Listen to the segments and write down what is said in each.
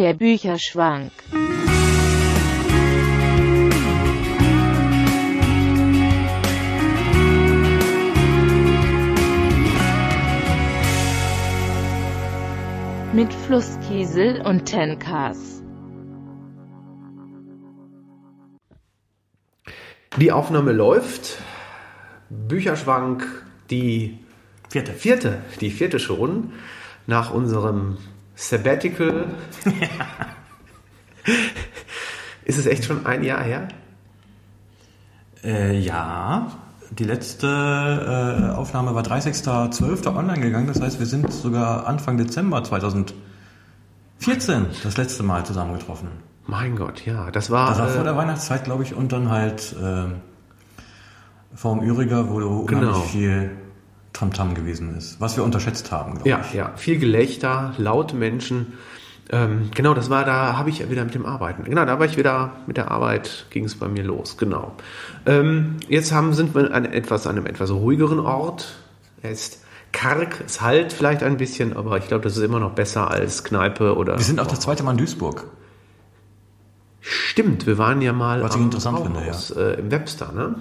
Der Bücherschwank. Mit Flusskiesel und Tenkas. Die Aufnahme läuft. Bücherschwank, die Vierte. vierte, die vierte schon, nach unserem Sabbatical. Ist es echt schon ein Jahr her? Äh, ja, die letzte äh, Aufnahme war 30.12. online gegangen. Das heißt, wir sind sogar Anfang Dezember 2014 das letzte Mal zusammengetroffen. Mein Gott, ja, das war. Das war vor äh, der Weihnachtszeit, glaube ich, und dann halt äh, vorm Üriger, wo unheimlich Genau. viel Tamtam gewesen ist. Was wir unterschätzt haben, glaube ja, ich. ja, viel Gelächter, laute Menschen. Ähm, genau, das war, da habe ich ja wieder mit dem Arbeiten. Genau, da war ich wieder mit der Arbeit, ging es bei mir los, genau. Ähm, jetzt haben, sind wir an etwas, an einem etwas ruhigeren Ort. Er ist karg, es halt vielleicht ein bisschen, aber ich glaube, das ist immer noch besser als Kneipe oder. Wir sind auch das zweite Mal in Duisburg. Stimmt, wir waren ja mal Was ich interessant finde, Brauhaus, äh, im Webster, ne?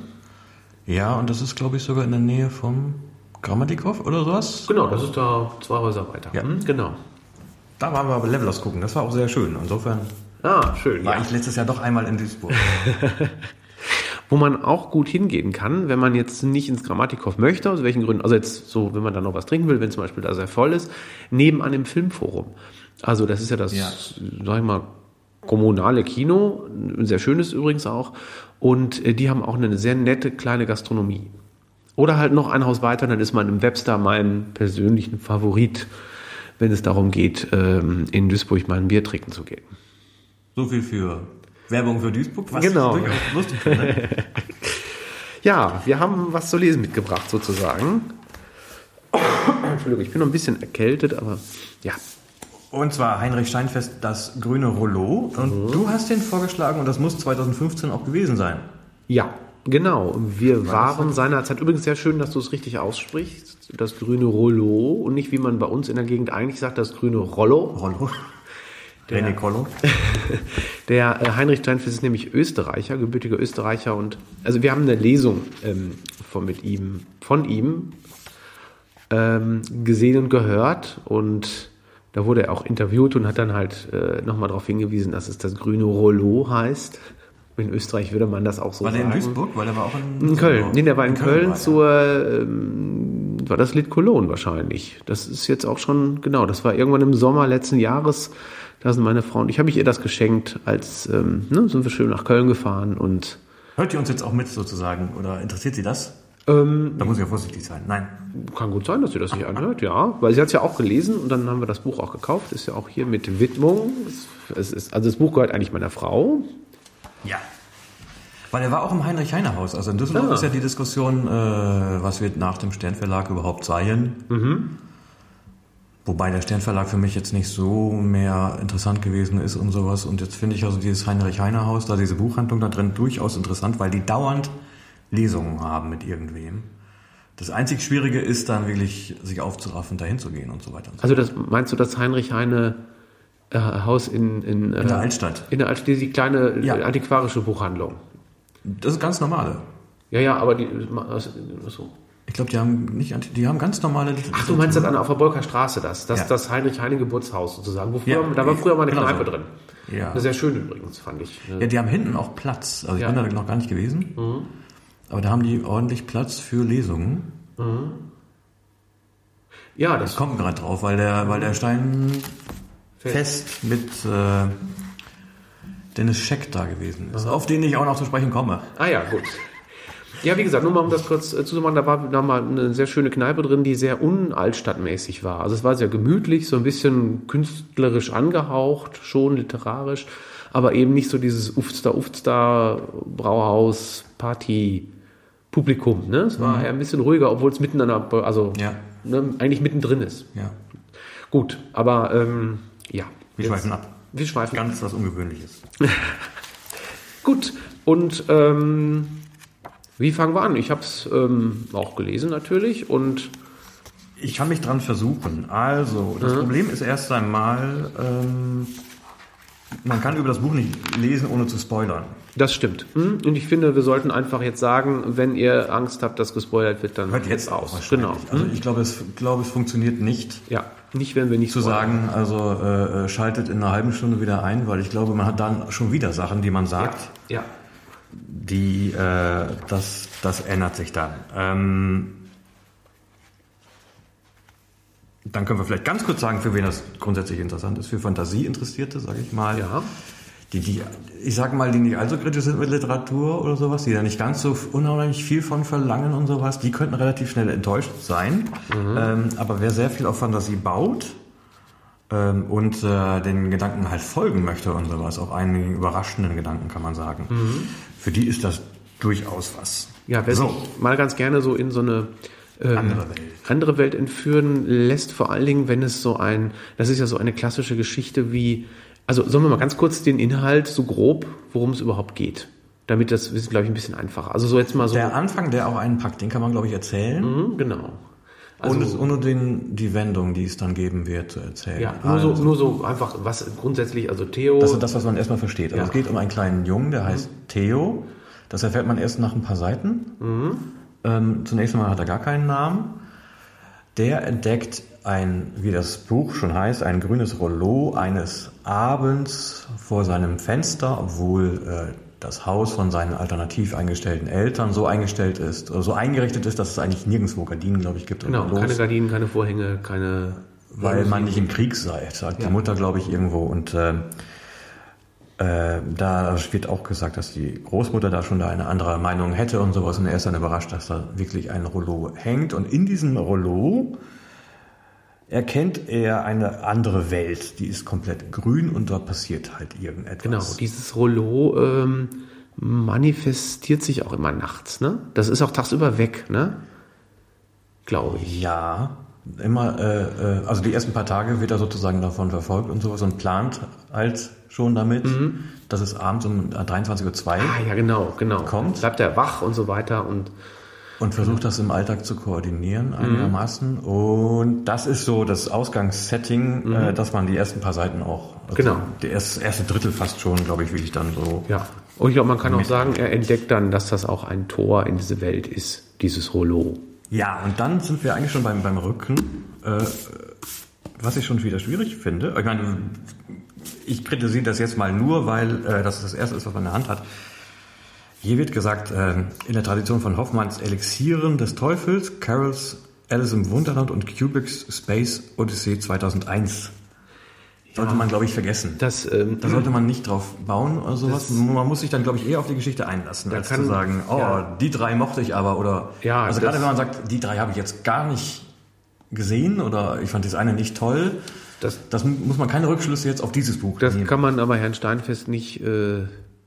Ja, und das ist, glaube ich, sogar in der Nähe vom Grammatikow oder sowas. Genau, das ist da zwei Häuser weiter. Ja. Hm, genau. Da waren wir aber Levelers gucken. Das war auch sehr schön. Insofern Ah, schön. war Ja. ich letztes Jahr doch einmal in Duisburg. Wo man auch gut hingehen kann, wenn man jetzt nicht ins Grammatikow möchte, aus welchen Gründen, also jetzt so, wenn man da noch was trinken will, wenn zum Beispiel da sehr voll ist, nebenan im Filmforum. Also das ist ja das, Ja. sag ich mal, kommunale Kino, ein sehr schönes übrigens auch, und äh, die haben auch eine sehr nette kleine Gastronomie. Oder halt noch ein Haus weiter, dann ist man im Webster mein persönlichen Favorit, wenn es darum geht, ähm, in Duisburg mal ein Bier trinken zu gehen. So viel für Werbung für Duisburg, was Genau. durchaus lustig finde. Ja, wir haben was zu lesen mitgebracht sozusagen. Entschuldigung, ich bin noch ein bisschen erkältet, aber ja. Und zwar Heinrich Steinfest, das grüne Rollo. Und du hast den vorgeschlagen und das muss 2015 auch gewesen sein. Ja, genau. Wir waren seinerzeit, übrigens sehr schön, dass du es richtig aussprichst, das grüne Rollo und nicht, wie man bei uns in der Gegend eigentlich sagt, das grüne Rollo. Rollo. René Kollo. Der äh, Heinrich Steinfest ist nämlich Österreicher, gebürtiger Österreicher und also wir haben eine Lesung ähm, von mit ihm, von ihm ähm, gesehen und gehört und da wurde er auch interviewt und hat dann halt äh, nochmal darauf hingewiesen, dass es das grüne Rollo heißt. In Österreich würde man das auch so War der sagen. in Duisburg? Weil der war auch in, In Köln. Nee, der war in, Köln, war der. zur, ähm, war das Lied Cologne wahrscheinlich. Das ist jetzt auch schon, genau, das war irgendwann im Sommer letzten Jahres. Da sind meine Frau und ich habe ich ihr das geschenkt, als ähm, ne, sind wir schön nach Köln gefahren und Hört ihr uns jetzt auch mit sozusagen? Oder interessiert sie das? ähm, Da muss ich ja vorsichtig sein. Nein. kann gut sein, dass sie das sich anhört, ja. Weil sie hat es ja auch gelesen und dann haben wir das Buch auch gekauft. Ist ja auch hier mit Widmung. Es ist, also das Buch gehört eigentlich meiner Frau. Ja. Weil er war auch im Heinrich-Heine-Haus. Also in Düsseldorf Ah. ist ja die Diskussion, äh, was wird nach dem Sternverlag überhaupt sein. Mhm. Wobei der Sternverlag für mich jetzt nicht so mehr interessant gewesen ist und sowas. Und jetzt finde ich also dieses Heinrich-Heine-Haus, da diese Buchhandlung da drin, durchaus interessant, weil die dauernd Lesungen haben mit irgendwem. Das einzig Schwierige ist dann wirklich, sich aufzuraffen, dahin zu gehen und so weiter. Und so. Also das meinst du das Heinrich Heine äh, Haus in, in, äh, In der Altstadt. In der Altstadt, die kleine Ja. äh, antiquarische Buchhandlung. Das ist ganz normale. Ja, ja, aber die. So. Ich glaube, die haben nicht, die haben ganz normale. Ach, du meinst das an, auf der Bolker Straße, das, das, Ja. das Heinrich-Heine-Geburtshaus sozusagen. Wo früher, Ja, da war früher mal eine genau Kneipe so. drin. Ja. Sehr schön übrigens, fand ich. Ja, die haben hinten auch Platz. Also ich Ja. bin da noch gar nicht gewesen. Aber da haben die ordentlich Platz für Lesungen. Ja, Ich das komme gerade drauf, weil der, weil der Stein fest mit äh, Dennis Scheck da gewesen ist, auf den ich auch noch zu sprechen komme. Ah ja, gut. Ja, wie gesagt, nur mal um das kurz äh, zu machen, da war da mal eine sehr schöne Kneipe drin, die sehr unaltstadtmäßig war. Also es war sehr gemütlich, so ein bisschen künstlerisch angehaucht, schon literarisch, aber eben nicht so dieses Ufster Ufster Brauhaus Party Publikum. Ne? Es war eher ein bisschen ruhiger, obwohl es mitten an der, also Ja. ne, eigentlich mittendrin ist. Ja, Gut, aber ähm, ja. wir Jetzt- schweifen ab. Wir schweifen Ganz was Ungewöhnliches. Gut, und ähm, wie fangen wir an? Ich habe es ähm, auch gelesen natürlich und Ich kann mich dran versuchen. Also, das Problem ist erst einmal, ähm, man kann über das Buch nicht lesen, ohne zu spoilern. Das stimmt. Hm? Und ich finde, wir sollten einfach jetzt sagen, wenn ihr Angst habt, dass gespoilert wird, dann Hört jetzt aus. Genau. Also ich glaube, es, glaube, es funktioniert nicht. Ja, nicht, wenn wir nicht zu spoilern. sagen, also äh, schaltet in einer halben Stunde wieder ein, weil ich glaube, man hat dann schon wieder Sachen, die man sagt, Ja. die äh, das, das ändert sich dann. Ähm, dann können wir vielleicht ganz kurz sagen, für wen das grundsätzlich interessant ist. Für Fantasieinteressierte, sage ich mal. Ja. Die, die, ich sag mal, die nicht allzu kritisch sind mit Literatur oder sowas, die da nicht ganz so unheimlich viel von verlangen und sowas, die könnten relativ schnell enttäuscht sein. Ähm, aber wer sehr viel auf Fantasie baut ähm, und äh, den Gedanken halt folgen möchte und sowas, auch einigen überraschenden Gedanken kann man sagen, für die ist das durchaus was. Ja, wer so, mal ganz gerne so in so eine ähm, Andere Welt. andere Welt entführen lässt, vor allen Dingen, wenn es so ein, das ist ja so eine klassische Geschichte wie, also sollen wir mal ganz kurz den Inhalt so grob, worum es überhaupt geht. Damit das ist, glaube ich, ein bisschen einfacher. Also so jetzt mal so. der Anfang, der auch einen packt, den kann man, glaube ich, erzählen. Hm, genau. ohne, ohne den, die Wendung, die es dann geben wird, zu erzählen. Ja, nur so, nur so einfach, was grundsätzlich, also Theo. Das ist das, was man erstmal versteht. Also Ja. es geht um einen kleinen Jungen, der heißt Theo. Das erfährt man erst nach ein paar Seiten. Ähm, zunächst einmal hat er gar keinen Namen. Der entdeckt ein, wie das Buch schon heißt, ein grünes Rollo eines Abends vor seinem Fenster, obwohl äh, das Haus von seinen alternativ eingestellten Eltern so eingestellt ist, oder so eingerichtet ist, dass es eigentlich nirgendwo Gardinen, glaube ich, gibt. genau, keine Gardinen, keine Vorhänge, keine. weil man nicht im Krieg sei, sagt die Mutter, glaube ich, irgendwo. Und äh, äh, da wird auch gesagt, dass die Großmutter da schon da eine andere Meinung hätte und sowas. Und er ist dann überrascht, dass da wirklich ein Rollo hängt. Und in diesem Rollo erkennt er eine andere Welt. Die ist komplett grün und dort passiert halt irgendetwas. Genau, dieses Rollo ähm, manifestiert sich auch immer nachts, ne? Das ist auch tagsüber weg, ne? Glaube ich. Ja, immer, äh, äh, also die ersten paar Tage wird er sozusagen davon verfolgt und sowas und plant halt schon damit, dass es abends um 23.02 Uhr Ah, ja, genau, genau. Kommt. Bleibt er wach und so weiter und und versucht das im Alltag zu koordinieren einigermaßen. Und das ist so das Ausgangssetting, äh, dass man die ersten paar Seiten auch, also Genau. der erste, erste Drittel fast schon, glaube ich, will ich dann so. ja. Und ich glaube, man kann auch sagen, er entdeckt dann, dass das auch ein Tor in diese Welt ist, dieses Rollo. Ja, und dann sind wir eigentlich schon beim, beim Rücken, äh, was ich schon wieder schwierig finde. Ich meine, ich kritisiere das jetzt mal nur, weil äh, das das erste ist, was man in der Hand hat. Hier wird gesagt, äh, in der Tradition von Hoffmanns Elixieren des Teufels, Carols Alice im Wunderland und Kubricks Space Odyssey 2001. Sollte man, glaube ich, vergessen. Das, ähm, da sollte man nicht drauf bauen oder sowas. man muss sich dann, glaube ich, eher auf die Geschichte einlassen, als kann- zu sagen, oh, ja. die drei mochte ich aber. Oder Ja, also das- gerade wenn man sagt, die drei habe ich jetzt gar nicht gesehen oder ich fand das eine nicht toll, Das- das muss man keine Rückschlüsse jetzt auf dieses Buch Das nehmen. kann man aber Herrn Steinfest nicht, äh,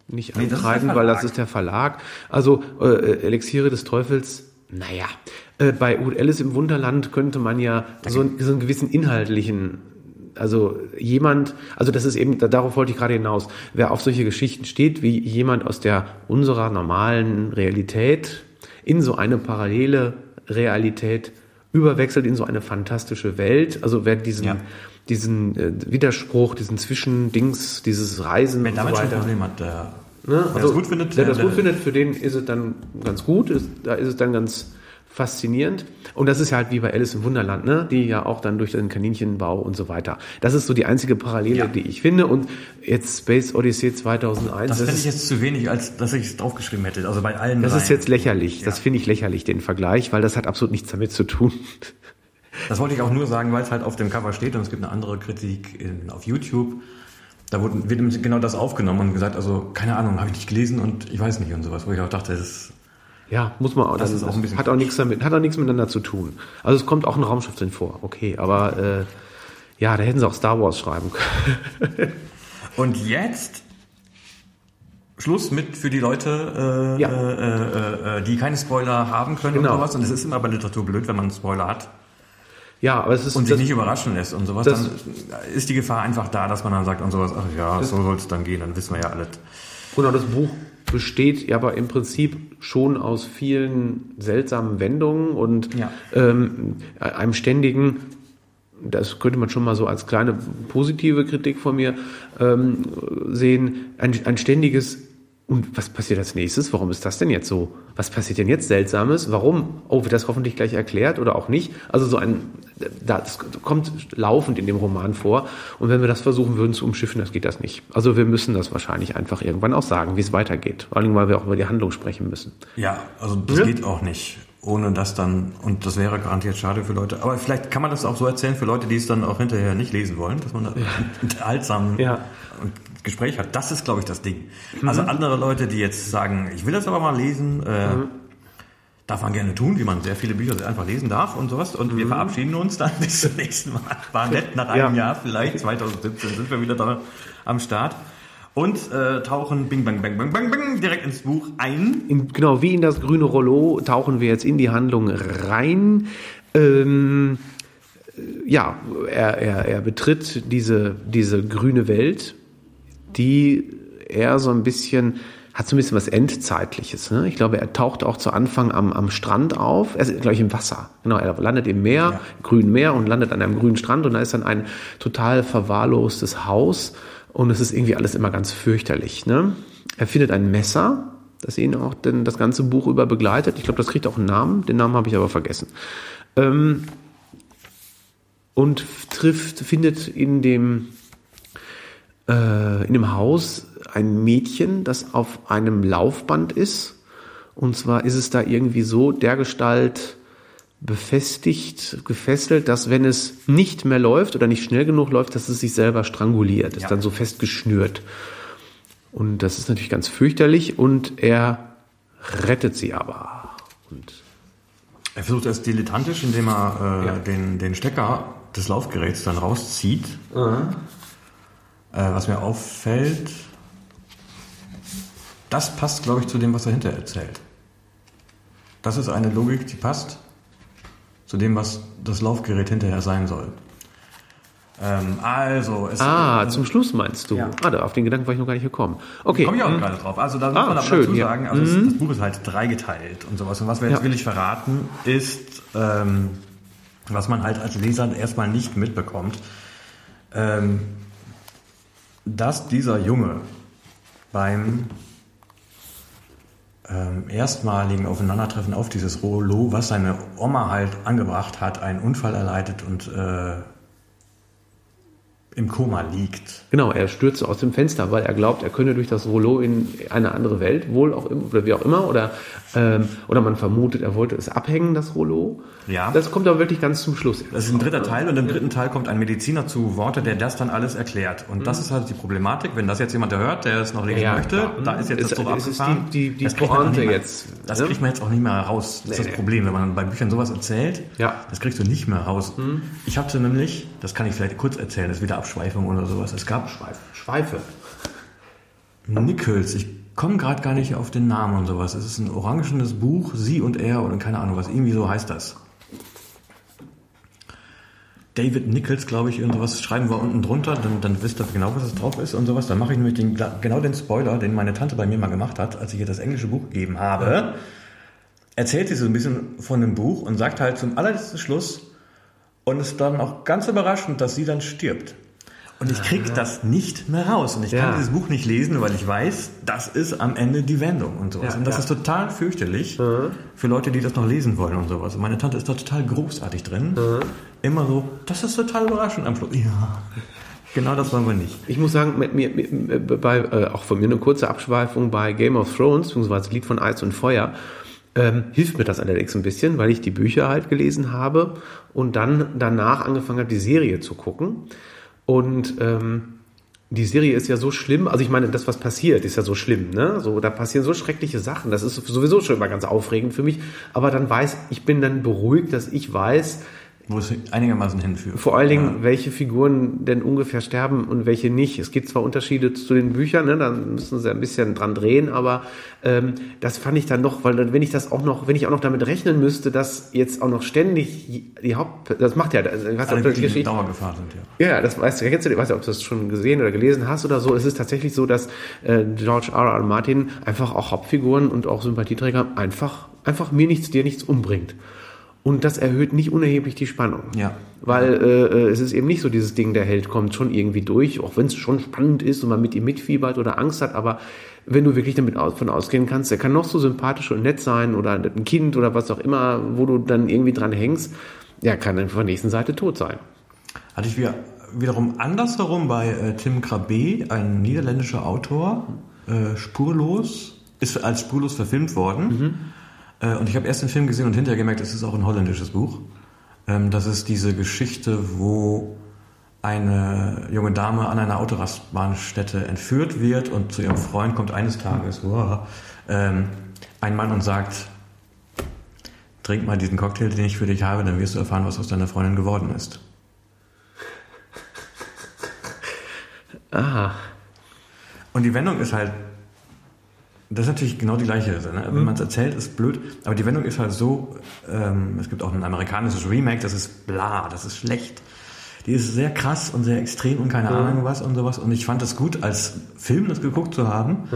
nicht Nee, das antreiben, weil das ist der Verlag. Also äh, Elixiere des Teufels, naja. Äh, bei Ud Alice im Wunderland könnte man ja so, einen- so einen gewissen inhaltlichen, also jemand, also das ist eben, da- darauf wollte ich gerade hinaus, wer auf solche Geschichten steht, wie jemand aus der unserer normalen Realität in so eine parallele Realität überwechselt in so eine fantastische Welt. Also wer diesen, Ja. Diesen äh, Widerspruch, diesen Zwischendings, dieses Reisen Wer und so damit schon ein. Problem hat, der, Ne? wer das gut findet, wer das gut findet, für den ist es dann ganz gut, ist, da ist es dann ganz faszinierend. Und das ist ja halt wie bei Alice im Wunderland, ne? die ja auch dann durch den Kaninchenbau und so weiter. Das ist so die einzige Parallele, Ja. die ich finde. Und jetzt Space Odyssey 2001, das das, fände ich ist, jetzt zu wenig, als dass ich es draufgeschrieben hätte. Also bei allen das ist dreien. jetzt lächerlich. Das finde ich lächerlich, den Vergleich, weil das hat absolut nichts damit zu tun. Das wollte ich auch nur sagen, weil es halt auf dem Cover steht und es gibt eine andere Kritik in, auf YouTube. Da wurde, wird genau das aufgenommen und gesagt, also keine Ahnung, habe ich nicht gelesen und ich weiß nicht und sowas, wo ich auch dachte, das ist, Ja, muss man auch. Das dann- ist auch ein bisschen hat auch nichts damit, hat auch nichts miteinander zu tun. Also es kommt auch ein Raumschiff drin vor, okay, aber äh, ja, da hätten sie auch Star Wars schreiben können. Und jetzt Schluss mit für die Leute, äh, Ja. äh, äh, äh, die keine Spoiler haben können Genau. und sowas. Und es ist immer bei Literatur blöd, wenn man einen Spoiler hat Ja, aber es ist und sich nicht überraschen lässt und sowas. dann ist die Gefahr einfach da, dass man dann sagt und sowas, ach ja, so soll es dann gehen, dann wissen wir ja alles. genau das Buch besteht ja aber im Prinzip schon aus vielen seltsamen Wendungen und Ja. ähm, einem ständigen das könnte man schon mal so als kleine positive Kritik von mir ähm, sehen, ein, ein ständiges und was passiert als nächstes? Warum ist das denn jetzt so? Was passiert denn jetzt Seltsames? Warum? Oh, wird das hoffentlich gleich erklärt oder auch nicht? Also so ein, das kommt laufend in dem Roman vor. Und wenn wir das versuchen würden zu umschiffen, das geht das nicht. Also wir müssen das wahrscheinlich einfach irgendwann auch sagen, wie es weitergeht. Vor allem, weil wir auch über die Handlung sprechen müssen. Ja, also das ja. geht auch nicht ohne das dann, und das wäre garantiert schade für Leute, aber vielleicht kann man das auch so erzählen für Leute, die es dann auch hinterher nicht lesen wollen, dass man da ja. unterhaltsam ja. Gespräch hat. Das ist, glaube ich, das Ding. Mhm. Also andere Leute, die jetzt sagen, ich will das aber mal lesen, äh, mhm. darf man gerne tun, wie man sehr viele Bücher sehr einfach lesen darf und sowas. Und mhm. wir verabschieden uns dann bis zum nächsten Mal. War nett, nach einem ja. Jahr vielleicht, 2017 sind wir wieder da am Start und äh, tauchen bing, bang, bang, bang, bang, bang, direkt ins Buch ein. In, genau, wie in das grüne Rollo tauchen wir jetzt in die Handlung rein. Ähm, ja, er, er, er betritt diese, diese grüne Welt, die er so ein bisschen hat so ein bisschen was Endzeitliches. Ne? Ich glaube, er taucht auch zu Anfang am, am Strand auf. Er ist, glaube ich, im Wasser. Genau, er landet im Meer, ja. grünen Meer und landet an einem grünen Strand und da ist dann ein total verwahrlostes Haus und es ist irgendwie alles immer ganz fürchterlich. Ne? Er findet ein Messer, das ihn auch denn das ganze Buch über begleitet. Ich glaube, das kriegt auch einen Namen. Den Namen habe ich aber vergessen. Ähm, und trifft, findet in dem, äh, in dem Haus ein Mädchen, das auf einem Laufband ist. Und zwar ist es da irgendwie so, der Gestalt, befestigt, gefesselt, dass wenn es nicht mehr läuft oder nicht schnell genug läuft, dass es sich selber stranguliert, ist ja. dann so festgeschnürt. Und das ist natürlich ganz fürchterlich und er rettet sie aber. Und er versucht es dilettantisch, indem er äh, ja. den, den Stecker des Laufgeräts dann rauszieht. Mhm. Äh, was mir auffällt, das passt, glaube ich, zu dem, was er hinterher erzählt. Das ist eine Logik, die passt zu dem, was das Laufgerät hinterher sein soll. Ähm, also, es Ah, zum Schluss meinst du? Ja. Ah, da, auf den Gedanken war ich noch gar nicht gekommen. Okay. Komme ich auch mhm. gerade drauf. Also da muss ah, man aber schön, dazu sagen, also mhm. das, das, Buch ist halt dreigeteilt und sowas. Und was wir jetzt ja. willig verraten, ist, ähm, was man halt als Leser erstmal nicht mitbekommt, ähm, dass dieser Junge beim ähm, erstmaligen Aufeinandertreffen auf dieses Rollo, was seine Oma halt angebracht hat, einen Unfall erleidet und äh, im Koma liegt. Genau, er stürzt aus dem Fenster, weil er glaubt, er könne durch das Rollo in eine andere Welt, wohl auch oder wie auch immer, oder, ähm, oder man vermutet, er wollte es abhängen, das Rollo. Ja. Das kommt aber wirklich ganz zum Schluss. Das ist ein dritter Teil und im dritten Teil kommt ein Mediziner zu Worte, der das dann alles erklärt. Und mhm. das ist halt die Problematik, wenn das jetzt jemand hört, der es noch lesen ja, möchte, klar. da ist jetzt ist, das so abgefahren. Die, die, die das Pointe jetzt. Das ne? kriegt man jetzt auch nicht mehr raus. Das nee, ist das Problem, wenn man bei Büchern sowas erzählt, ja. das kriegst du nicht mehr raus. Mhm. Ich hatte nämlich, das kann ich vielleicht kurz erzählen, das ist wieder Abschweifung oder sowas. Es gab Schweif, Schweife. Nichols, ich komme gerade gar nicht auf den Namen und sowas. Es ist ein orangenes Buch, Sie und Er oder keine Ahnung was, irgendwie so heißt das. David Nichols, glaube ich, irgendwas schreiben wir unten drunter, dann, dann wisst ihr genau, was es drauf ist und sowas. Dann mache ich nämlich den, genau den Spoiler, den meine Tante bei mir mal gemacht hat, als ich ihr das englische Buch gegeben habe. Erzählt sie so ein bisschen von dem Buch und sagt halt zum allerletzten Schluss, und es ist dann auch ganz überraschend, dass sie dann stirbt. Und ich krieg ja. das nicht mehr raus. Und ich kann dieses Buch nicht lesen, weil ich weiß, das ist am Ende die Wendung und sowas. Ja, und das ist total fürchterlich mhm. für Leute, die das noch lesen wollen und sowas. Und meine Tante ist da total großartig drin. Mhm. Immer so, das ist total überraschend am Schluss. Ja. Genau das wollen wir nicht. Ich muss sagen, mit mir, mit, bei, äh, auch von mir eine kurze Abschweifung bei Game of Thrones, beziehungsweise Lied von Eis und Feuer, ähm, hilft mir das allerdings ein bisschen, weil ich die Bücher halt gelesen habe und dann danach angefangen habe, die Serie zu gucken. Und ähm, die Serie ist ja so schlimm, also ich meine, das, was passiert, ist ja so schlimm, ne? So, da passieren so schreckliche Sachen. Das ist sowieso schon immer ganz aufregend für mich. Aber dann weiß, ich bin dann beruhigt, dass ich weiß, wo es einigermaßen hinführt. Vor allen Dingen, ja. welche Figuren denn ungefähr sterben und welche nicht. Es gibt zwar Unterschiede zu den Büchern, ne, da müssen sie ein bisschen dran drehen, aber ähm, das fand ich dann noch, weil dann, wenn ich das auch noch, wenn ich auch noch damit rechnen müsste, dass jetzt auch noch ständig die Haupt, das macht ja, also, ich weiß Alle, das die Dauergefahr sind, ja. Ja, das weißt du, kennst du, ich weiß nicht, ob du das schon gesehen oder gelesen hast oder so. Es ist tatsächlich so, dass äh, George R. R. Martin einfach auch Hauptfiguren und auch Sympathieträger einfach, einfach mir nichts, dir nichts umbringt. Und das erhöht nicht unerheblich die Spannung. Ja. Weil äh, es ist eben nicht so dieses Ding, der Held kommt schon irgendwie durch, auch wenn es schon spannend ist und man mit ihm mitfiebert oder Angst hat, aber wenn du wirklich damit aus, von ausgehen kannst, er kann noch so sympathisch und nett sein oder ein Kind oder was auch immer, wo du dann irgendwie dran hängst, ja, kann dann von der nächsten Seite tot sein. Hatte ich wieder, wiederum andersherum bei äh, Tim Krabbe, ein niederländischer Autor, äh, Spurlos, ist als Spurlos verfilmt worden. Äh, und ich habe erst den Film gesehen und hinterher gemerkt, es ist auch ein holländisches Buch. Ähm, das ist diese Geschichte, wo eine junge Dame an einer Autorastbahnstätte entführt wird und zu ihrem Freund kommt eines Tages wow, ähm, ein Mann und sagt, trink mal diesen Cocktail, den ich für dich habe, dann wirst du erfahren, was aus deiner Freundin geworden ist. Ah, Und die Wendung ist halt, das ist natürlich genau die gleiche. Ne? Wenn man es erzählt, ist blöd, aber die Wendung ist halt so, ähm, es gibt auch ein amerikanisches Remake, das ist bla, das ist schlecht. Die ist sehr krass und sehr extrem und keine Ahnung was und sowas. Und ich fand es gut, als Film das geguckt zu haben.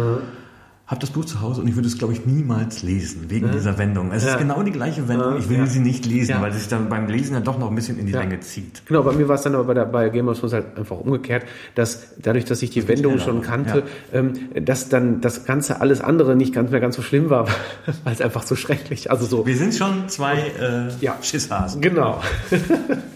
Hab das Buch zu Hause und ich würde es, glaube ich, niemals lesen, wegen dieser Wendung. Es Ja. ist genau die gleiche Wendung, ich will Ja. sie nicht lesen, Ja. weil es sich dann beim Lesen ja doch noch ein bisschen in die Ja. Länge zieht. Genau, bei mir war es dann aber bei, der, bei Game of Thrones halt einfach umgekehrt, dass dadurch, dass ich die Wendung schneller schon kannte, ähm, dass dann das ganze alles andere nicht ganz mehr ganz so schlimm war, weil es einfach so schrecklich, also so. Wir sind schon zwei äh, Ja. Schisshasen. Genau.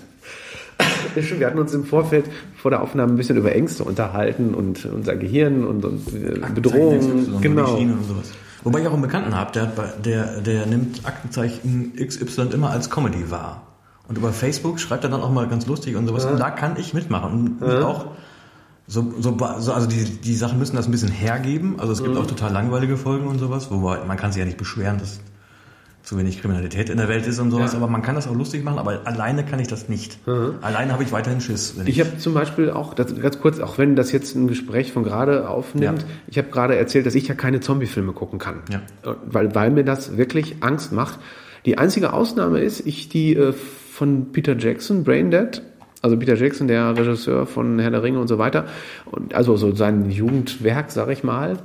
Ja, Wir hatten uns im Vorfeld vor der Aufnahme ein bisschen über Ängste unterhalten und unser Gehirn und, und äh, Bedrohungen. Genau. Und sowas. Wobei ich auch einen Bekannten habe, der, der, der nimmt Aktenzeichen XY immer als Comedy wahr. Und über Facebook schreibt er dann auch mal ganz lustig und sowas. Und da kann ich mitmachen. Und mich auch so, so, so, also die, die Sachen müssen das ein bisschen hergeben. Also es gibt auch total langweilige Folgen und sowas, wobei man kann sich ja nicht beschweren, dass zu wenig Kriminalität in der Welt ist und sowas, Ja. aber man kann das auch lustig machen, aber alleine kann ich das nicht. Alleine habe ich weiterhin Schiss. Wenn Ich habe zum Beispiel auch, ganz kurz, auch wenn das jetzt ein Gespräch von gerade aufnimmt, Ja. ich habe gerade erzählt, dass ich ja keine Zombie-Filme gucken kann. Ja. Äh, Weil, weil mir das wirklich Angst macht. Die einzige Ausnahme ist, ich die äh, von Peter Jackson, Braindead, also Peter Jackson, der Regisseur von Herr der Ringe und so weiter, und also so sein Jugendwerk, sag ich mal.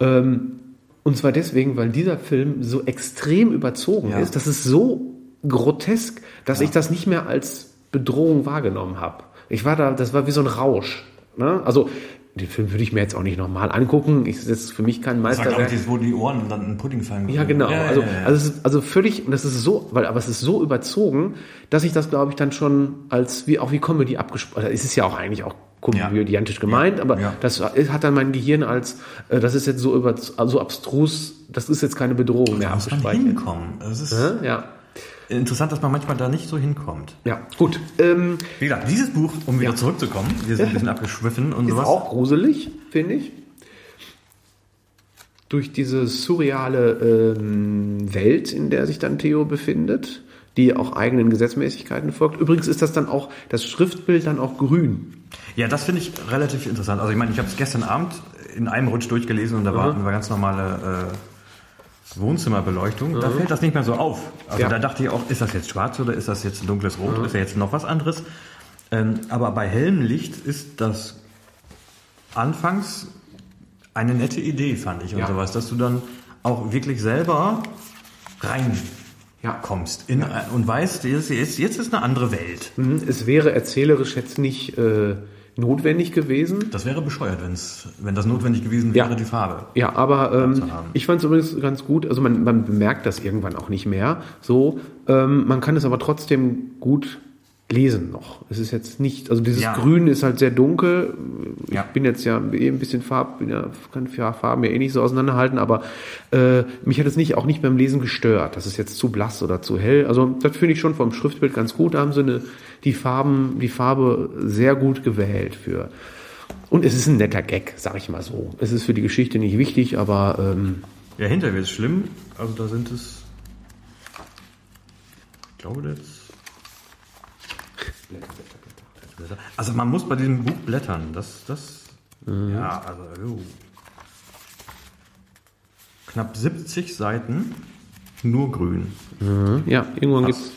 Ähm, und zwar deswegen, weil dieser Film so extrem überzogen Ja. ist, das ist so grotesk, dass ich das nicht mehr als Bedrohung wahrgenommen habe. Ich war da, das war wie so ein Rausch. Ne? Also den Film würde ich mir jetzt auch nicht nochmal angucken. Ich, das ist für mich kein das war, ich, wo die Ohren dann in Pudding fallen. Ja, genau. Ja, ja, also, ja, ja. also, es ist, also völlig, und das ist so, weil, aber es ist so überzogen, dass ich das, glaube ich, dann schon als, wie, auch wie Comedy abgesprochen, es ist ja auch eigentlich auch komödiantisch gemeint, aber Ja. das hat dann mein Gehirn als, äh, das ist jetzt so über, so abstrus, das ist jetzt keine Bedrohung mehr muss man hinkommen. Das ist Ja, ja. interessant, dass man manchmal da nicht so hinkommt. Ja, gut. Ähm, Wie gesagt, dieses Buch, um wieder zurückzukommen, wir sind ein bisschen abgeschwiffen und ist sowas. auch gruselig, finde ich. Durch diese surreale ähm, Welt, in der sich dann Theo befindet, die auch eigenen Gesetzmäßigkeiten folgt. Übrigens ist das dann auch, das Schriftbild dann auch grün. Ja, das finde ich relativ interessant. Also ich meine, ich habe es gestern Abend in einem Rutsch durchgelesen und da war eine ganz normale äh, Wohnzimmerbeleuchtung. Da fällt das nicht mehr so auf. Also Ja. da dachte ich auch, ist das jetzt schwarz oder ist das jetzt ein dunkles Rot? Ist ja jetzt noch was anderes? Ähm, aber bei hellem Licht ist das anfangs eine nette Idee, fand ich und Ja. sowas, dass du dann auch wirklich selber rein Ja. kommst in, und weißt, jetzt, jetzt, jetzt ist eine andere Welt. Mhm, Es wäre erzählerisch jetzt nicht äh, notwendig gewesen. Das wäre bescheuert, wenn's, wenn das notwendig gewesen Ja. wäre, die Farbe. Ja, aber ähm, ich fand es übrigens ganz gut. Also man, man bemerkt das irgendwann auch nicht mehr. So, ähm, man kann es aber trotzdem gut lesen noch. Es ist jetzt nicht, also dieses Ja. Grün ist halt sehr dunkel. Ich Ja. bin jetzt ja eh ein bisschen Farb, bin ja, kann Farben ja eh nicht so auseinanderhalten, aber äh, mich hat es nicht auch nicht beim Lesen gestört. Das ist jetzt zu blass oder zu hell. Also das finde ich schon vom Schriftbild ganz gut. Da haben sie eine, die Farben, die Farbe sehr gut gewählt für. Und es ist ein netter Gag, sag ich mal so. Es ist für die Geschichte nicht wichtig, aber ähm, Ja, hinter wird es schlimm. Also da sind es. Ich glaube jetzt. Also man muss bei diesem Buch blättern. Das, das. Ja, also. jo. Knapp 70 Seiten, nur grün. Ja, irgendwann gibt es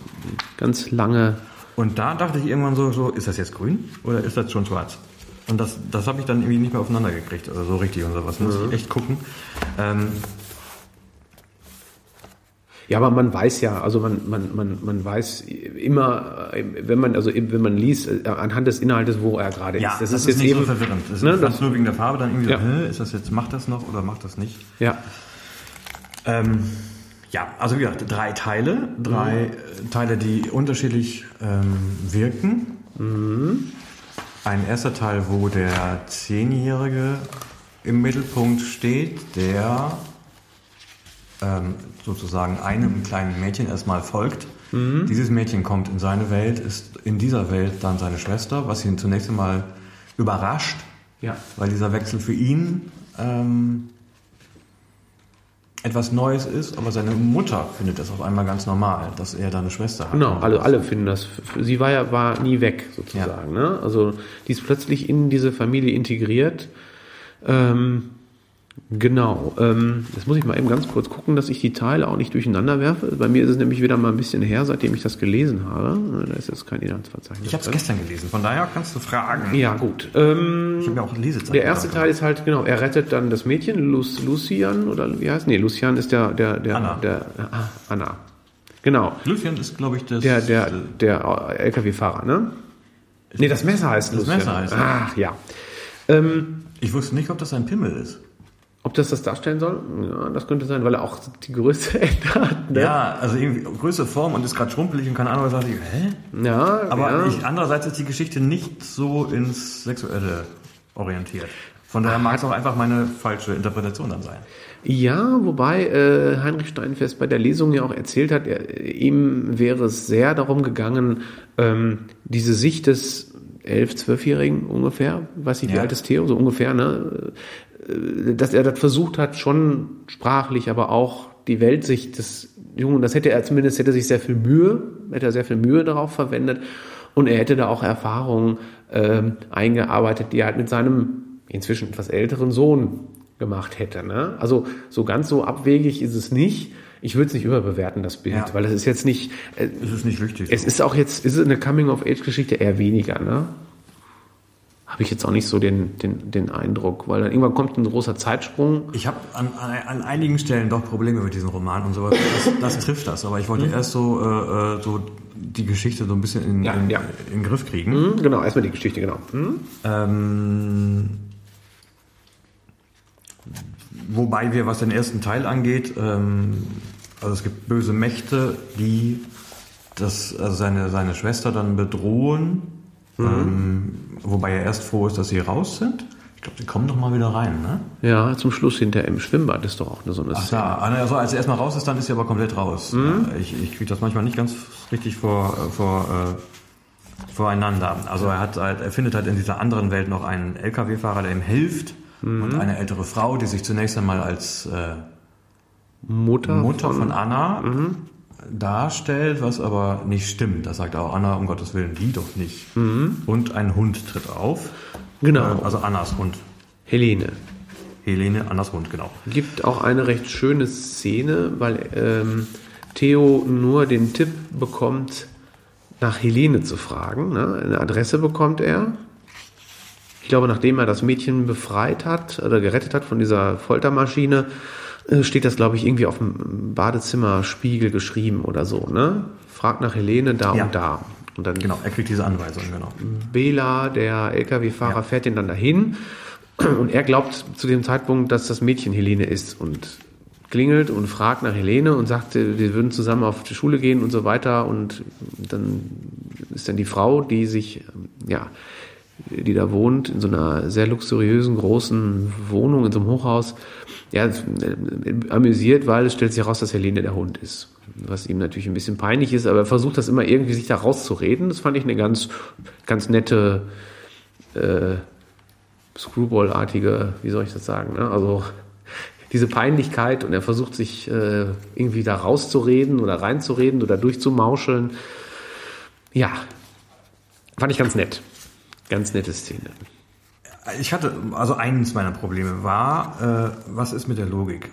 ganz lange. Und da dachte ich irgendwann so, so, ist das jetzt grün oder ist das schon schwarz? Und das, das habe ich dann irgendwie nicht mehr aufeinander gekriegt oder so richtig und sowas. Muss ich echt gucken. Ähm, Ja, aber man weiß ja, also man, man, man, man weiß immer, äh, wenn man, also eben, wenn man liest, äh, anhand des Inhaltes, wo er gerade Ja, ist. das, ist, jetzt nicht so verwirrend. Das ne, ist das, nur wegen der Farbe dann irgendwie Ja. so, ist das jetzt, macht das noch oder macht das nicht? ja. Ähm, ja, also wie gesagt, drei Teile, drei äh, Teile, die unterschiedlich ähm, wirken. Ein erster Teil, wo der Zehnjährige im Mittelpunkt steht, der ähm, sozusagen einem kleinen Mädchen erstmal folgt. Dieses Mädchen kommt in seine Welt, ist in dieser Welt dann seine Schwester, was ihn zunächst einmal überrascht, Ja. weil dieser Wechsel für ihn ähm, etwas Neues ist, aber seine Mutter findet das auf einmal ganz normal, dass er da eine Schwester hat. Genau, alle, alle finden das. Sie war ja war nie weg sozusagen. Ne? Also die ist plötzlich in diese Familie integriert. Ähm, genau. Ähm, jetzt muss ich mal eben ganz kurz gucken, dass ich die Teile auch nicht durcheinander werfe. Bei mir ist es nämlich wieder mal ein bisschen her, seitdem ich das gelesen habe. Da ist jetzt kein Inhaltsverzeichnis. Ich habe es gestern gelesen, von daher kannst du fragen. Ja, gut. Ähm, Ich habe ja auch Lesezeit. der erste. Teil ist halt, genau, er rettet dann das Mädchen, Lu- Lucian, oder wie heißt Nee, Lucian ist der, der, der, Anna. der, ah, Anna. Genau. Lucien ist, glaube ich, das. Der, der, der LKW-Fahrer, ne? Nee, das Messer heißt Das Lucian. Messer heißt. Ach, ja. Ähm, Ich wusste nicht, ob das ein Pimmel ist. Ob das das darstellen soll? Ja, das könnte sein, weil er auch die Größe ändert. Ne? Ja, also irgendwie Größe, Form und ist gerade schrumpelig und keine Ahnung, was sage ich, hä? ja Aber ja. ich, andererseits ist die Geschichte nicht so ins Sexuelle orientiert. Von daher mag es auch einfach meine falsche Interpretation dann sein. Ja, wobei äh, Heinrich Steinfest bei der Lesung ja auch erzählt hat, er, ihm wäre es sehr darum gegangen, ähm, diese Sicht des elf, zwölfjährigen ungefähr, weiß wie Ja. alt ist Theo, so ungefähr, ne? Äh, dass er das versucht hat, schon sprachlich, aber auch die Weltsicht des Jungen, das hätte er zumindest, hätte er sich sehr viel Mühe, hätte er sehr viel Mühe darauf verwendet und er hätte da auch Erfahrungen ähm, eingearbeitet, die er halt mit seinem inzwischen etwas älteren Sohn gemacht hätte. Ne? Also so ganz so abwegig ist es nicht. Ich würde es nicht überbewerten, das Bild, Ja. weil es ist jetzt nicht, äh, Es ist nicht wichtig. es ist auch jetzt, ist es eine Coming-of-Age-Geschichte eher weniger, ne? Habe ich jetzt auch nicht so den, den, den Eindruck, weil dann irgendwann kommt ein großer Zeitsprung. Ich habe an, an, an einigen Stellen doch Probleme mit diesem Roman und sowas. Das, das trifft das. Aber ich wollte erst so, äh, äh, so die Geschichte so ein bisschen in, Ja, in, ja. in den Griff kriegen. Hm, genau, erstmal die Geschichte, genau. Hm? Ähm, wobei wir, was den ersten Teil angeht, ähm, also es gibt böse Mächte, die das, also seine, seine Schwester dann bedrohen, ähm, wobei er erst froh ist, dass sie raus sind. Ich glaube, die kommen doch mal wieder rein, ne? Ja, zum Schluss hinter im Schwimmbad ist doch auch eine so eine Ach Szene. da, also als er erstmal raus ist, dann ist er aber komplett raus. Ja, Ich, ich kriege das manchmal nicht ganz richtig vor, äh, vor, äh, voreinander. Also er hat halt, er findet halt in dieser anderen Welt noch einen LKW-Fahrer, der ihm hilft und eine ältere Frau, die sich zunächst einmal als äh, Mutter, Mutter von Anna darstellt, was aber nicht stimmt. Das sagt auch Anna, um Gottes Willen, die doch nicht. Und ein Hund tritt auf. Genau. Äh, Also Annas Hund. Helene. Helene, Annas Hund, genau. Gibt auch eine recht schöne Szene, weil ähm, Theo nur den Tipp bekommt, nach Helene zu fragen. Ne? Eine Adresse bekommt er. Ich glaube, nachdem er das Mädchen befreit hat oder gerettet hat von dieser Foltermaschine, steht das, glaube ich, irgendwie auf dem Badezimmerspiegel geschrieben oder so. Ne? Fragt nach Helene da Ja. und da. Und dann Genau, er kriegt diese Anweisung, genau. Bela, der LKW-Fahrer, Ja. fährt ihn dann dahin und er glaubt zu dem Zeitpunkt, dass das Mädchen Helene ist und klingelt und fragt nach Helene und sagt, äh, wir würden zusammen auf die Schule gehen und so weiter und dann ist dann die Frau, die sich, ähm, ja, die da wohnt, in so einer sehr luxuriösen, großen Wohnung, in so einem Hochhaus, ja, amüsiert, weil es stellt sich heraus, dass Helene der Hund ist. Was ihm natürlich ein bisschen peinlich ist, aber er versucht das immer irgendwie sich da rauszureden. Das fand ich eine ganz, ganz nette, äh, Screwball-artige, wie soll ich das sagen, ne? Also, diese Peinlichkeit und er versucht sich äh, irgendwie da rauszureden oder reinzureden oder durchzumauscheln. Ja, fand ich ganz nett. Ganz nette Szene. Ich hatte, also eines meiner Probleme war, äh, was ist mit der Logik?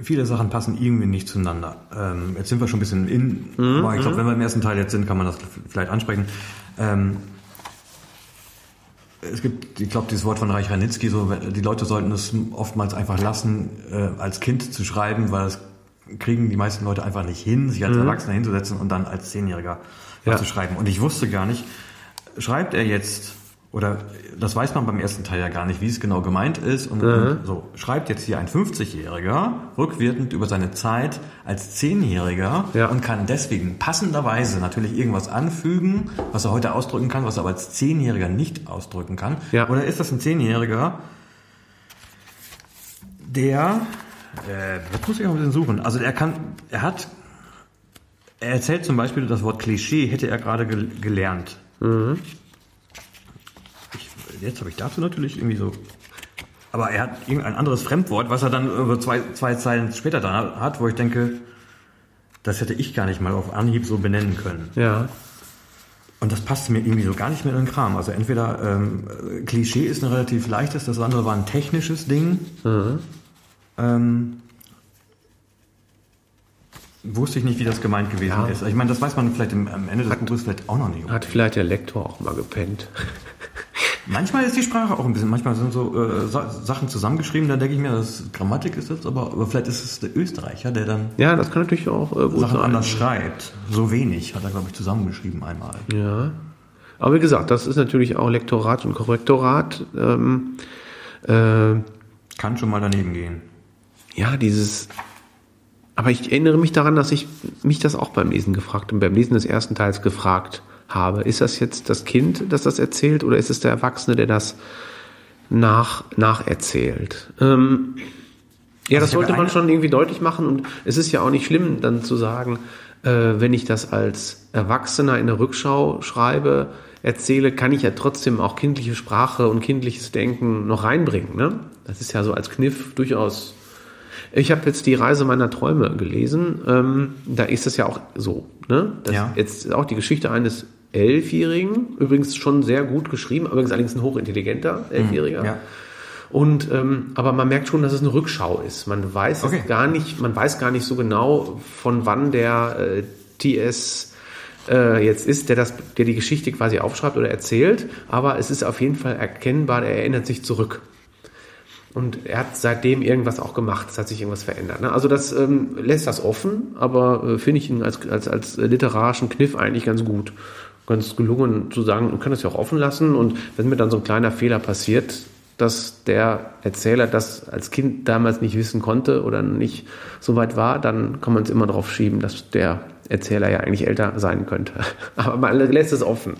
Viele Sachen passen irgendwie nicht zueinander. Ähm, jetzt sind wir schon ein bisschen in, aber ich glaube, wenn wir im ersten Teil jetzt sind, kann man das vielleicht ansprechen. Ähm, es gibt, ich glaube, dieses Wort von Reich Ranitzky, so, die Leute sollten es oftmals einfach lassen, äh, als Kind zu schreiben, weil es kriegen die meisten Leute einfach nicht hin, sich als Erwachsener hinzusetzen und dann als Zehnjähriger Ja. zu schreiben. Und ich wusste gar nicht, schreibt er jetzt, oder das weiß man beim ersten Teil ja gar nicht, wie es genau gemeint ist. Und, und so, schreibt jetzt hier ein 50-Jähriger rückwirkend über seine Zeit als Zehnjähriger Ja. und kann deswegen passenderweise natürlich irgendwas anfügen, was er heute ausdrücken kann, was er aber als Zehnjähriger nicht ausdrücken kann. Ja. Oder ist das ein Zehnjähriger, der, äh, das muss ich auch ein bisschen suchen. Also er kann, er hat, er erzählt zum Beispiel das Wort Klischee hätte er gerade gel gelernt. Ich, jetzt habe ich dazu natürlich irgendwie so. Aber er hat irgendein anderes Fremdwort, was er dann über zwei, zwei Zeilen später da hat, wo ich denke, das hätte ich gar nicht mal auf Anhieb so benennen können. Ja. Und das passte mir irgendwie so gar nicht mehr in den Kram. Also entweder ähm, äh, Klischee ist ein relativ leichtes, das andere war ein technisches Ding. Ähm, wusste ich nicht, wie das gemeint gewesen Ja. ist. Ich meine, das weiß man vielleicht im, am Ende des Buches vielleicht auch noch nicht. Hat vielleicht der Lektor auch mal gepennt. Manchmal ist die Sprache auch ein bisschen, manchmal sind so äh, Sa Sachen zusammengeschrieben, da denke ich mir, das ist Grammatik ist jetzt, aber, aber vielleicht ist es der Österreicher, der dann Ja, das kann natürlich auch äh, Sachen sein. anders schreibt. So wenig hat er, glaube ich, zusammengeschrieben einmal. Ja. Aber wie gesagt, das ist natürlich auch Lektorat und Korrektorat. Ähm, äh, Kann schon mal daneben gehen. ja, dieses. Aber ich erinnere mich daran, dass ich mich das auch beim Lesen gefragt und beim Lesen des ersten Teils gefragt habe. Ist das jetzt das Kind, das das erzählt, oder ist es der Erwachsene, der das nach, nacherzählt? Ähm, ja, das ich habe sollte man schon irgendwie deutlich machen und es ist ja auch nicht schlimm, dann zu sagen, äh, wenn ich das als Erwachsener in der Rückschau schreibe, erzähle, kann ich ja trotzdem auch kindliche Sprache und kindliches Denken noch reinbringen. Ne? Das ist ja so als Kniff durchaus. Ich habe jetzt die Reise meiner Träume gelesen. Ähm, da ist es ja auch so. Ne? Das Ja. ist jetzt auch die Geschichte eines Elfjährigen, übrigens schon sehr gut geschrieben, übrigens allerdings ein hochintelligenter Elfjähriger. ja. Und ähm, aber man merkt schon, dass es eine Rückschau ist. Man weiß Okay. gar nicht, man weiß gar nicht so genau, von wann der äh, TS äh, jetzt ist, der das, der die Geschichte quasi aufschreibt oder erzählt. Aber es ist auf jeden Fall erkennbar, er erinnert sich zurück. Und er hat seitdem irgendwas auch gemacht, es hat sich irgendwas verändert. Ne? Also das ähm, lässt das offen, aber äh, finde ich ihn als, als, als literarischen Kniff eigentlich ganz gut. Ganz gelungen zu sagen, man kann das ja auch offen lassen und wenn mir dann so ein kleiner Fehler passiert, dass der Erzähler das als Kind damals nicht wissen konnte oder nicht so weit war, dann kann man es immer darauf schieben, dass der Erzähler ja eigentlich älter sein könnte. Aber man lässt es offen.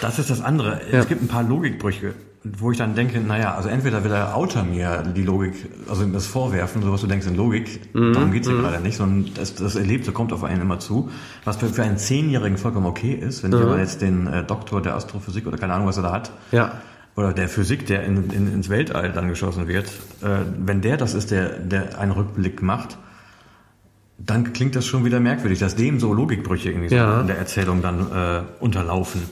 Das ist das andere. Ja. Es gibt ein paar Logikbrüche, wo ich dann denke, naja, also entweder will der Autor mir die Logik, also das vorwerfen, so was du denkst in Logik, Mhm. darum geht's ja gerade nicht, sondern das, das Erlebte kommt auf einen immer zu, was für, für einen Zehnjährigen vollkommen okay ist, wenn ich aber jetzt den äh, Doktor der Astrophysik oder keine Ahnung, was er da hat, Ja. oder der Physik, der in, in, ins Weltall dann geschossen wird, äh, wenn der das ist, der, der einen Rückblick macht, dann klingt das schon wieder merkwürdig, dass dem so Logikbrüche irgendwie so Ja. in der Erzählung dann äh, unterlaufen.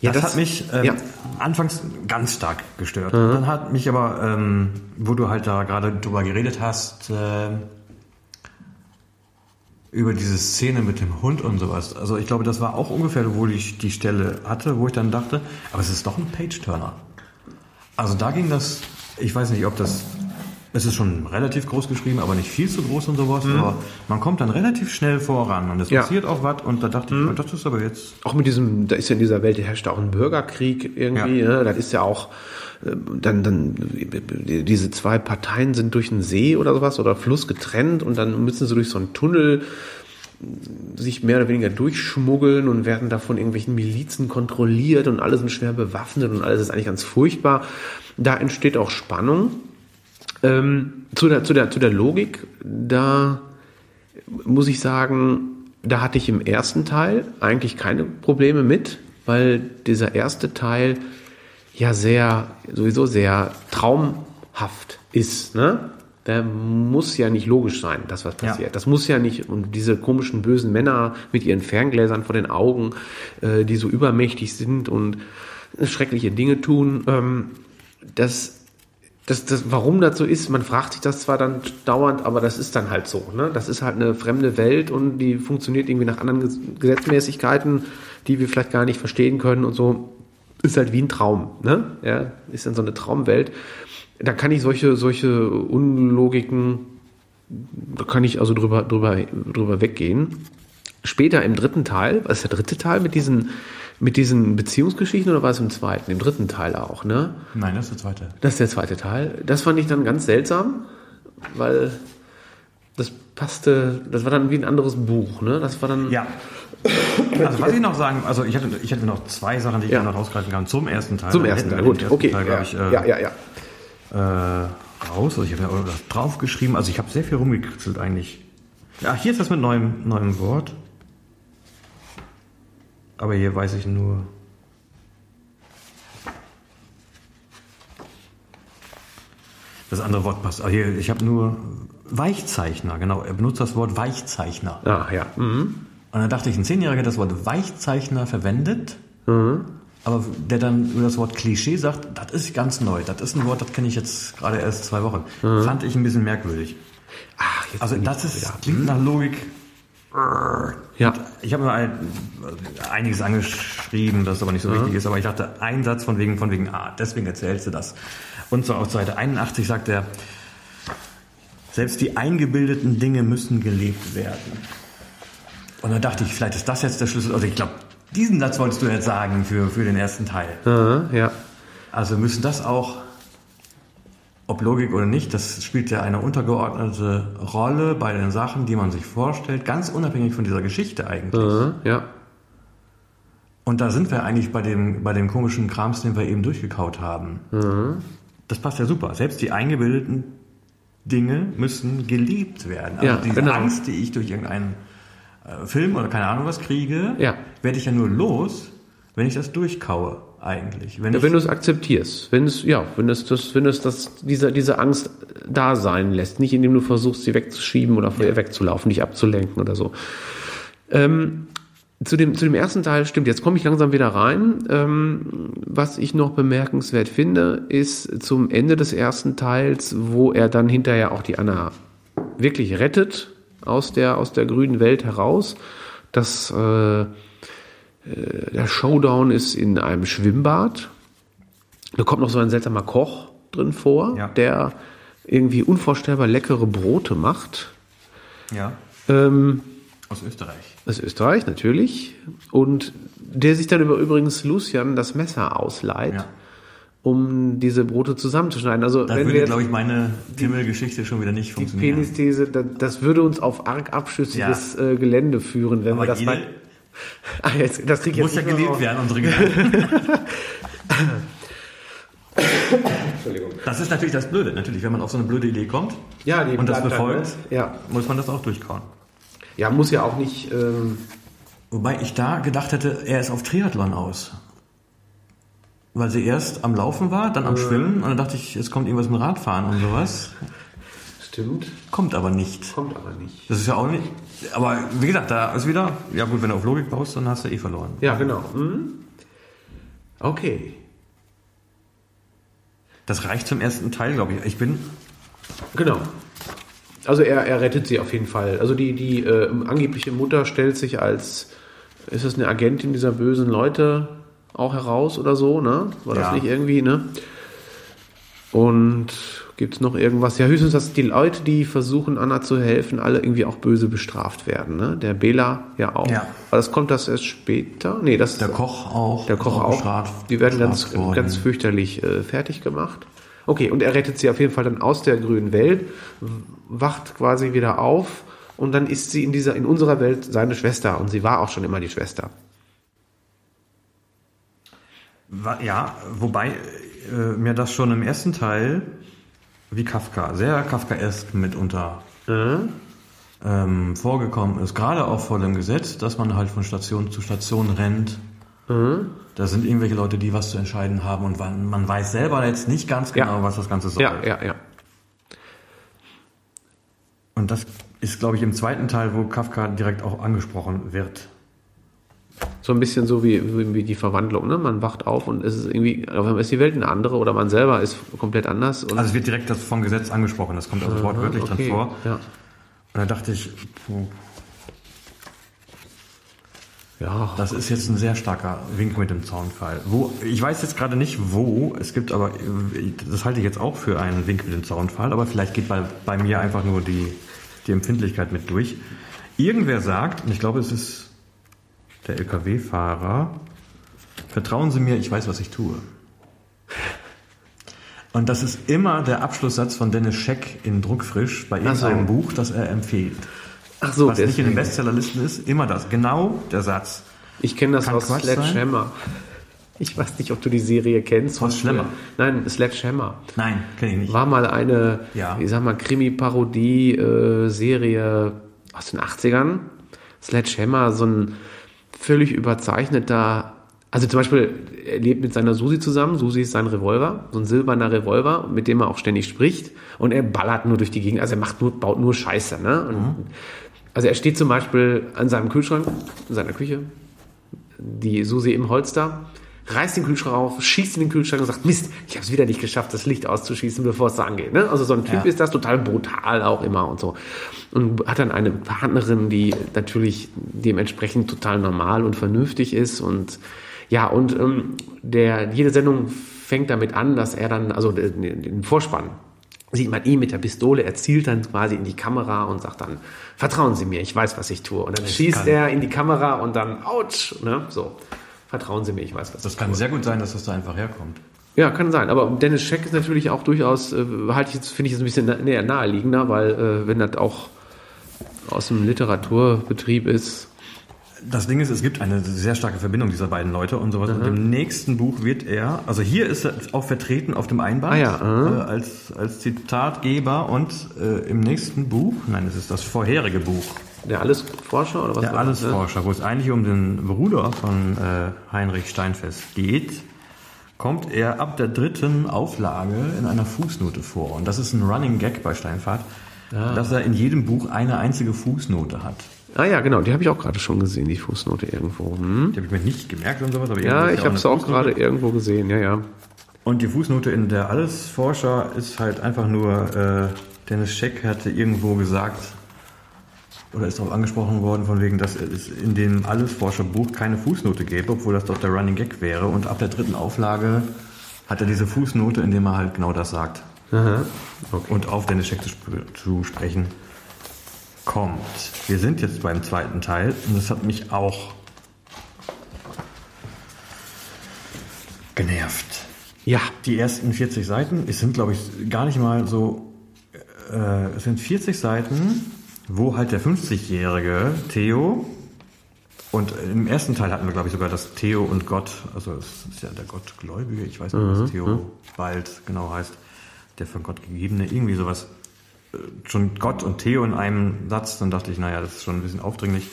Ja, das, das- hat mich ähm, ja. anfangs ganz stark gestört. Dann hat mich aber, ähm, wo du halt da gerade drüber geredet hast, äh, über diese Szene mit dem Hund und sowas. Also ich glaube, das war auch ungefähr, wo ich die Stelle hatte, wo ich dann dachte, aber es ist doch ein Page-Turner. Also da ging das, ich weiß nicht, ob das, es ist schon relativ groß geschrieben, aber nicht viel zu groß und sowas, aber man kommt dann relativ schnell voran und es Mhm. Ja. Mhm. passiert auch was und da dachte ich, das ist aber jetzt auch mit diesem, da ist ja in dieser Welt herrscht auch ein Bürgerkrieg irgendwie, Ja. ne? das ist ja auch, äh, dann, dann, diese zwei Parteien sind durch einen See oder sowas oder Fluss getrennt und dann müssen sie durch so einen Tunnel sich mehr oder weniger durchschmuggeln und werden da von irgendwelchen Milizen kontrolliert und alle sind schwer bewaffnet und alles ist eigentlich ganz furchtbar. Da entsteht auch Spannung. Ähm, zu, der, zu, der, zu der Logik, da muss ich sagen, da hatte ich im ersten Teil eigentlich keine Probleme mit, weil dieser erste Teil ja sehr, sowieso sehr traumhaft ist. Ne? Der muss ja nicht logisch sein, das was Ja. passiert. Das muss ja nicht, und diese komischen bösen Männer mit ihren Ferngläsern vor den Augen, äh, die so übermächtig sind und schreckliche Dinge tun, ähm, das das, das, warum das so ist, man fragt sich das zwar dann dauernd, aber das ist dann halt so. Ne? Das ist halt eine fremde Welt und die funktioniert irgendwie nach anderen Ges- Gesetzmäßigkeiten, die wir vielleicht gar nicht verstehen können und so. Ist halt wie ein Traum. Ne? Ja, ist dann so eine Traumwelt. Da kann ich solche, solche Unlogiken da kann ich also drüber, drüber, drüber weggehen. Später im dritten Teil, was ist der dritte Teil mit diesen, mit diesen Beziehungsgeschichten oder war es im zweiten? Im dritten Teil auch, ne? Nein, das ist der zweite. Das ist der zweite Teil. Das fand ich dann ganz seltsam, weil das passte, das war dann wie ein anderes Buch, ne? Das war dann. Ja. Also was ich noch sagen, also ich hatte, ich hatte noch zwei Sachen, die ich Ja. noch rausgreifen kann. Zum ersten Teil. Zum ersten Teil, gut, ersten okay. Teil, ja, ich, äh, ja, ja, ja. äh, raus. Also ich habe ja auch draufgeschrieben. Also ich habe sehr viel rumgekritzelt eigentlich. Ja, hier ist das mit neuem, neuem Wort. Aber hier weiß ich nur. Das andere Wort passt. Ah, hier, ich habe nur Weichzeichner, genau. Er benutzt das Wort Weichzeichner. Ah, ja. Mhm. Und dann dachte ich, ein Zehnjähriger, das Wort Weichzeichner verwendet, Mhm. aber der dann über das Wort Klischee sagt, das ist ganz neu. Das ist ein Wort, das kenne ich jetzt gerade erst zwei Wochen. Fand ich ein bisschen merkwürdig. Ach, jetzt Also das ist, klingt nach Logik. Ja. Ich habe mir ein, einiges angeschrieben, das aber nicht so wichtig ist, aber ich dachte, ein Satz von wegen, von wegen, ah, deswegen erzählst du das. Und so auf Seite 81 sagt er, selbst die eingebildeten Dinge müssen gelebt werden. Und dann dachte ich, vielleicht ist das jetzt der Schlüssel. Also ich glaube, diesen Satz wolltest du jetzt sagen für, für den ersten Teil. Aha, ja. Also müssen das auch, ob Logik oder nicht, das spielt ja eine untergeordnete Rolle bei den Sachen, die man sich vorstellt, ganz unabhängig von dieser Geschichte eigentlich. Aha, ja. Und da sind wir eigentlich bei dem, bei dem komischen Krams, den wir eben durchgekaut haben. Das passt ja super. Selbst die eingebildeten Dinge müssen geliebt werden. Also Ja, diese genau. Angst, die ich durch irgendeinen äh, Film oder keine Ahnung was kriege, Ja. werde ich ja nur los, wenn ich das durchkaue eigentlich. Wenn Ja, wenn du es akzeptierst, wenn es, ja, wenn es das, wenn es das, diese, diese Angst da sein lässt, nicht indem du versuchst, sie wegzuschieben oder vor ihr wegzulaufen, dich abzulenken oder so. Ähm, zu dem, zu dem ersten Teil stimmt, jetzt komme ich langsam wieder rein. Ähm, was ich noch bemerkenswert finde, ist zum Ende des ersten Teils, wo er dann hinterher auch die Anna wirklich rettet aus der, aus der grünen Welt heraus, dass äh, der Showdown ist in einem Schwimmbad. Da kommt noch so ein seltsamer Koch drin vor, Ja. der irgendwie unvorstellbar leckere Brote macht. ja, Ähm, aus Österreich. aus Österreich natürlich. Und der sich dann über übrigens Lucian das Messer ausleiht, Ja. um diese Brote zusammenzuschneiden. Also Da wenn würde, glaube ich, meine Timmelgeschichte schon wieder nicht die funktionieren. Penisthese, das, das würde uns auf arg abschüssiges äh, Gelände führen, wenn Aber wir das jede- mal. Ah, jetzt, das krieg ich Muss ja gelebt werden, unsere Gedanken. Das ist natürlich das Blöde. Natürlich, wenn man auf so eine blöde Idee kommt Ja, und das dann, befolgt, ne? Ja. muss man das auch durchkauen. Ja, muss ja auch nicht. Ähm, Wobei ich da gedacht hätte, er ist auf Triathlon aus. Weil sie erst am Laufen war, dann am Schwimmen und dann dachte ich, es kommt irgendwas mit Radfahren und sowas. Stimmt. Kommt aber nicht. Kommt aber nicht. Das ist ja auch nicht. Aber wie gesagt, da ist wieder, ja gut, wenn du auf Logik baust, dann hast du eh verloren. Ja, genau. Mhm. Okay. Das reicht zum ersten Teil, glaube ich. Ich bin Genau. Also er, er rettet sie auf jeden Fall. Also die, die äh, angebliche Mutter stellt sich als, ist das eine Agentin dieser bösen Leute auch heraus oder so, ne? War das Ja. nicht irgendwie, ne? Und gibt es noch irgendwas? Ja, höchstens, dass die Leute, die versuchen, Anna zu helfen, alle irgendwie auch böse bestraft werden, ne? Der Bela ja auch. Ja. Aber das kommt das erst später? Nee, das der Koch auch. Der Koch auch. bestraft- die werden ganz, worden. ganz fürchterlich äh, fertig gemacht. Okay, und er rettet sie auf jeden Fall dann aus der grünen Welt, wacht quasi wieder auf und dann ist sie in dieser, in unserer Welt seine Schwester und sie war auch schon immer die Schwester. Ja, wobei äh, mir das schon im ersten Teil wie Kafka, sehr Kafkaesk mitunter ähm, vorgekommen ist. Gerade auch vor dem Gesetz, dass man halt von Station zu Station rennt. Da sind irgendwelche Leute, die was zu entscheiden haben und man, weiß selber jetzt nicht ganz Ja. genau, was das Ganze soll. Ja, ja, ja. Und das ist, glaube ich, im zweiten Teil, wo Kafka direkt auch angesprochen wird. So ein bisschen so wie, wie die Verwandlung, ne? Man wacht auf und es ist irgendwie, ist die Welt eine andere oder man selber ist komplett anders. Also es wird direkt das vom Gesetz angesprochen, das kommt also wortwörtlich drin okay, vor. Ja. Und da dachte ich, puh, Ja, Das ist jetzt ein sehr starker Wink mit dem Zaunpfeil. Wo, ich weiß jetzt gerade nicht wo, es gibt aber, das halte ich jetzt auch für einen Wink mit dem Zaunpfeil, aber vielleicht geht bei, bei mir einfach nur die, die Empfindlichkeit mit durch. Irgendwer sagt, und ich glaube es ist der LKW-Fahrer, vertrauen Sie mir, ich weiß, was ich tue. Und das ist immer der Abschlusssatz von Dennis Scheck in Druckfrisch bei Ach so. irgendeinem Buch, das er empfiehlt. ach so, Was nicht in den. Bestsellerlisten ist, immer das. Genau der Satz. Ich kenne das Kann aus Quatsch Sledgehammer. Ich weiß nicht, ob du die Serie kennst. Horst Schlemmer? Nein, Sledgehammer. Nein, kenne ich nicht. War mal eine, Ja. ich sag mal, Krimi-Parodie-Serie aus den 80ern. Sledgehammer, so ein völlig überzeichneter, also zum Beispiel, er lebt mit seiner Susi zusammen. Susi ist sein Revolver, so ein silberner Revolver, mit dem er auch ständig spricht. Und er ballert nur durch die Gegend, also er macht nur, baut nur Scheiße. Ne? Und, Also er steht zum Beispiel an seinem Kühlschrank, in seiner Küche, die Susi im Holster, reißt den Kühlschrank auf, schießt in den Kühlschrank und sagt, Mist, ich habe es wieder nicht geschafft, das Licht auszuschießen, bevor es da angeht. Ne? Also so ein Typ Ja. ist das, total brutal auch immer und so. Und hat dann eine Partnerin, die natürlich dementsprechend total normal und vernünftig ist und ja, und ähm, der, jede Sendung fängt damit an, dass er dann, also den, Vorspann, sieht man ihn mit der Pistole, er zielt dann quasi in die Kamera und sagt dann, vertrauen Sie mir, ich weiß, was ich tue. Und dann schießt kann- er in die Kamera und dann, ouch, ne, so. Vertrauen Sie mir, ich weiß, was Das kann tue. sehr gut sein, dass das da einfach herkommt. Ja, kann sein. Aber Dennis Scheck ist natürlich auch durchaus, äh, halte ich jetzt, finde ich jetzt ein bisschen näher naheliegender, weil äh, wenn das auch aus dem Literaturbetrieb ist, Das Ding ist, es gibt eine sehr starke Verbindung dieser beiden Leute und sowas. Und im nächsten Buch wird er, also hier ist er auch vertreten auf dem Einband Ah ja, aha. äh, als, als Zitatgeber und äh, im nächsten Buch, nein, es ist das vorherige Buch, der Allesforscher oder was der das, ne? Allesforscher, wo es eigentlich um den Bruder von äh, Heinrich Steinfest geht, kommt er ab der dritten Auflage in einer Fußnote vor. Und das ist ein Running Gag bei Steinfahrt, Ah. dass er in jedem Buch eine einzige Fußnote hat. Ah ja, genau, die habe ich auch gerade schon gesehen, die Fußnote irgendwo. Hm? Die habe ich mir nicht gemerkt und sowas, aber Ja, ich habe es auch gerade irgendwo gesehen, ja, ja. Und die Fußnote in der Allesforscher ist halt einfach nur, äh, Dennis Scheck hatte irgendwo gesagt, oder ist darauf angesprochen worden, von wegen, dass es in dem Allesforscher-Buch keine Fußnote gäbe, obwohl das doch der Running Gag wäre. Und ab der dritten Auflage hat er diese Fußnote, in dem er halt genau das sagt. Aha. Okay. Und auf Dennis Scheck zu, sp zu sprechen kommt. Wir sind jetzt beim zweiten Teil und das hat mich auch genervt. Ja, Die ersten 40 Seiten, es sind glaube ich gar nicht mal so, äh, es sind 40 Seiten, wo halt der 50-jährige Theo und im ersten Teil hatten wir glaube ich sogar das Theo und Gott, also es ist ja der Gottgläubige, ich weiß nicht, was Theo bald genau heißt, der von Gott gegebene, irgendwie sowas. Äh, Schon Gott und Theo in einem Satz, dann dachte ich, naja, das ist schon ein bisschen aufdringlich.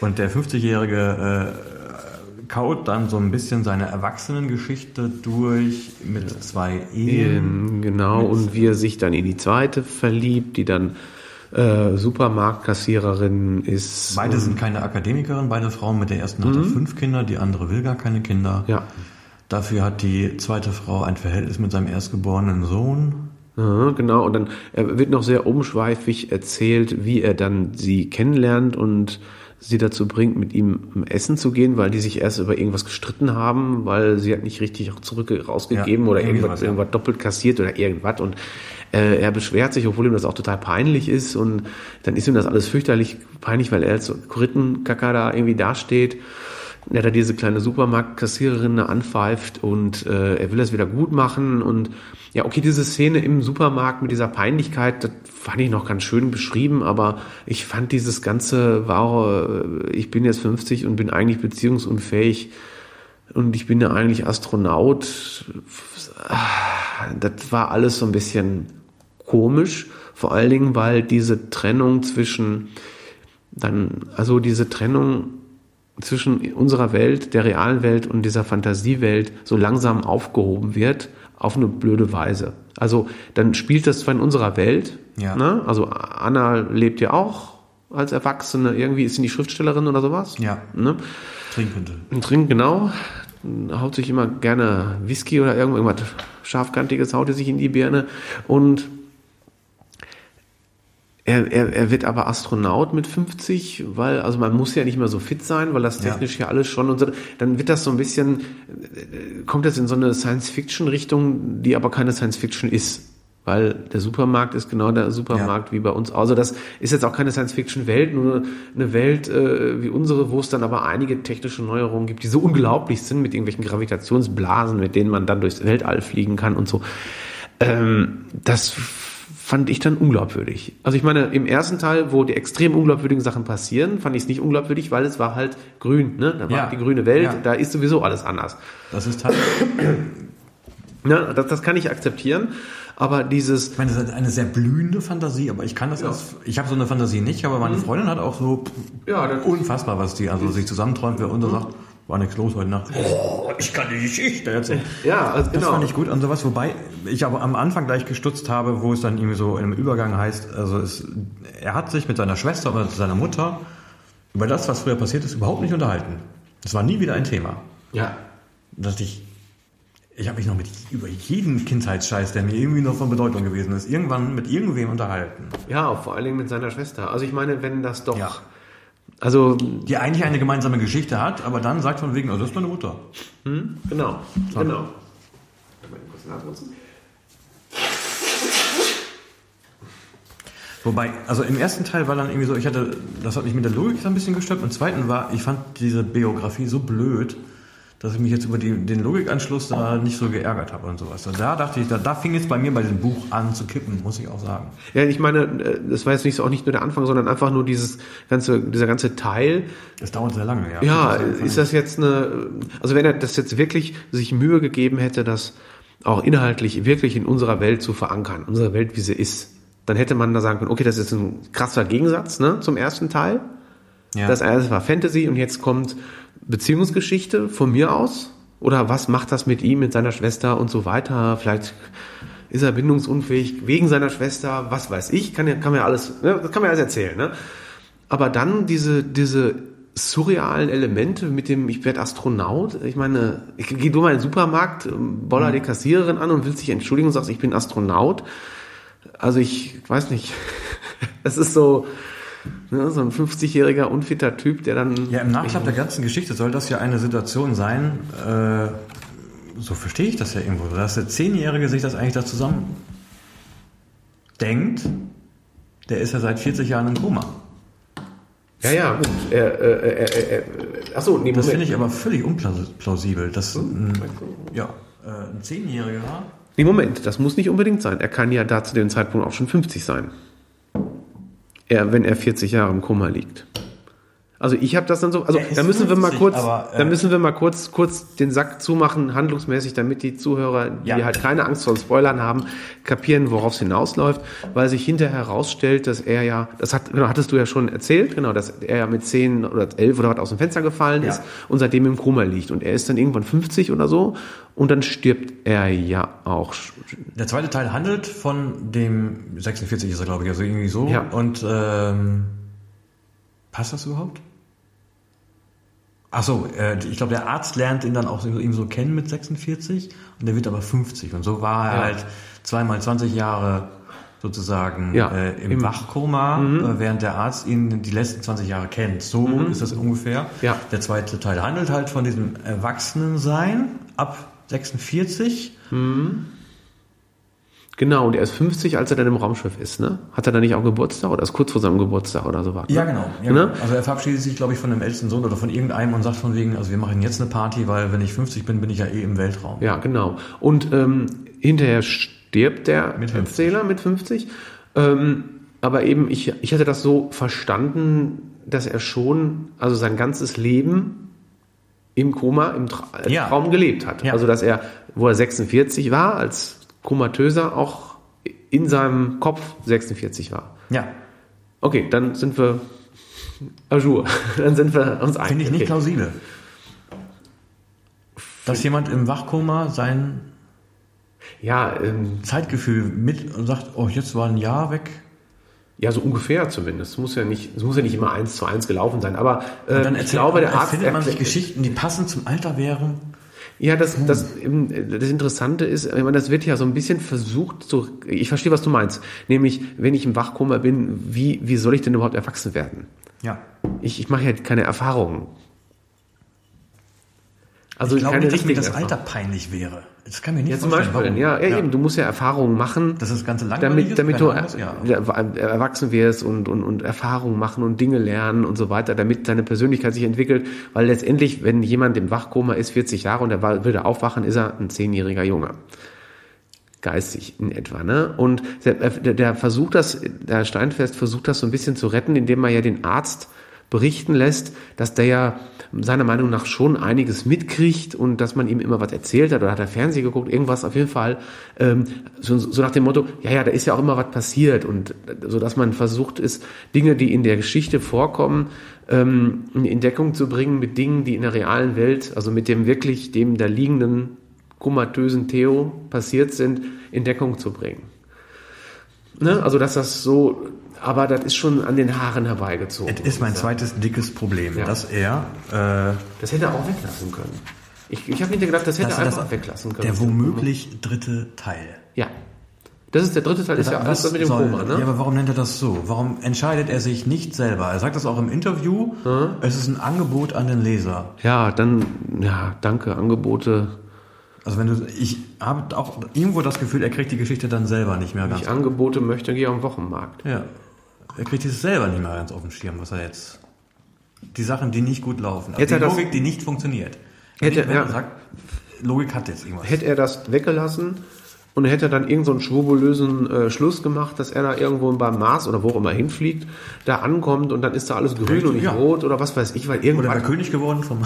Und der 50-jährige äh, kaut dann so ein bisschen seine Erwachsenengeschichte durch mit zwei Ehen. genau. Und wie er sich dann in die zweite verliebt, die dann äh, Supermarktkassiererin ist. Beide sind keine Akademikerin, beide Frauen. Mit der ersten hat er fünf Kinder, die andere will gar keine Kinder. Ja. Dafür hat die zweite Frau ein Verhältnis mit seinem erstgeborenen Sohn. Aha, genau, und dann äh, wird noch sehr umschweifig erzählt, wie er dann sie kennenlernt und sie dazu bringt, mit ihm essen zu gehen, weil die sich erst über irgendwas gestritten haben, weil sie hat nicht richtig auch zurück rausgegeben Ja, oder irgendwas, sowas, ja. irgendwas doppelt kassiert oder irgendwas. Und äh, er beschwert sich, obwohl ihm das auch total peinlich ist. Und dann ist ihm das alles fürchterlich peinlich, weil er als so Korittenkacker da irgendwie dasteht. Er da diese kleine Supermarktkassiererin anpfeift und äh, er will das wieder gut machen und ja, okay, diese Szene im Supermarkt mit dieser Peinlichkeit, das fand ich noch ganz schön beschrieben, aber ich fand dieses ganze war, äh, ich bin jetzt 50 und bin eigentlich beziehungsunfähig und ich bin ja eigentlich Astronaut. Das war alles so ein bisschen komisch, vor allen Dingen, weil diese Trennung zwischen dann, also diese Trennung zwischen unserer Welt, der realen Welt und dieser Fantasiewelt so langsam aufgehoben wird auf eine blöde Weise. Also dann spielt das zwar in unserer Welt, Ja. ne? also Anna lebt ja auch als Erwachsene, irgendwie ist sie die Schriftstellerin oder sowas. Ja. Ne? Trinkende. Trinkt genau, haut sich immer gerne Whisky oder irgend- irgendwas scharfkantiges, haut er sich in die Birne und Er, er, er wird aber Astronaut mit 50, weil, also man muss ja nicht mehr so fit sein, weil das Ja. technisch ja, alles schon und so. Dann wird das so ein bisschen, äh, kommt das in so eine Science-Fiction-Richtung, die aber keine Science-Fiction ist. Weil der Supermarkt ist genau der Supermarkt wie bei uns. Also das ist jetzt auch keine Science-Fiction-Welt, nur eine Welt äh, wie unsere, wo es dann aber einige technische Neuerungen gibt, die so unglaublich sind mit irgendwelchen Gravitationsblasen, mit denen man dann durchs Weltall fliegen kann und so. Ähm, das fand ich dann unglaubwürdig. Also ich meine, im ersten Teil, wo die extrem unglaubwürdigen Sachen passieren, fand ich es nicht unglaubwürdig, weil es war halt grün, ne? Da war Ja. die grüne Welt, Ja. da ist sowieso alles anders. Das ist halt, Ne? Das, das kann ich akzeptieren, aber dieses, ich meine, das ist eine sehr blühende Fantasie, aber ich kann das als, ich habe so eine Fantasie nicht, aber meine Freundin hat auch so Ja, unfassbar, was die also sich zusammenträumt, wer unter sagt, war nichts los heute Nacht. Oh, ich kann die Geschichte erzählen. ja, also Das genau. fand ich gut und sowas, wobei ich aber am Anfang gleich gestutzt habe, wo es dann irgendwie so in einem Übergang heißt, also es, er hat sich mit seiner Schwester oder seiner Mutter über das, was früher passiert ist, überhaupt nicht unterhalten. Das war nie wieder ein Thema. Ja. Dass ich, ich habe mich noch mit über jeden Kindheitsscheiß, der mir irgendwie noch von Bedeutung gewesen ist, irgendwann mit irgendwem unterhalten. Ja, vor allen Dingen mit seiner Schwester. Also ich meine, wenn das doch, Ja. Also Die eigentlich eine gemeinsame Geschichte hat, aber dann sagt von wegen, oh, das ist meine Mutter. genau, genau. Wobei, also im ersten Teil war dann irgendwie so, ich hatte, das hat mich mit der Logik so ein bisschen gestört. Im zweiten war, ich fand diese Biografie so blöd, dass ich mich jetzt über die, den Logikanschluss da nicht so geärgert habe und sowas. Und da dachte ich, da, da fing es bei mir bei diesem Buch an zu kippen, muss ich auch sagen. Ja, ich meine, äh, das war jetzt nicht so auch nicht nur der Anfang, sondern einfach nur dieses ganze, dieser ganze Teil. Das dauert sehr lange, ja. Ja, Das ist das jetzt eine, also wenn er das jetzt wirklich sich Mühe gegeben hätte, das auch inhaltlich wirklich in unserer Welt zu verankern, unsere Welt, wie sie ist, dann hätte man da sagen können, okay, das ist ein krasser Gegensatz ne, zum ersten Teil. Ja. Das erste war Fantasy und jetzt kommt Beziehungsgeschichte von mir aus. Oder was macht das mit ihm, mit seiner Schwester und so weiter? Vielleicht ist er bindungsunfähig wegen seiner Schwester, was weiß ich, kann ja, kann man ja alles, ne, das kann man ja alles erzählen, ne? Aber dann diese, diese surrealen Elemente mit dem, ich werde Astronaut, ich meine, ich gehe nur mal in den Supermarkt, boller die Kassiererin an und willst dich entschuldigen und sagst, ich bin Astronaut. Also ich weiß nicht, es ist so, ne, so ein 50-jähriger unfitter Typ, der dann... Ja, im Nachklapp der ganzen Geschichte soll das ja eine Situation sein, äh, so verstehe ich das ja irgendwo, dass der Zehnjährige sich das eigentlich da zusammen denkt, der ist ja seit 40 Jahren im Koma. Ja, ja, gut. Er, äh, äh, äh, äh, achso, nee, Das finde ich aber völlig unplausibel, dass ein, ja, äh, ein Zehnjähriger Nee, Moment, das muss nicht unbedingt sein. Er kann ja da zu dem Zeitpunkt auch schon 50 sein. Er, wenn er 40 Jahre im Koma liegt. Also ich habe das dann so, also ist da müssen wir mal 50, kurz, aber, äh, da müssen wir mal kurz, kurz den Sack zumachen, handlungsmäßig, damit die Zuhörer, die Ja. halt keine Angst vor Spoilern haben, kapieren, worauf es hinausläuft, weil sich hinterher herausstellt, dass er ja, das hat, genau, hattest du ja schon erzählt, genau, dass er ja mit 10 oder 11 oder was aus dem Fenster gefallen Ja. ist und seitdem im Koma liegt. Und er ist dann irgendwann 50 oder so und dann stirbt er ja auch. Der zweite Teil handelt von dem 46 ist er, glaube ich, also irgendwie so. Ja. Und ähm, passt das überhaupt? Ach so, äh, ich glaube, der Arzt lernt ihn dann auch ihm so kennen mit 46 und der wird aber 50 und so war er Ja. halt zweimal 20 Jahre sozusagen Ja, äh, im, im- Mhm. Wachkoma, äh, während der Arzt ihn die letzten 20 Jahre kennt. So ist das ungefähr. Ja. Der zweite Teil handelt halt von diesem Erwachsenensein ab 46. Genau, und er ist 50, als er dann im Raumschiff ist, ne? Hat er dann nicht auch Geburtstag oder ist kurz vor seinem Geburtstag oder so was? ne? Ja, genau. Ja, Ne? genau. Also er verabschiedet sich, glaube ich, von dem ältesten Sohn oder von irgendeinem und sagt von wegen, also wir machen jetzt eine Party, weil wenn ich 50 bin, bin ich ja eh im Weltraum. Ja, genau. Und ähm, hinterher stirbt der Mit 50. Erzähler mit 50. Ähm, aber eben, ich, ich hatte das so verstanden, dass er schon, also sein ganzes Leben im Koma, im Tra Ja. Traum gelebt hat. Ja. Also, dass er, wo er 46 war, als Komatöser, auch in seinem Kopf 46 war. Ja. Okay, dann sind wir ajour. Dann sind wir uns einig. Finde ich nicht okay. plausibel. Dass jemand im Wachkoma sein Ja, ähm, Zeitgefühl mit und sagt, oh, jetzt war ein Jahr weg. Ja, so ungefähr zumindest. Es muss ja nicht, es muss ja nicht immer eins zu eins gelaufen sein. Aber äh, Dann ich erzählt, glaube, der Arzt erfindet man sich Geschichten, die passend zum Alter wären. Ja, das, das, ähm, das Interessante ist, ich meine, das wird ja so ein bisschen versucht, so, ich verstehe, was du meinst. Nämlich, wenn ich im Wachkoma bin, wie, wie soll ich denn überhaupt erwachsen werden? Ja. Ich, ich mache ja keine Erfahrungen. Also ich glaube nicht, dass mir das Alter peinlich wäre. Das kann mir nicht Ja, zum. Beispiel. Warum? Ja, ja, eben, du musst ja Erfahrungen machen. Das Ganze langweilig damit, damit ist, du Ahnung, ja. er- er- erwachsen wirst und, und, und Erfahrungen machen und Dinge lernen und so weiter, damit deine Persönlichkeit sich entwickelt. Weil letztendlich, wenn jemand im Wachkoma ist, 40 Jahre und er würde aufwachen, ist er ein zehnjähriger Junge. Geistig in etwa, ne? Und der, der, der versucht das, der Steinfest versucht das so ein bisschen zu retten, indem er ja den Arzt berichten lässt, dass der ja seiner Meinung nach schon einiges mitkriegt und dass man ihm immer was erzählt hat oder hat er Fernsehen geguckt, irgendwas auf jeden Fall, ähm, so, so nach dem Motto, ja, ja, da ist ja auch immer was passiert und äh, so dass man versucht ist, Dinge, die in der Geschichte vorkommen, ähm, in Deckung zu bringen mit Dingen, die in der realen Welt, also mit dem wirklich dem da liegenden komatösen Theo passiert sind, in Deckung zu bringen. Ne? Also dass das so, aber das ist schon an den Haaren herbeigezogen. Es ist mein zweites dickes Problem, Ja. dass er, äh, Das hätte er auch weglassen können. Ich, ich habe nicht gedacht, das hätte er einfach das, weglassen können. der womöglich dritte Teil. Ja. Das ist der dritte Teil, ist ja alles das mit dem soll- Koma, ne? Ja, aber warum nennt er das so? Warum entscheidet er sich nicht selber? Er sagt das auch im Interview. Es ist ein Angebot an den Leser. Ja, dann, ja, danke, Angebote. Also wenn du, ich habe auch irgendwo das Gefühl, er kriegt die Geschichte dann selber nicht mehr Wenn ganz. ich Angebote möchte, gehe am Wochenmarkt. Ja, er kriegt es selber nicht mehr ganz auf dem Schirm, was er jetzt. Die Sachen, die nicht gut laufen. Also die er das- Logik, die nicht funktioniert. Hätte- wenn ja. er sagt, Logik hat jetzt irgendwas. Hätte er das weggelassen und hätte er dann irgendeinen so einen schwurbulösen äh, Schluss gemacht, dass er da irgendwo beim Mars oder wo auch immer hinfliegt, da ankommt und dann ist da alles grün Richtig, und nicht ja. rot oder was weiß ich, weil Oder irgendwann der König geworden vom.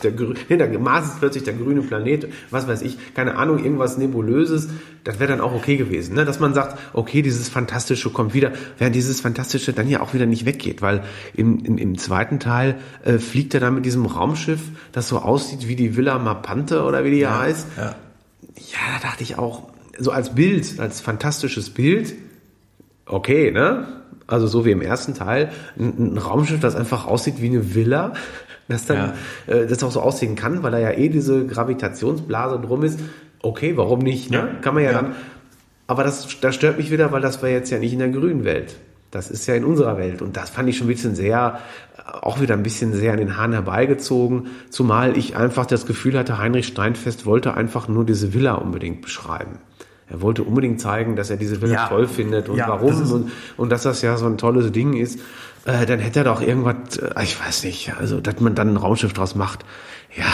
Der, der Mars ist plötzlich der grüne Planet, was weiß ich, keine Ahnung, irgendwas Nebulöses, das wäre dann auch okay gewesen, ne? dass man sagt, okay, dieses Fantastische kommt wieder, während dieses Fantastische dann ja auch wieder nicht weggeht, weil im, im, im zweiten Teil äh, fliegt er dann mit diesem Raumschiff, das so aussieht wie die Villa Mapante oder wie die ja, heißt. Ja. Ja, da dachte ich auch, so als Bild, als fantastisches Bild, okay, ne? Also so wie im ersten Teil, ein, ein Raumschiff, das einfach aussieht wie eine Villa, das dann, äh, das auch so aussehen kann, weil da ja eh diese Gravitationsblase drum ist. Okay, warum nicht? Ne? Ja. Kann man ja, Ja. dann. Aber das, das stört mich wieder, weil das war jetzt ja nicht in der grünen Welt. Das ist ja in unserer Welt. Und das fand ich schon ein bisschen sehr, auch wieder ein bisschen sehr an den Haaren herbeigezogen. Zumal ich einfach das Gefühl hatte, Heinrich Steinfest wollte einfach nur diese Villa unbedingt beschreiben. Er wollte unbedingt zeigen, dass er diese Villa Ja. toll findet und Ja, warum das und, und dass das ja so ein tolles Ding ist. Äh, dann hätte er doch irgendwas, äh, ich weiß nicht, also dass man dann ein Raumschiff draus macht. Ja,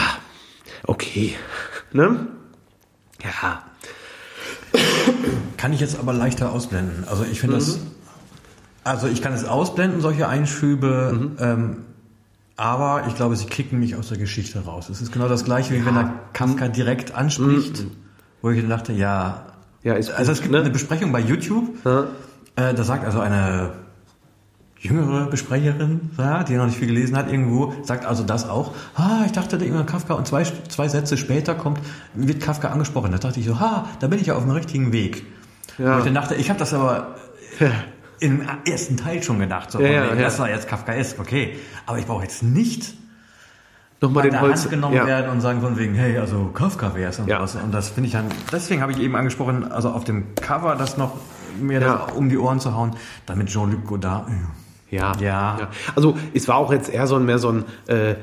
okay. Ne? Ja. Kann ich jetzt aber leichter ausblenden. Also ich finde das. Mhm. Also ich kann es ausblenden, solche Einschübe, Mhm. ähm, aber ich glaube, sie kicken mich aus der Geschichte raus. Es ist genau das gleiche, wie wenn er Kafka direkt anspricht, wo ich dachte, ja. Mhm. Ja, ist also es gut, gibt ne? eine Besprechung bei YouTube, Ja. äh, da sagt also eine jüngere Besprecherin, ja, die noch nicht viel gelesen hat, irgendwo, sagt also das auch. Ah, ich dachte, der Ingmar Kafka und zwei, zwei Sätze später kommt, wird Kafka angesprochen. Da dachte ich so, ha, da bin ich ja auf dem richtigen Weg. Ja. Und ich dann dachte, ich habe das aber im ersten Teil schon gedacht. So, Ja, ja, wegen, ja. Das war jetzt Kafkaesk, okay. Aber ich brauche jetzt nicht Nochmal den der Holz. Hand genommen ja. werden und sagen von wegen, hey, also Kafka wäre es und Ja. was. Und das finde ich dann, deswegen habe ich eben angesprochen, also auf dem Cover das noch mir Ja. das um die Ohren zu hauen, damit Jean-Luc Godard. äh, Ja. Ja. Also es war auch jetzt eher so ein mehr so ein äh,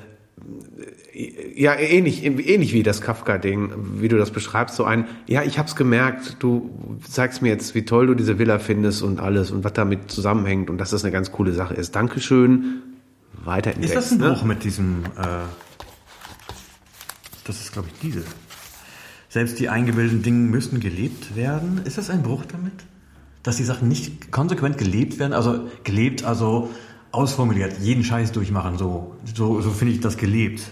ja ähnlich ähnlich wie das Kafka-Ding, wie du das beschreibst, so ein ja ich hab's gemerkt, du zeigst mir jetzt, wie toll du diese Villa findest und alles und was damit zusammenhängt und dass das eine ganz coole Sache ist. Dankeschön. Weiter im Ist das ein ne? Bruch mit diesem, äh, das ist glaube ich diese. Selbst die eingebildeten Dinge müssen gelebt werden. Ist das ein Bruch damit? Dass die Sachen nicht konsequent gelebt werden? Also gelebt, also ausformuliert, jeden Scheiß durchmachen, so, so, so finde ich das gelebt.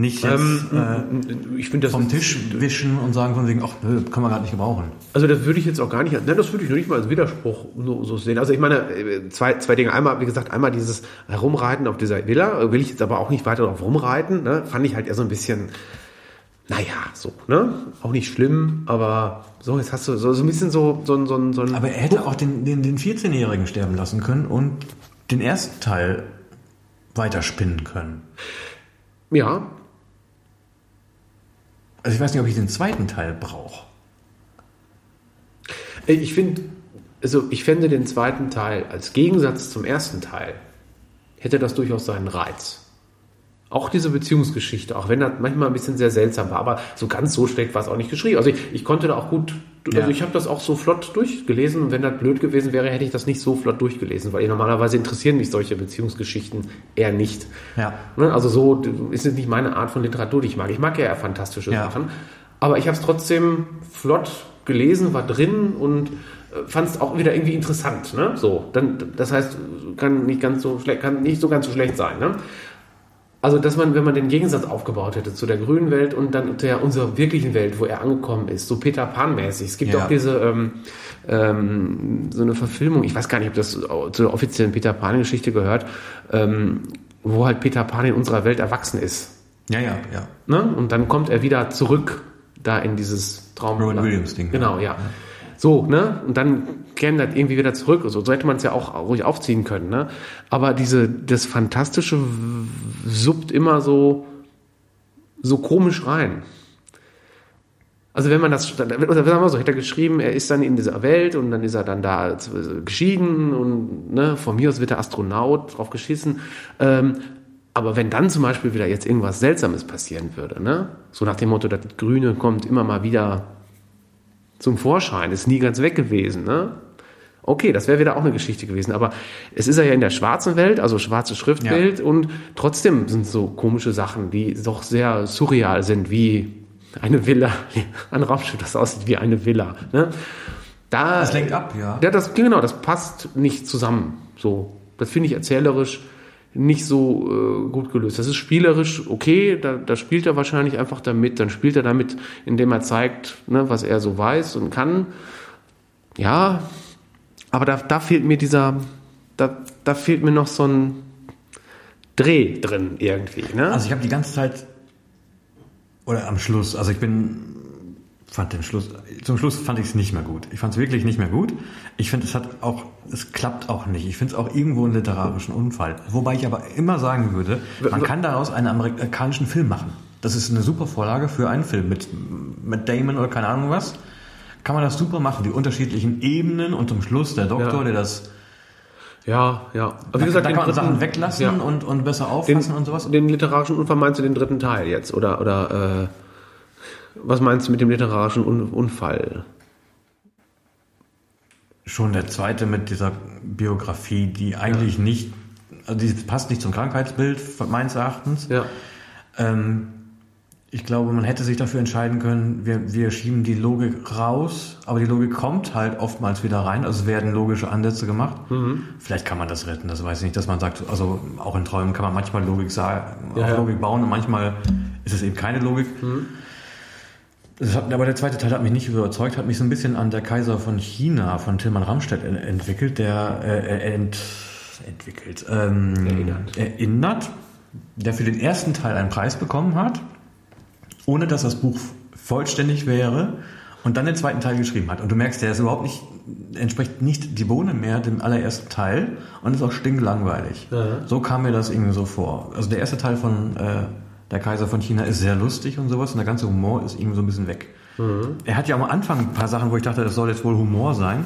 Nicht jetzt Ähm, ich äh, das vom Tisch wischen und sagen von wegen, ach nö, kann man gar nicht gebrauchen. Also das würde ich jetzt auch gar nicht, nein, das würde ich noch nicht mal als Widerspruch so, so sehen. Also ich meine, äh, zwei, zwei Dinge. Einmal, wie gesagt, einmal dieses Herumreiten auf dieser Villa, will ich jetzt aber auch nicht weiter drauf rumreiten, ne? fand ich halt eher so ein bisschen, naja, so, ne? Auch nicht schlimm, aber so, jetzt hast du so, so ein bisschen so, so, so, ein- so ein... Aber er hätte auch den, den, den 14-Jährigen sterben lassen können und den ersten Teil weiterspinnen können. Ja. Also ich weiß nicht, ob ich den zweiten Teil brauche. Ich finde, also ich fände den zweiten Teil als Gegensatz zum ersten Teil hätte das durchaus seinen Reiz. Auch diese Beziehungsgeschichte, auch wenn das manchmal ein bisschen sehr seltsam war, aber so ganz so schlecht war es auch nicht geschrieben. Also ich, ich konnte da auch gut, also Ja. ich habe das auch so flott durchgelesen und wenn das blöd gewesen wäre, hätte ich das nicht so flott durchgelesen, weil normalerweise interessieren mich solche Beziehungsgeschichten eher nicht. Ja. Ne, Also so ist es nicht meine Art von Literatur, die ich mag. Ich mag ja eher fantastische Ja. Sachen, aber ich habe es trotzdem flott gelesen, war drin und fand es auch wieder irgendwie interessant. Ne? So, dann, das heißt, kann nicht ganz so schlecht, kann nicht so ganz so schlecht sein. Ne? Also, dass man, wenn man den Gegensatz aufgebaut hätte zu der grünen Welt und dann der unserer wirklichen Welt, wo er angekommen ist, so Peter Pan-mäßig. Es gibt Ja. auch diese ähm, ähm, so eine Verfilmung, ich weiß gar nicht, ob das zu der offiziellen Peter Pan-Geschichte gehört, ähm, wo halt Peter Pan in unserer Welt erwachsen ist. Ja, ja, ja. Ne? Und dann kommt er wieder zurück da in dieses Traum. Robin Williams-Ding. Genau, ja. So, ne? Und dann käme das irgendwie wieder zurück. So, so hätte man es ja auch ruhig aufziehen können, ne? Aber diese, das Fantastische suppt immer so, so komisch rein. Also wenn man das, oder sagen wir so, hätte er geschrieben, er ist dann in dieser Welt und dann ist er dann da äh, geschieden und ne, von mir aus wird er Astronaut, drauf geschissen. Ähm, aber wenn dann zum Beispiel wieder jetzt irgendwas Seltsames passieren würde, ne? so nach dem Motto, das Grüne kommt immer mal wieder zum Vorschein, ist nie ganz weg gewesen, ne? Okay, das wäre wieder auch eine Geschichte gewesen, aber es ist ja in der schwarzen Welt, also schwarzes Schriftbild und trotzdem sind so komische Sachen, die doch sehr surreal sind, wie eine Villa, ein Raumschiff, das aussieht wie eine Villa. Ne? Da, Das lenkt ab, ja. ja, das, genau, das passt nicht zusammen. So, das finde ich erzählerisch nicht so äh, gut gelöst. Das ist spielerisch okay, da, da spielt er wahrscheinlich einfach damit. Dann spielt er damit, indem er zeigt, ne, was er so weiß und kann. Ja, aber da, da fehlt mir dieser, da, da fehlt mir noch so ein Dreh drin irgendwie. Ne? Also ich habe die ganze Zeit oder am Schluss, also ich bin fand den Schluss zum Schluss fand ich es nicht mehr gut. Ich fand es wirklich nicht mehr gut. Ich finde es hat auch es klappt auch nicht. Ich finde es auch irgendwo einen literarischen Unfall. Wobei ich aber immer sagen würde, man kann daraus einen amerikanischen Film machen. Das ist eine super Vorlage für einen Film mit mit Damon oder keine Ahnung was. Kann man das super machen, die unterschiedlichen Ebenen und zum Schluss der Doktor, Ja. der das ja, ja. Aber da, da den kann man dritten- Sachen weglassen ja. und, und besser den, auffassen und sowas. Den literarischen Unfall meinst du den dritten Teil jetzt? Oder, oder äh, was meinst du mit dem literarischen Un Unfall? Schon der zweite mit dieser Biografie, die eigentlich nicht, also die passt nicht zum Krankheitsbild meines Erachtens. Ja. Ähm, ich glaube, man hätte sich dafür entscheiden können, wir, wir schieben die Logik raus, aber die Logik kommt halt oftmals wieder rein, also es werden logische Ansätze gemacht. Mhm. Vielleicht kann man das retten, das weiß ich nicht, dass man sagt, also auch in Träumen kann man manchmal Logik sagen, Ja, ja. Logik bauen und manchmal ist es eben keine Logik. Das hat, aber der zweite Teil hat mich nicht überzeugt, hat mich so ein bisschen an der Kaiser von China von Tilman Ramstedt en- entwickelt, der äh, ent, entwickelt, ähm, Erinnert. erinnert, der für den ersten Teil einen Preis bekommen hat, ohne dass das Buch vollständig wäre und dann den zweiten Teil geschrieben hat. Und du merkst, der ist überhaupt nicht, entspricht nicht die Bohne mehr dem allerersten Teil und ist auch stinklangweilig. So kam mir das irgendwie so vor. Also der erste Teil von äh, Der Kaiser von China ist sehr lustig und sowas und der ganze Humor ist irgendwie so ein bisschen weg. Er hat ja am Anfang ein paar Sachen, wo ich dachte, das soll jetzt wohl Humor sein.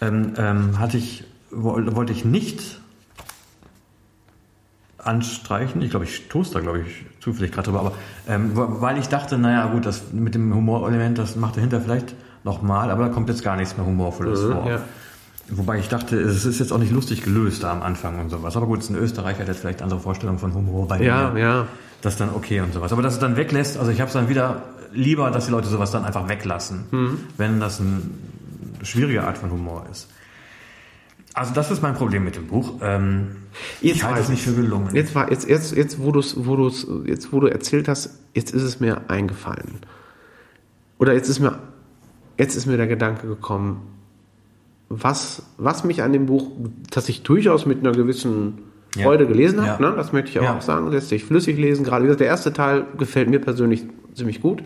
Ähm, ähm, hatte ich, woll- wollte ich nicht anstreichen. Ich glaube, ich stoße da, glaube ich, zufällig gerade drüber. Aber ähm, weil ich dachte, naja, gut, das mit dem Humorelement, das macht dahinter vielleicht nochmal, aber da kommt jetzt gar nichts mehr Humorvolles vor. ja. Wobei ich dachte, es ist jetzt auch nicht lustig gelöst da am Anfang und sowas. Aber gut, es ist ein Österreicher, hat vielleicht andere Vorstellungen von Humor bei Ja, mir. ja. Das ist dann okay und sowas. Aber dass es dann weglässt, also ich habe es dann wieder lieber, dass die Leute sowas dann einfach weglassen, Mhm. wenn das eine schwierige Art von Humor ist. Also das ist mein Problem mit dem Buch. Ähm, Jetzt ich halte es nicht für gelungen. Jetzt war jetzt jetzt jetzt wo du wo du's, jetzt wo du erzählt hast, jetzt ist es mir eingefallen. Oder jetzt ist mir jetzt ist mir der Gedanke gekommen, was was mich an dem Buch, das ich durchaus mit einer gewissen Ja. Freude gelesen habe, Ja. ne? das möchte ich aber Ja. auch sagen, lässt sich flüssig lesen. Gerade wie gesagt, der erste Teil gefällt mir persönlich ziemlich gut.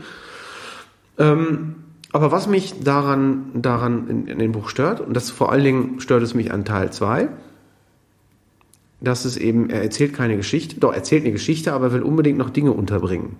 Ähm, aber was mich daran, daran in, in dem Buch stört, und das vor allen Dingen stört es mich an Teil 2, dass es eben, er erzählt keine Geschichte, doch er erzählt eine Geschichte, aber er will unbedingt noch Dinge unterbringen.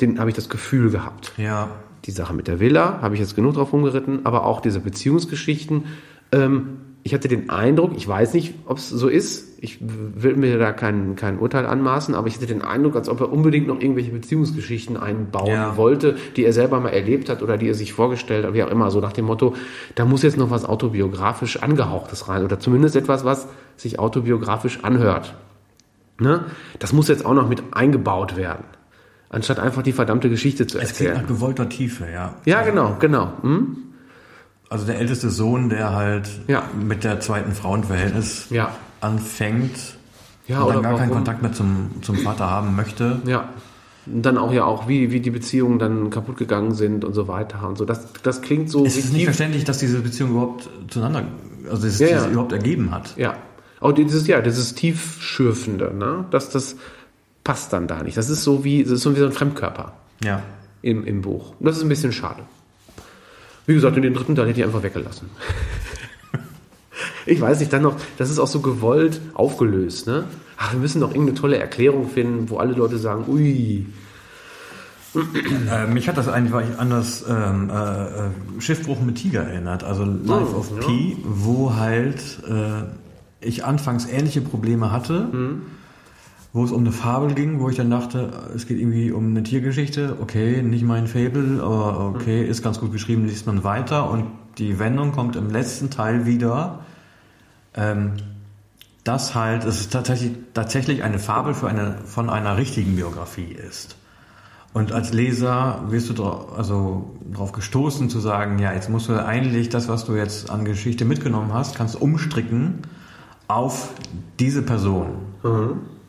den habe ich das Gefühl gehabt. Ja. Die Sache mit der Villa habe ich jetzt genug drauf rumgeritten, aber auch diese Beziehungsgeschichten. Ähm, ich hatte den Eindruck, ich weiß nicht, ob es so ist, ich will mir da kein, kein Urteil anmaßen, aber ich hatte den Eindruck, als ob er unbedingt noch irgendwelche Beziehungsgeschichten einbauen Ja. wollte, die er selber mal erlebt hat oder die er sich vorgestellt hat, wie auch immer, so nach dem Motto, da muss jetzt noch was autobiografisch angehauchtes rein oder zumindest etwas, was sich autobiografisch anhört. Ne? Das muss jetzt auch noch mit eingebaut werden, anstatt einfach die verdammte Geschichte zu Es klingt erzählen. nach gewollter Tiefe, ja. Ja, genau, genau. Hm? Also der älteste Sohn, der halt Ja. mit der zweiten Frau ein Verhältnis Ja. anfängt Ja, und oder dann gar keinen Kontakt mehr zum, zum Vater haben möchte. Ja. Und dann auch ja auch, wie, wie die Beziehungen dann kaputt gegangen sind und so weiter und so. Das, das klingt so Es ist nicht verständlich, dass diese Beziehung überhaupt zueinander, also dass es ja. überhaupt ergeben hat. Ja. Auch dieses, ja, dieses tiefschürfende, ne? Das, das passt dann da nicht. Das ist so wie, das ist so wie so ein Fremdkörper Ja. im, im Buch. Und das ist ein bisschen schade. Wie gesagt, in den dritten Teil hätte ich einfach weggelassen. ich weiß nicht, dann noch, das ist auch so gewollt aufgelöst, ne? Ach, wir müssen doch irgendeine tolle Erklärung finden, wo alle Leute sagen, ui, Äh, mich hat das eigentlich an das ähm, äh, äh, Schiffbruch mit Tiger erinnert, also Life Oh, of ja. Pi, wo halt äh, ich anfangs ähnliche Probleme hatte, Mhm. Wo es um eine Fabel ging, wo ich dann dachte, es geht irgendwie um eine Tiergeschichte, okay, nicht mein Fable, aber okay, Mhm. ist ganz gut geschrieben, liest man weiter und die Wendung kommt im letzten Teil wieder, ähm, dass halt es tatsächlich, tatsächlich eine Fabel für eine, von einer richtigen Biografie ist. Und als Leser wirst du also darauf gestoßen zu sagen, ja, jetzt musst du eigentlich das, was du jetzt an Geschichte mitgenommen hast, kannst umstricken auf diese Person.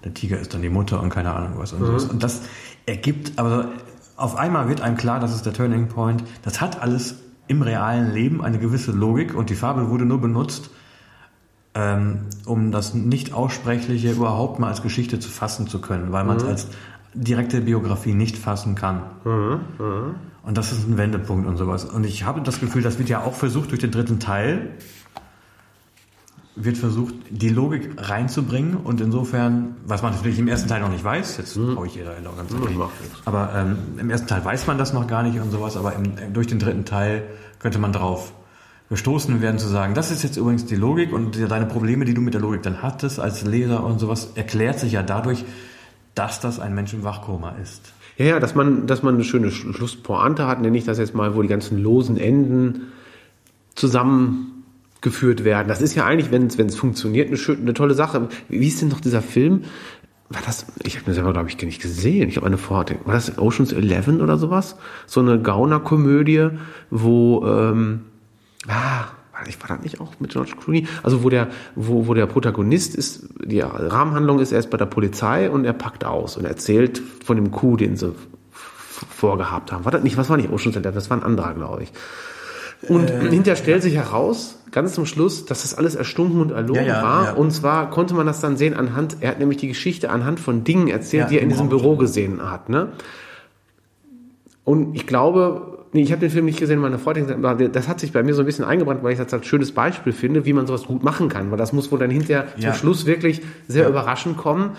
Der Tiger ist dann die Mutter und keine Ahnung was und sowas. Und das ergibt, aber auf einmal wird einem klar, das ist der Turning Point. Das hat alles im realen Leben eine gewisse Logik und die Fabel wurde nur benutzt, ähm, um das nicht aussprechliche überhaupt mal als Geschichte zu fassen zu können, weil man es als direkte Biografie nicht fassen kann. Und das ist ein Wendepunkt und sowas. Und ich habe das Gefühl, das wird ja auch versucht durch den dritten Teil, wird versucht, die Logik reinzubringen und insofern, was man natürlich im ersten Teil noch nicht weiß, jetzt hau ich jeder auch ganz nichts. aber ähm, im ersten Teil weiß man das noch gar nicht und sowas, aber im, durch den dritten Teil könnte man drauf gestoßen werden zu sagen, das ist jetzt übrigens die Logik und deine Probleme, die du mit der Logik dann hattest als Leser und sowas, erklärt sich ja dadurch, dass das ein Mensch im Wachkoma ist. Ja, ja, dass man, dass man eine schöne Sch- Schlusspointe hat, nenne ich das jetzt mal, wo die ganzen losen Enden zusammengeführt werden. Das ist ja eigentlich, wenn es funktioniert, eine, schön, eine tolle Sache. Wie ist denn noch dieser Film? War das, ich habe mir selber, glaube ich, nicht gesehen. Ich habe eine Vorhaut. War das Oceans 11 oder sowas? So eine Gauner-Komödie, wo, ähm, ah, war ich war das nicht auch mit George Clooney? Also wo der, wo, wo der Protagonist ist, die Rahmenhandlung ist, er ist bei der Polizei und er packt aus und erzählt von dem Coup, den sie vorgehabt haben. War das nicht, was war nicht Ocean's Eleven, das war ein anderer, glaube ich. Und hinterher stellt sich heraus, ganz zum Schluss, dass das alles erstunken und erlogen Ja, ja, war. ja. Und zwar konnte man das dann sehen anhand, er hat nämlich die Geschichte anhand von Dingen erzählt, die er in im diesem. Büro gesehen hat. Ne? Und ich glaube, nee, ich habe den Film nicht gesehen, meine Freundin gesagt, das hat sich bei mir so ein bisschen eingebrannt, weil ich das als schönes Beispiel finde, wie man sowas gut machen kann. Weil das muss wohl dann hinterher zum Schluss wirklich sehr überraschend kommen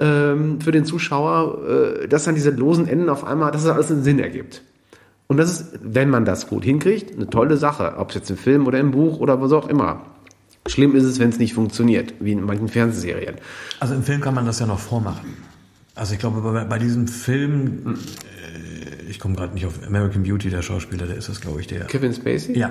ähm, für den Zuschauer, äh, dass dann diese losen Enden auf einmal, dass es alles einen Sinn ergibt. Und das ist, wenn man das gut hinkriegt, eine tolle Sache. Ob es jetzt im Film oder im Buch oder was auch immer. Schlimm ist es, wenn es nicht funktioniert, wie in manchen Fernsehserien. Also im Film kann man das ja noch vormachen. Also ich glaube, bei, bei diesem Film, äh, ich komme gerade nicht auf American Beauty, der Schauspieler, der ist das, glaube ich, der. Kevin Spacey? Ja.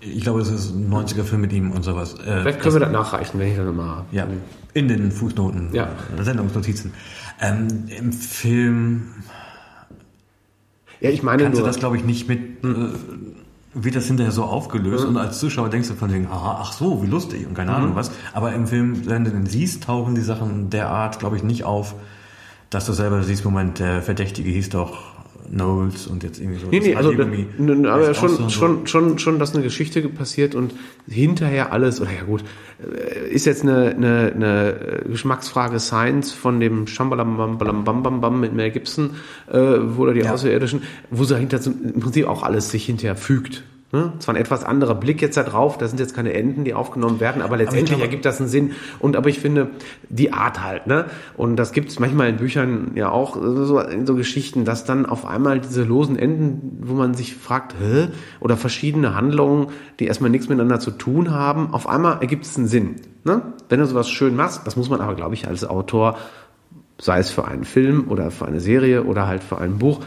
Ich glaube, es ist ein 90er Film mit ihm und sowas. Äh, Vielleicht können wir das nachreichen, wenn ich das nochmal habe. Ja, in den Fußnoten, Ja. äh, Sendungsnotizen. Ähm, Im Film Ja, ich meine kannst du nur, das, glaube ich, nicht mit, äh, wird das hinterher so aufgelöst und als Zuschauer denkst du von wegen, aha, ach so, wie lustig und keine Mhm. Ahnung was. Aber im Film, wenn du den siehst, tauchen die Sachen derart, glaube ich, nicht auf, dass du selber siehst, Moment, der Verdächtige hieß doch Knowles und jetzt irgendwie so. Nee, nee, also Radiomi n- n- aber schon, so. schon, schon, schon, dass eine Geschichte passiert und hinterher alles, oder ja gut, äh, ist jetzt eine, eine, eine äh, Geschmacksfrage Science von dem Shambalam Bam Bam Bam Bam Bam mit Mel Gibson, äh, wo er die Ja. Außerirdischen, wo sie hinter im Prinzip auch alles sich hinterher fügt. Ne? Zwar ein etwas anderer Blick jetzt da drauf, da sind jetzt keine Enden, die aufgenommen werden, aber letztendlich ergibt das einen Sinn. Und aber ich finde, die Art halt, ne? Und das gibt es manchmal in Büchern ja auch, so, in so Geschichten, dass dann auf einmal diese losen Enden, wo man sich fragt, hä? Oder verschiedene Handlungen, die erstmal nichts miteinander zu tun haben, auf einmal ergibt es einen Sinn. Ne? Wenn du sowas schön machst, das muss man aber, glaube ich, als Autor, sei es für einen Film oder für eine Serie oder halt für ein Buch,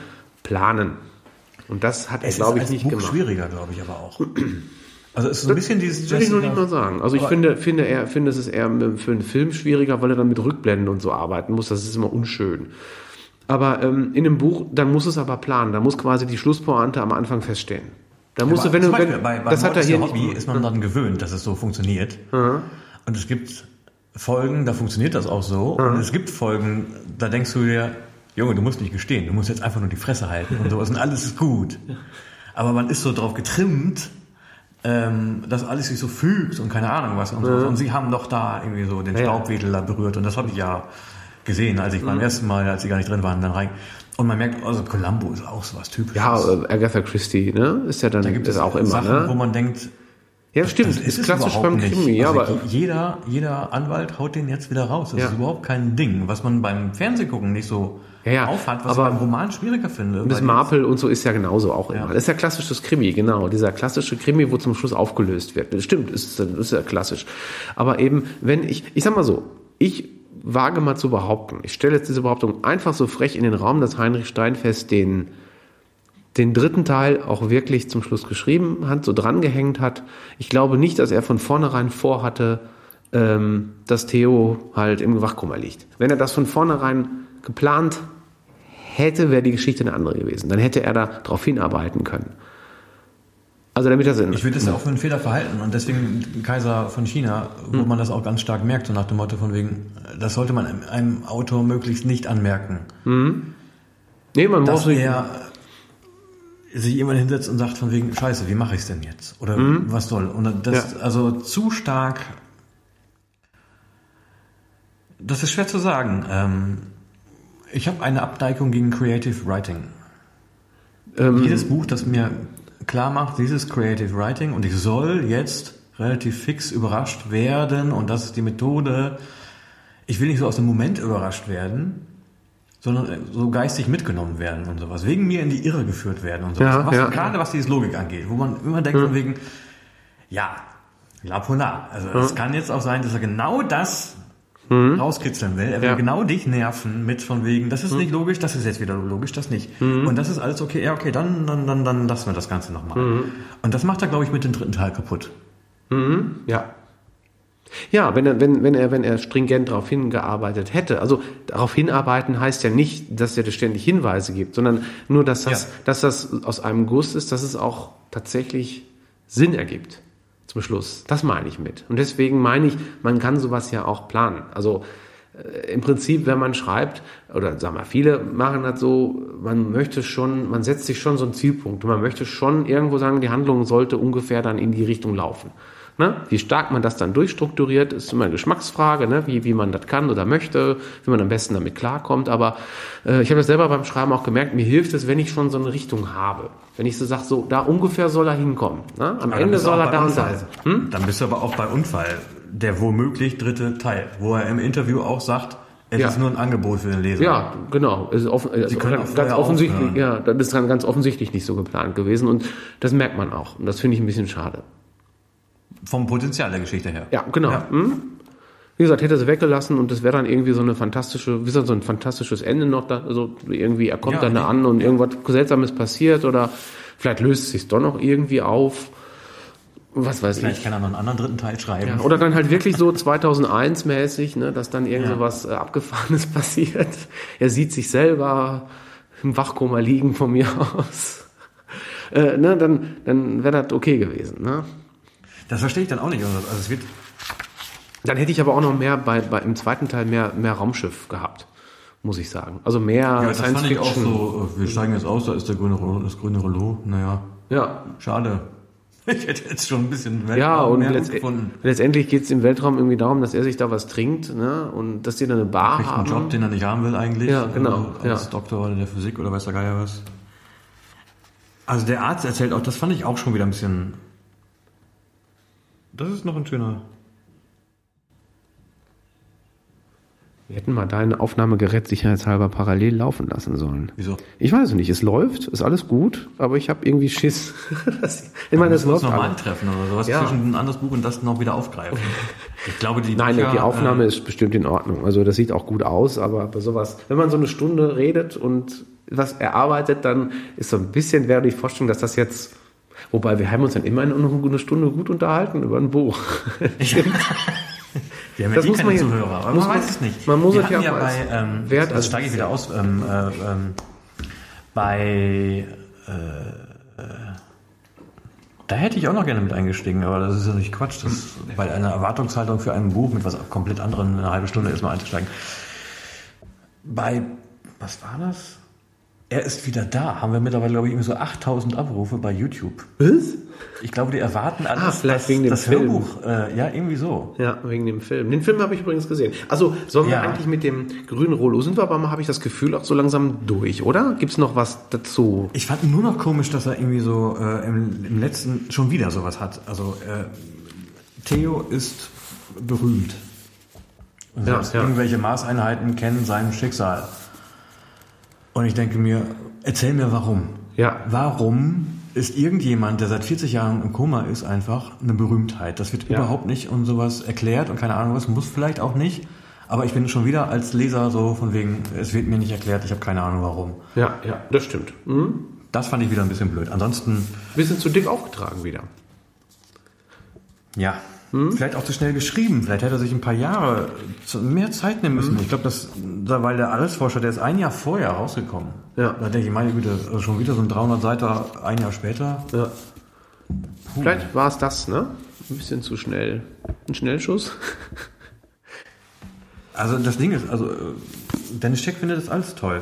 planen. Und das hat er, glaube ich, nicht Buch gemacht. schwieriger, glaube ich, aber auch. Also es ist so ein bisschen dieses Würde ich noch nicht mal sagen. Also ich finde, finde, er, finde, es ist eher für einen Film schwieriger, weil er dann mit Rückblenden und so arbeiten muss. Das ist immer unschön. Aber ähm, in einem Buch, dann muss es aber planen. Da muss quasi die Schlusspointe am Anfang feststehen. Da musst Aber du, wenn du, wenn, bei, bei das hat er hier ist nicht. Hobby ist man dann gewöhnt, dass es so funktioniert. Und es gibt Folgen, da funktioniert das auch so. Und es gibt Folgen, da denkst du dir, Junge, du musst nicht gestehen, du musst jetzt einfach nur die Fresse halten und sowas und alles ist gut. Aber man ist so drauf getrimmt, ähm, dass alles sich so fügt und keine Ahnung was und so. Und sie haben doch da irgendwie so den Ja. Staubwedel da berührt und das habe ich ja gesehen, als ich beim ersten Mal, als sie gar nicht drin waren, dann rein. Und man merkt, also Columbo ist auch so was Typisches. Ja, äh, Agatha Christie, ne? Ist ja dann Da gibt es auch immer, Sachen, wo ne? man denkt, Ja, stimmt. das ist es klassisch beim nicht. Krimi, ja, also aber jeder, jeder Anwalt haut den jetzt wieder raus. Das Ja. ist überhaupt kein Ding, was man beim Fernsehgucken nicht so Ja, ja, aufhat, was aber ich beim Roman schwieriger finde. Miss Marple und so ist ja genauso auch immer. Das ist ja klassisches Krimi, genau. Dieser klassische Krimi, wo zum Schluss aufgelöst wird. Das stimmt, ist, ist ja klassisch. Aber eben, wenn ich, ich sag mal so, ich wage mal zu behaupten, ich stelle jetzt diese Behauptung einfach so frech in den Raum, dass Heinrich Steinfest den, den dritten Teil auch wirklich zum Schluss geschrieben hat, so drangehängt hat. Ich glaube nicht, dass er von vornherein vorhatte, ähm, dass Theo halt im Wachkoma liegt. Wenn er das von vornherein geplant hätte, wäre die Geschichte eine andere gewesen. Dann hätte er da darauf hinarbeiten können. Also damit das in, Ich würde das ja auch für einen Fehler verhalten und deswegen Kaiser von China, wo Hm. man das auch ganz stark merkt, so nach dem Motto von wegen, das sollte man einem- einem Autor möglichst nicht anmerken. nee, man Dass nicht, er sich jemand hinsetzt und sagt von wegen, scheiße, wie mache ich es denn jetzt? Oder was soll? Und das, Ja. also zu stark, das ist schwer zu sagen. Ähm, ich habe eine Abneigung gegen Creative Writing. Ähm, Jedes Buch, das mir klar macht, dieses Creative Writing und ich soll jetzt relativ fix überrascht werden und das ist die Methode. Ich will nicht so aus dem Moment überrascht werden, sondern so geistig mitgenommen werden und sowas. Wegen mir in die Irre geführt werden und sowas. Ja, was, ja. Gerade was diese Logik angeht, wo man immer denkt von wegen, ja, la polar. Also es kann jetzt auch sein, dass er genau das rauskitzeln will. Er will Ja. genau dich nerven mit von wegen, das ist nicht logisch, das ist jetzt wieder logisch, das nicht. Und das ist alles okay, ja okay, dann, dann, dann, dann lassen wir das Ganze nochmal. Und das macht er, glaube ich, mit dem dritten Teil kaputt. Ja. Ja, wenn er, wenn, wenn er, wenn er stringent darauf hingearbeitet hätte. Also darauf hinarbeiten heißt ja nicht, dass er dir ständig Hinweise gibt, sondern nur, dass das, Ja. dass das aus einem Guss ist, dass es auch tatsächlich Sinn ergibt zum Schluss. Das meine ich mit. Und deswegen meine ich, man kann sowas ja auch planen. Also äh, im Prinzip, wenn man schreibt, oder sagen wir, viele machen das so, man möchte schon, man setzt sich schon so einen Zielpunkt. Und man möchte schon irgendwo sagen, die Handlung sollte ungefähr dann in die Richtung laufen. Ne? Wie stark man das dann durchstrukturiert, ist immer eine Geschmacksfrage, ne? wie, wie man das kann oder möchte, wie man am besten damit klarkommt. Aber äh, ich habe das selber beim Schreiben auch gemerkt, mir hilft es, wenn ich schon so eine Richtung habe. Wenn ich so sage, so da ungefähr soll er hinkommen. Ne? Am Aber Ende soll er da sein. Dann bist du aber auch bei Unfall, der womöglich dritte Teil, wo er im Interview auch sagt, es Ja. ist nur ein Angebot für den Leser. Ja, genau. Es ist offen, also können auch ganz offensichtlich, aufhören. ja, das ist dann ganz offensichtlich nicht so geplant gewesen und das merkt man auch. Und das finde ich ein bisschen schade. Vom Potenzial der Geschichte her. Ja, genau. Ja. Hm? Wie gesagt, hätte er sie weggelassen und das wäre dann irgendwie so eine fantastische, wie gesagt, so ein fantastisches Ende noch da, also irgendwie, er kommt Ja, dann da nee. an und irgendwas Seltsames passiert oder vielleicht löst es sich doch noch irgendwie auf. Was weiß Vielleicht ich. kann er noch einen anderen dritten Teil schreiben. Ja, oder dann halt wirklich so 2001 mäßig, ne, dass dann irgend so Ja. was äh, Abgefahrenes passiert. Er sieht sich selber im Wachkoma liegen von mir aus. Äh, ne, dann dann wäre das okay gewesen. Ne? Das verstehe ich dann auch nicht. Also es wird Dann hätte ich aber auch noch mehr bei, bei im zweiten Teil mehr, mehr Raumschiff gehabt, muss ich sagen. Also mehr ja, das Science fand ich auch Fiction. so, äh, wir steigen jetzt aus, da ist der grüne, Rollo- das grüne Rollo. Naja, Ja. schade. Ich hätte jetzt schon ein bisschen Ja, Weltraum und mehr letzt, gefunden. letztendlich geht es im Weltraum irgendwie darum, dass er sich da was trinkt, ne? Und dass die da eine Bar Kriegt einen haben. Job, den er nicht haben will eigentlich. Ja, genau, Äh, Als ja. Doktor der Physik oder weiß der Geier was. Also der Arzt erzählt auch, das fand ich auch schon wieder ein bisschen. Das ist noch ein schöner. Wir hätten mal dein Aufnahmegerät sicherheitshalber parallel laufen lassen sollen. Wieso? Ich weiß es nicht, es läuft, ist alles gut, aber ich habe irgendwie Schiss. Das- ich meine, uns läuft nochmal alles. treffen oder sowas Ja. zwischen ein anderes Buch und das noch wieder aufgreifen. Ich glaube, die Nein, Bücher, die Aufnahme äh, ist bestimmt in Ordnung. Also das sieht auch gut aus, aber bei sowas, wenn man so eine Stunde redet und was erarbeitet, dann ist so ein bisschen wäre die Vorstellung, dass das jetzt, wobei wir haben uns dann immer eine, eine Stunde gut unterhalten über ein Buch. Wir haben Das ja eh muss keine man ja- Zuhörer, aber muss man weiß es nicht. man muss es ja auch bei, als ähm, Wert- also- steige ich wieder aus, ähm, äh, ähm, bei, äh, äh, da hätte ich auch noch gerne mit eingestiegen, aber das ist ja nicht Quatsch, das bei einer Erwartungshaltung für ein Buch mit was komplett anderem eine halbe Stunde erstmal einzusteigen. Bei, was war das? Er ist wieder da. Haben wir mittlerweile, glaube ich, irgendwie so 8000 Abrufe bei YouTube. Was? Ich glaube, die erwarten alles, Ah, vielleicht das, wegen dem das Film. Hörbuch. Äh, ja, irgendwie so. Ja, wegen dem Film. Den Film habe ich übrigens gesehen. Also sollen wir Ja. eigentlich mit dem grünen Rollo sind wir aber mal, habe ich das Gefühl, auch so langsam durch, oder? Gibt es noch was dazu? Ich fand nur noch komisch, dass er irgendwie so äh, im, im letzten schon wieder sowas hat. Also äh, Theo ist berühmt. Ja, ja. Irgendwelche Maßeinheiten kennen sein Schicksal. Und ich denke mir, erzähl mir warum. Ja. Warum ist irgendjemand, der seit 40 Jahren im Koma ist, einfach eine Berühmtheit? Das wird Ja. überhaupt nicht und sowas erklärt und keine Ahnung was, muss vielleicht auch nicht. Aber ich bin schon wieder als Leser so von wegen, es wird mir nicht erklärt, ich habe keine Ahnung warum. Ja, ja, das stimmt. Mhm. Das fand ich wieder ein bisschen blöd. Ansonsten, Bisschen zu dick aufgetragen wieder. ja, vielleicht auch zu schnell geschrieben. Vielleicht hätte er sich ein paar Jahre mehr Zeit nehmen müssen. Ich glaube, das, da- weil der Allesforscher, der ist ein Jahr vorher rausgekommen. Ja. Da denke ich, meine Güte, also schon wieder so ein 300 Seiter ein Jahr später. Ja. Vielleicht war es das, ne? Ein bisschen zu schnell. Ein Schnellschuss. Also das Ding ist, also Dennis Scheck findet das alles toll.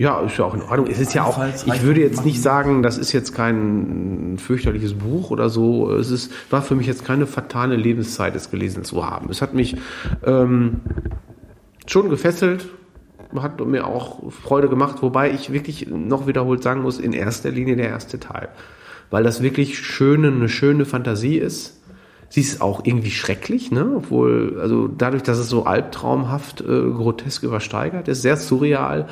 Ja, ist ja auch in Ordnung. Es ist ja auch, ich würde jetzt nicht sagen, das ist jetzt kein fürchterliches Buch oder so. Es ist, war für mich jetzt keine fatale Lebenszeit, es gelesen zu haben. Es hat mich ähm, schon gefesselt, hat mir auch Freude gemacht, wobei ich wirklich noch wiederholt sagen muss, in erster Linie der erste Teil. Weil das wirklich schöne, eine schöne Fantasie ist. Sie ist auch irgendwie schrecklich, ne? Obwohl, also dadurch, dass es so albtraumhaft, äh, grotesk übersteigert ist, sehr surreal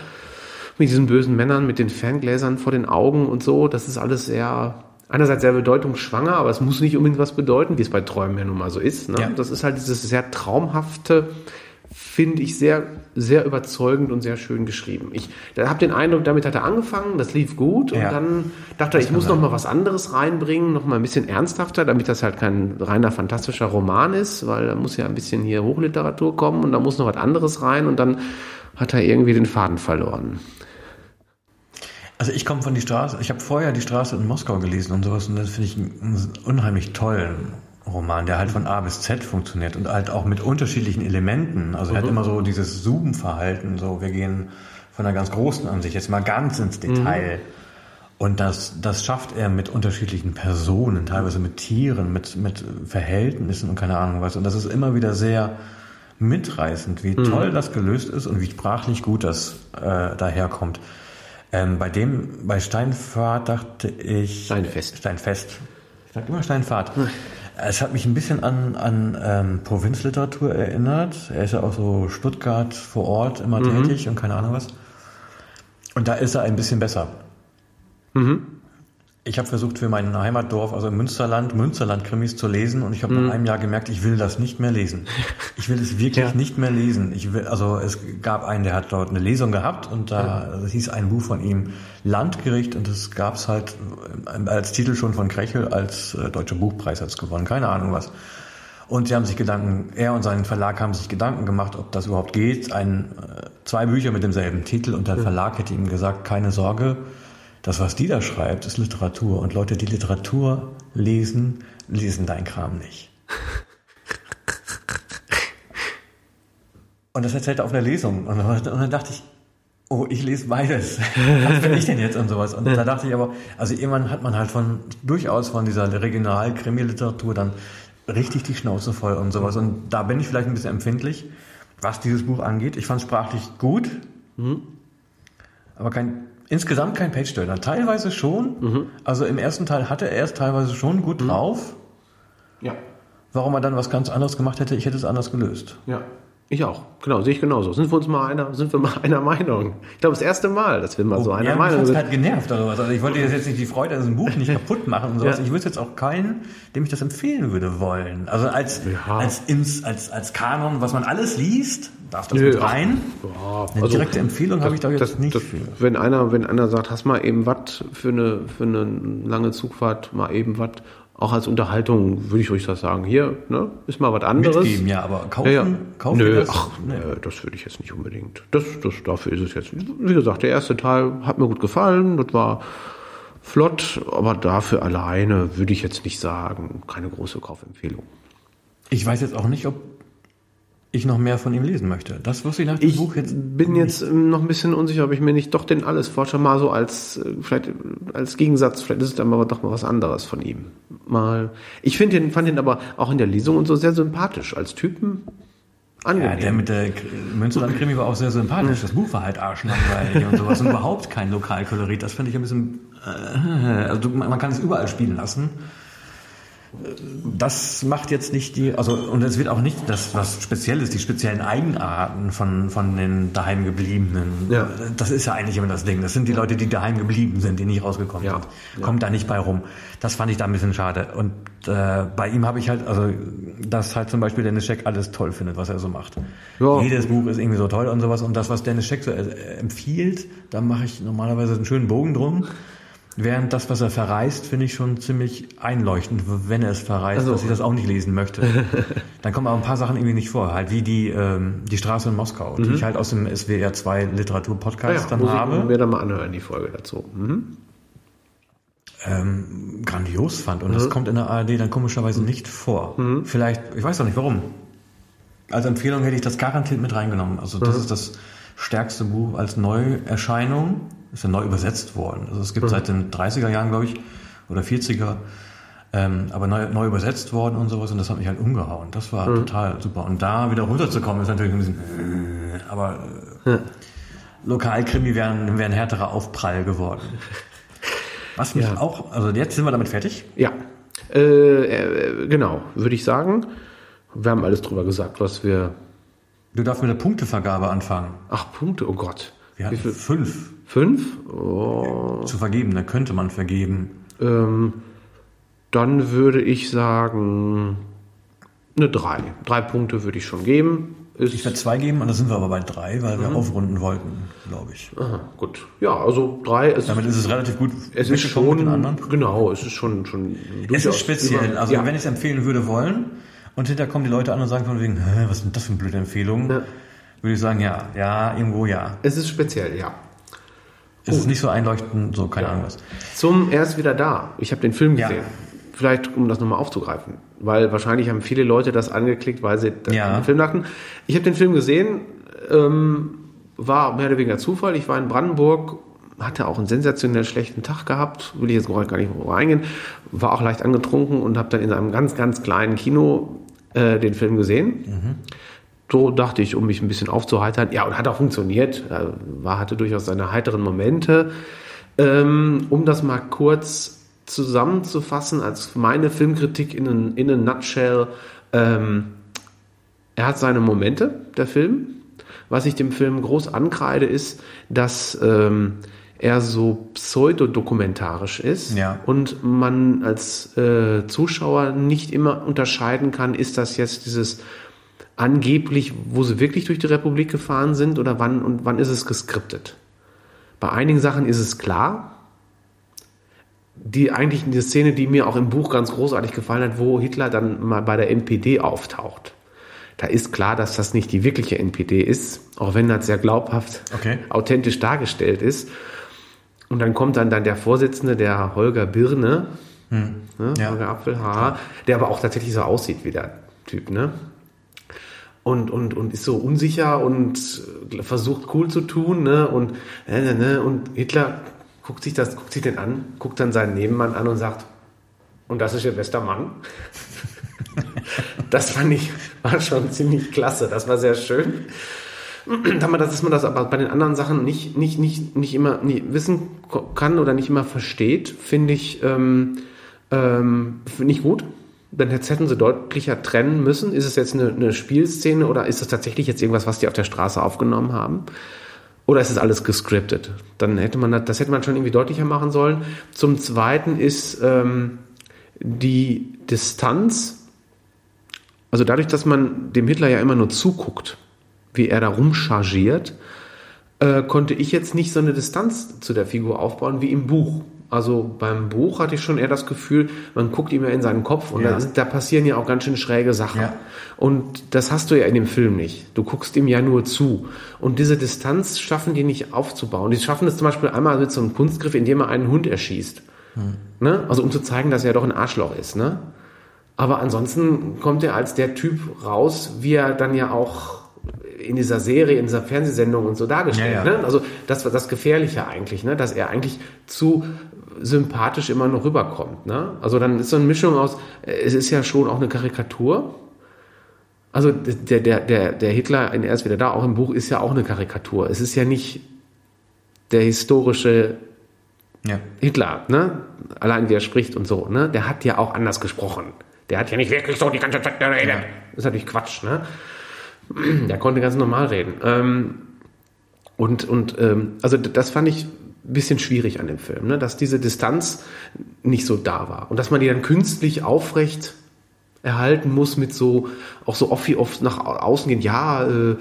mit diesen bösen Männern, mit den Ferngläsern vor den Augen und so. Das ist alles sehr, einerseits sehr bedeutungsschwanger, aber es muss nicht unbedingt was bedeuten, wie es bei Träumen ja nun mal so ist. Ne? Ja. Das ist halt dieses sehr traumhafte, finde ich sehr, sehr überzeugend und sehr schön geschrieben. Ich habe den Eindruck, damit hat er angefangen, das lief gut und Ja. dann dachte er, ich muss noch mal was anderes reinbringen, noch mal ein bisschen ernsthafter, damit das halt kein reiner fantastischer Roman ist, weil da muss ja ein bisschen hier Hochliteratur kommen und da muss noch was anderes rein und dann hat er irgendwie den Faden verloren. Also ich komme von die Straße, ich habe vorher die Straße in Moskau gelesen und sowas und das finde ich einen unheimlich tollen Roman, der halt von A bis Z funktioniert und halt auch mit unterschiedlichen Elementen. Also er hat immer so dieses Zoom-Verhalten, so wir gehen von einer ganz großen Ansicht jetzt mal ganz ins Detail. Und das, das schafft er mit unterschiedlichen Personen, teilweise mit Tieren, mit, mit Verhältnissen und keine Ahnung was. Und das ist immer wieder sehr mitreißend, wie toll das gelöst ist und wie sprachlich gut das äh, daherkommt. Ähm, bei dem, bei Steinfahrt dachte ich. Steinfest. Steinfest. Ich sag immer Steinfahrt. Es hat mich ein bisschen an, an ähm, Provinzliteratur erinnert. Er ist ja auch so Stuttgart vor Ort immer tätig und keine Ahnung was. Und da ist er ein bisschen besser. Ich habe versucht für mein Heimatdorf, also im Münsterland, Münsterland-Krimis zu lesen und ich habe nach einem Jahr gemerkt, ich will das nicht mehr lesen. Ich will es wirklich Ja. nicht mehr lesen. Ich will, also es gab einen, der hat dort eine Lesung gehabt und da das hieß ein Buch von ihm Landgericht und das gab es halt äh, als Titel schon von Krechel als äh, Deutscher Buchpreis hat's gewonnen, keine Ahnung was. Und sie haben sich Gedanken, er und sein Verlag haben sich Gedanken gemacht, ob das überhaupt geht. Ein, äh, zwei Bücher mit demselben Titel und der Verlag hätte ihm gesagt, keine Sorge, das, was die da schreibt, ist Literatur. Und Leute, die Literatur lesen, lesen dein Kram nicht. Und das erzählt er auf einer Lesung. Und dann, dachte ich, oh, ich lese beides. Was bin ich denn jetzt und sowas? Und da dachte ich aber, also irgendwann hat man halt von, durchaus von dieser Regional-Krimi-Literatur dann richtig die Schnauze voll und sowas. Und da bin ich vielleicht ein bisschen empfindlich, was dieses Buch angeht. Ich fand es sprachlich gut, aber kein, insgesamt kein Page-Turner. Teilweise schon. Also im ersten Teil hatte er es teilweise schon gut drauf. Ja. Warum er dann was ganz anderes gemacht hätte, ich hätte es anders gelöst. Ja. Ich auch. Genau, sehe ich genauso. Sind wir uns mal einer, sind wir mal einer Meinung? Ich glaube, das erste Mal, dass wir mal so einer ja, Meinung sind. hat's halt genervt oder was. Also ich wollte jetzt nicht die Freude an diesem Buch nicht kaputt machen und sowas. Ja. Ich würde jetzt auch keinen, dem ich das empfehlen würde, wollen. Also als, Ja. als, als, als Kanon, was man alles liest, darf das Nö, mit rein. Ja, Eine also, direkte Empfehlung habe ich da jetzt das, nicht das, für. Wenn einer, wenn einer sagt, hast mal eben was für eine, für eine lange Zugfahrt, mal eben was, auch als Unterhaltung würde ich ruhig das sagen. Hier, ne, ist mal was anderes. Mitgeben, ja, aber kaufen, Ja, ja. kaufen Nö, das? ach, Nee. nö, das würde ich jetzt nicht unbedingt. Das, das, dafür ist es jetzt. Wie gesagt, der erste Teil hat mir gut gefallen, das war flott, aber dafür alleine würde ich jetzt nicht sagen, keine große Kaufempfehlung. Ich weiß jetzt auch nicht, ob ich noch mehr von ihm lesen möchte. Das wusste ich nach dem Ich Buch jetzt. bin jetzt ähm, noch ein bisschen unsicher, ob ich mir nicht doch den Allesforscher mal so als, äh, vielleicht als Gegensatz, vielleicht ist es dann aber doch mal was anderes von ihm. Mal, ich finde den, fand den aber auch in der Lesung und so sehr sympathisch als Typen. Ja, Angenehm. der mit der Münsterland-Krimi war auch sehr sympathisch. Das Buch war halt arschlangweilig und sowas und überhaupt kein Lokalkolorit. Das finde ich ein bisschen, äh, also man kann es überall spielen lassen. Das macht jetzt nicht die, also und es wird auch nicht das, was speziell ist, die speziellen Eigenarten von, von den daheimgebliebenen. Ja. Das ist ja eigentlich immer das Ding. Das sind die Leute, die daheim geblieben sind, die nicht rausgekommen Ja. sind. Kommt da nicht bei rum. Das fand ich da ein bisschen schade. Und äh, bei ihm habe ich halt, also dass halt zum Beispiel Dennis Scheck alles toll findet, was er so macht. Ja. Jedes Buch ist irgendwie so toll und sowas. Und das, was Dennis Scheck so äh, empfiehlt, da mache ich normalerweise einen schönen Bogen drum. Während das, was er verreist, finde ich schon ziemlich einleuchtend, wenn er es verreist, Also- dass ich das auch nicht lesen möchte. Dann kommen aber ein paar Sachen irgendwie nicht vor, halt wie die, ähm, die Straße in Moskau, die ich halt aus dem SWR 2 Literatur-Podcast ja, dann muss habe. ich mir dann mal anhören, die Folge dazu. Mhm. ähm, grandios fand. Und das kommt in der ARD dann komischerweise nicht vor. Vielleicht, ich weiß auch nicht warum. Als Empfehlung hätte ich das garantiert mit reingenommen. Also das ist das stärkste Buch als Neuerscheinung. Ist ja neu übersetzt worden. Also es gibt seit den 30er Jahren, glaube ich, oder 40er, ähm, aber neu, neu übersetzt worden und sowas. Und das hat mich halt umgehauen. Das war total super. Und da wieder runterzukommen, ist natürlich ein bisschen, äh, aber äh, Lokalkrimi wäre ein, wäre ein härterer Aufprall geworden. Was mich Ja. auch, also jetzt sind wir damit fertig. Ja, äh, äh, genau, würde ich sagen. Wir haben alles drüber gesagt, was wir. Du darfst mit der Punktevergabe anfangen. Ach, Punkte, oh Gott. Wir hatten fünf Fünf? Oh, zu vergeben, da könnte man vergeben. ähm, dann würde ich sagen, eine drei. Drei Punkte würde ich schon geben. Ist, Ich werde zwei geben, und da sind wir aber bei drei, weil wir aufrunden wollten, glaube ich. aha, gut. Ja, also drei. Es, Damit ist es relativ gut es ist schon, mit den anderen. genau, es ist schon, schon Es ist speziell. über- Also ja. wenn ich es empfehlen würde wollen und hinterher kommen die Leute an und sagen von wegen, was sind das für eine blöde Empfehlung? Ja. Würde ich sagen, ja, ja, irgendwo ja. es ist speziell, ja. Es ist nicht so einleuchtend, so keine Ahnung was. Zum Er ist wieder da. Ich habe den Film Ja. gesehen. Vielleicht, um das nochmal aufzugreifen. Weil wahrscheinlich haben viele Leute das angeklickt, weil sie Ja. an den Film dachten. Ich habe den Film gesehen, ähm, war mehr oder weniger Zufall. Ich war in Brandenburg, hatte auch einen sensationell schlechten Tag gehabt, will ich jetzt gar nicht reingehen, war auch leicht angetrunken und habe dann in einem ganz, ganz kleinen Kino äh, den Film gesehen. So dachte ich, um mich ein bisschen aufzuheitern. Ja, und hat auch funktioniert. Er War, hatte durchaus seine heiteren Momente. Ähm, um das mal kurz zusammenzufassen, als meine Filmkritik in, ein, in a nutshell, ähm, er hat seine Momente, der Film. Was ich dem Film groß ankreide, ist, dass ähm, er so pseudodokumentarisch ist Ja. und man als äh, Zuschauer nicht immer unterscheiden kann, ist das jetzt dieses angeblich, wo sie wirklich durch die Republik gefahren sind oder wann und wann ist es geskriptet. Bei einigen Sachen ist es klar. Die eigentlich eine Szene, die mir auch im Buch ganz großartig gefallen hat, wo Hitler dann mal bei der NPD auftaucht. Da ist klar, dass das nicht die wirkliche NPD ist, auch wenn das sehr glaubhaft, Okay. authentisch dargestellt ist. Und dann kommt dann, dann der Vorsitzende, der Holger Birne, ne, Ja. Holger Apfelhaar, der aber auch tatsächlich so aussieht wie der Typ, ne? Und, und, und ist so unsicher und versucht cool zu tun, ne? Und, äh, ne, ne, und Hitler guckt sich das, guckt sich den an, guckt dann seinen Nebenmann an und sagt, und das ist ihr bester Mann. das fand ich, war schon ziemlich klasse. Das war sehr schön. dass man das aber bei den anderen Sachen nicht, nicht, nicht, nicht immer nicht wissen kann oder nicht immer versteht, finde ich ähm, ähm, nicht gut. Dann hätten sie deutlicher trennen müssen. Ist es jetzt eine, eine Spielszene oder ist das tatsächlich jetzt irgendwas, was die auf der Straße aufgenommen haben? Oder ist es alles gescriptet? Dann hätte man das, das hätte man schon irgendwie deutlicher machen sollen. Zum Zweiten ist ähm, die Distanz, also dadurch, dass man dem Hitler ja immer nur zuguckt, wie er da rumchargiert, äh, konnte ich jetzt nicht so eine Distanz zu der Figur aufbauen wie im Buch. Also beim Buch hatte ich schon eher das Gefühl, man guckt ihm ja in seinen Kopf und ja. da, da, passieren ja auch ganz schön schräge Sachen. Ja. Und das hast du ja in dem Film nicht. Du guckst ihm ja nur zu. Und diese Distanz schaffen die nicht aufzubauen. Die schaffen es zum Beispiel einmal mit so einem Kunstgriff, indem er einen Hund erschießt. Hm. Ne? Also um zu zeigen, dass er doch ein Arschloch ist. Ne? Aber ansonsten kommt er als der Typ raus, wie er dann ja auch in dieser Serie, in dieser Fernsehsendung und so dargestellt. Ja, ja. Ne? Also das war das Gefährliche eigentlich, ne? dass er eigentlich zu sympathisch immer noch rüberkommt. Ne? Also dann ist so eine Mischung aus, es ist ja schon auch eine Karikatur. Also der, der, der, der Hitler, er ist wieder da, auch im Buch ist ja auch eine Karikatur. Es ist ja nicht der historische ja. Hitler, ne? Allein wie er spricht und so, ne? Der hat ja auch anders gesprochen. Der hat ja nicht wirklich so die ganze Zeit geredet. Ja. Das ist natürlich Quatsch, ne? Der konnte ganz normal reden. Ähm, und und ähm, also das fand ich ein bisschen schwierig an dem Film, ne? dass diese Distanz nicht so da war und dass man die dann künstlich aufrecht erhalten muss mit so auch so oft wie oft nach außen gehen. Ja, äh,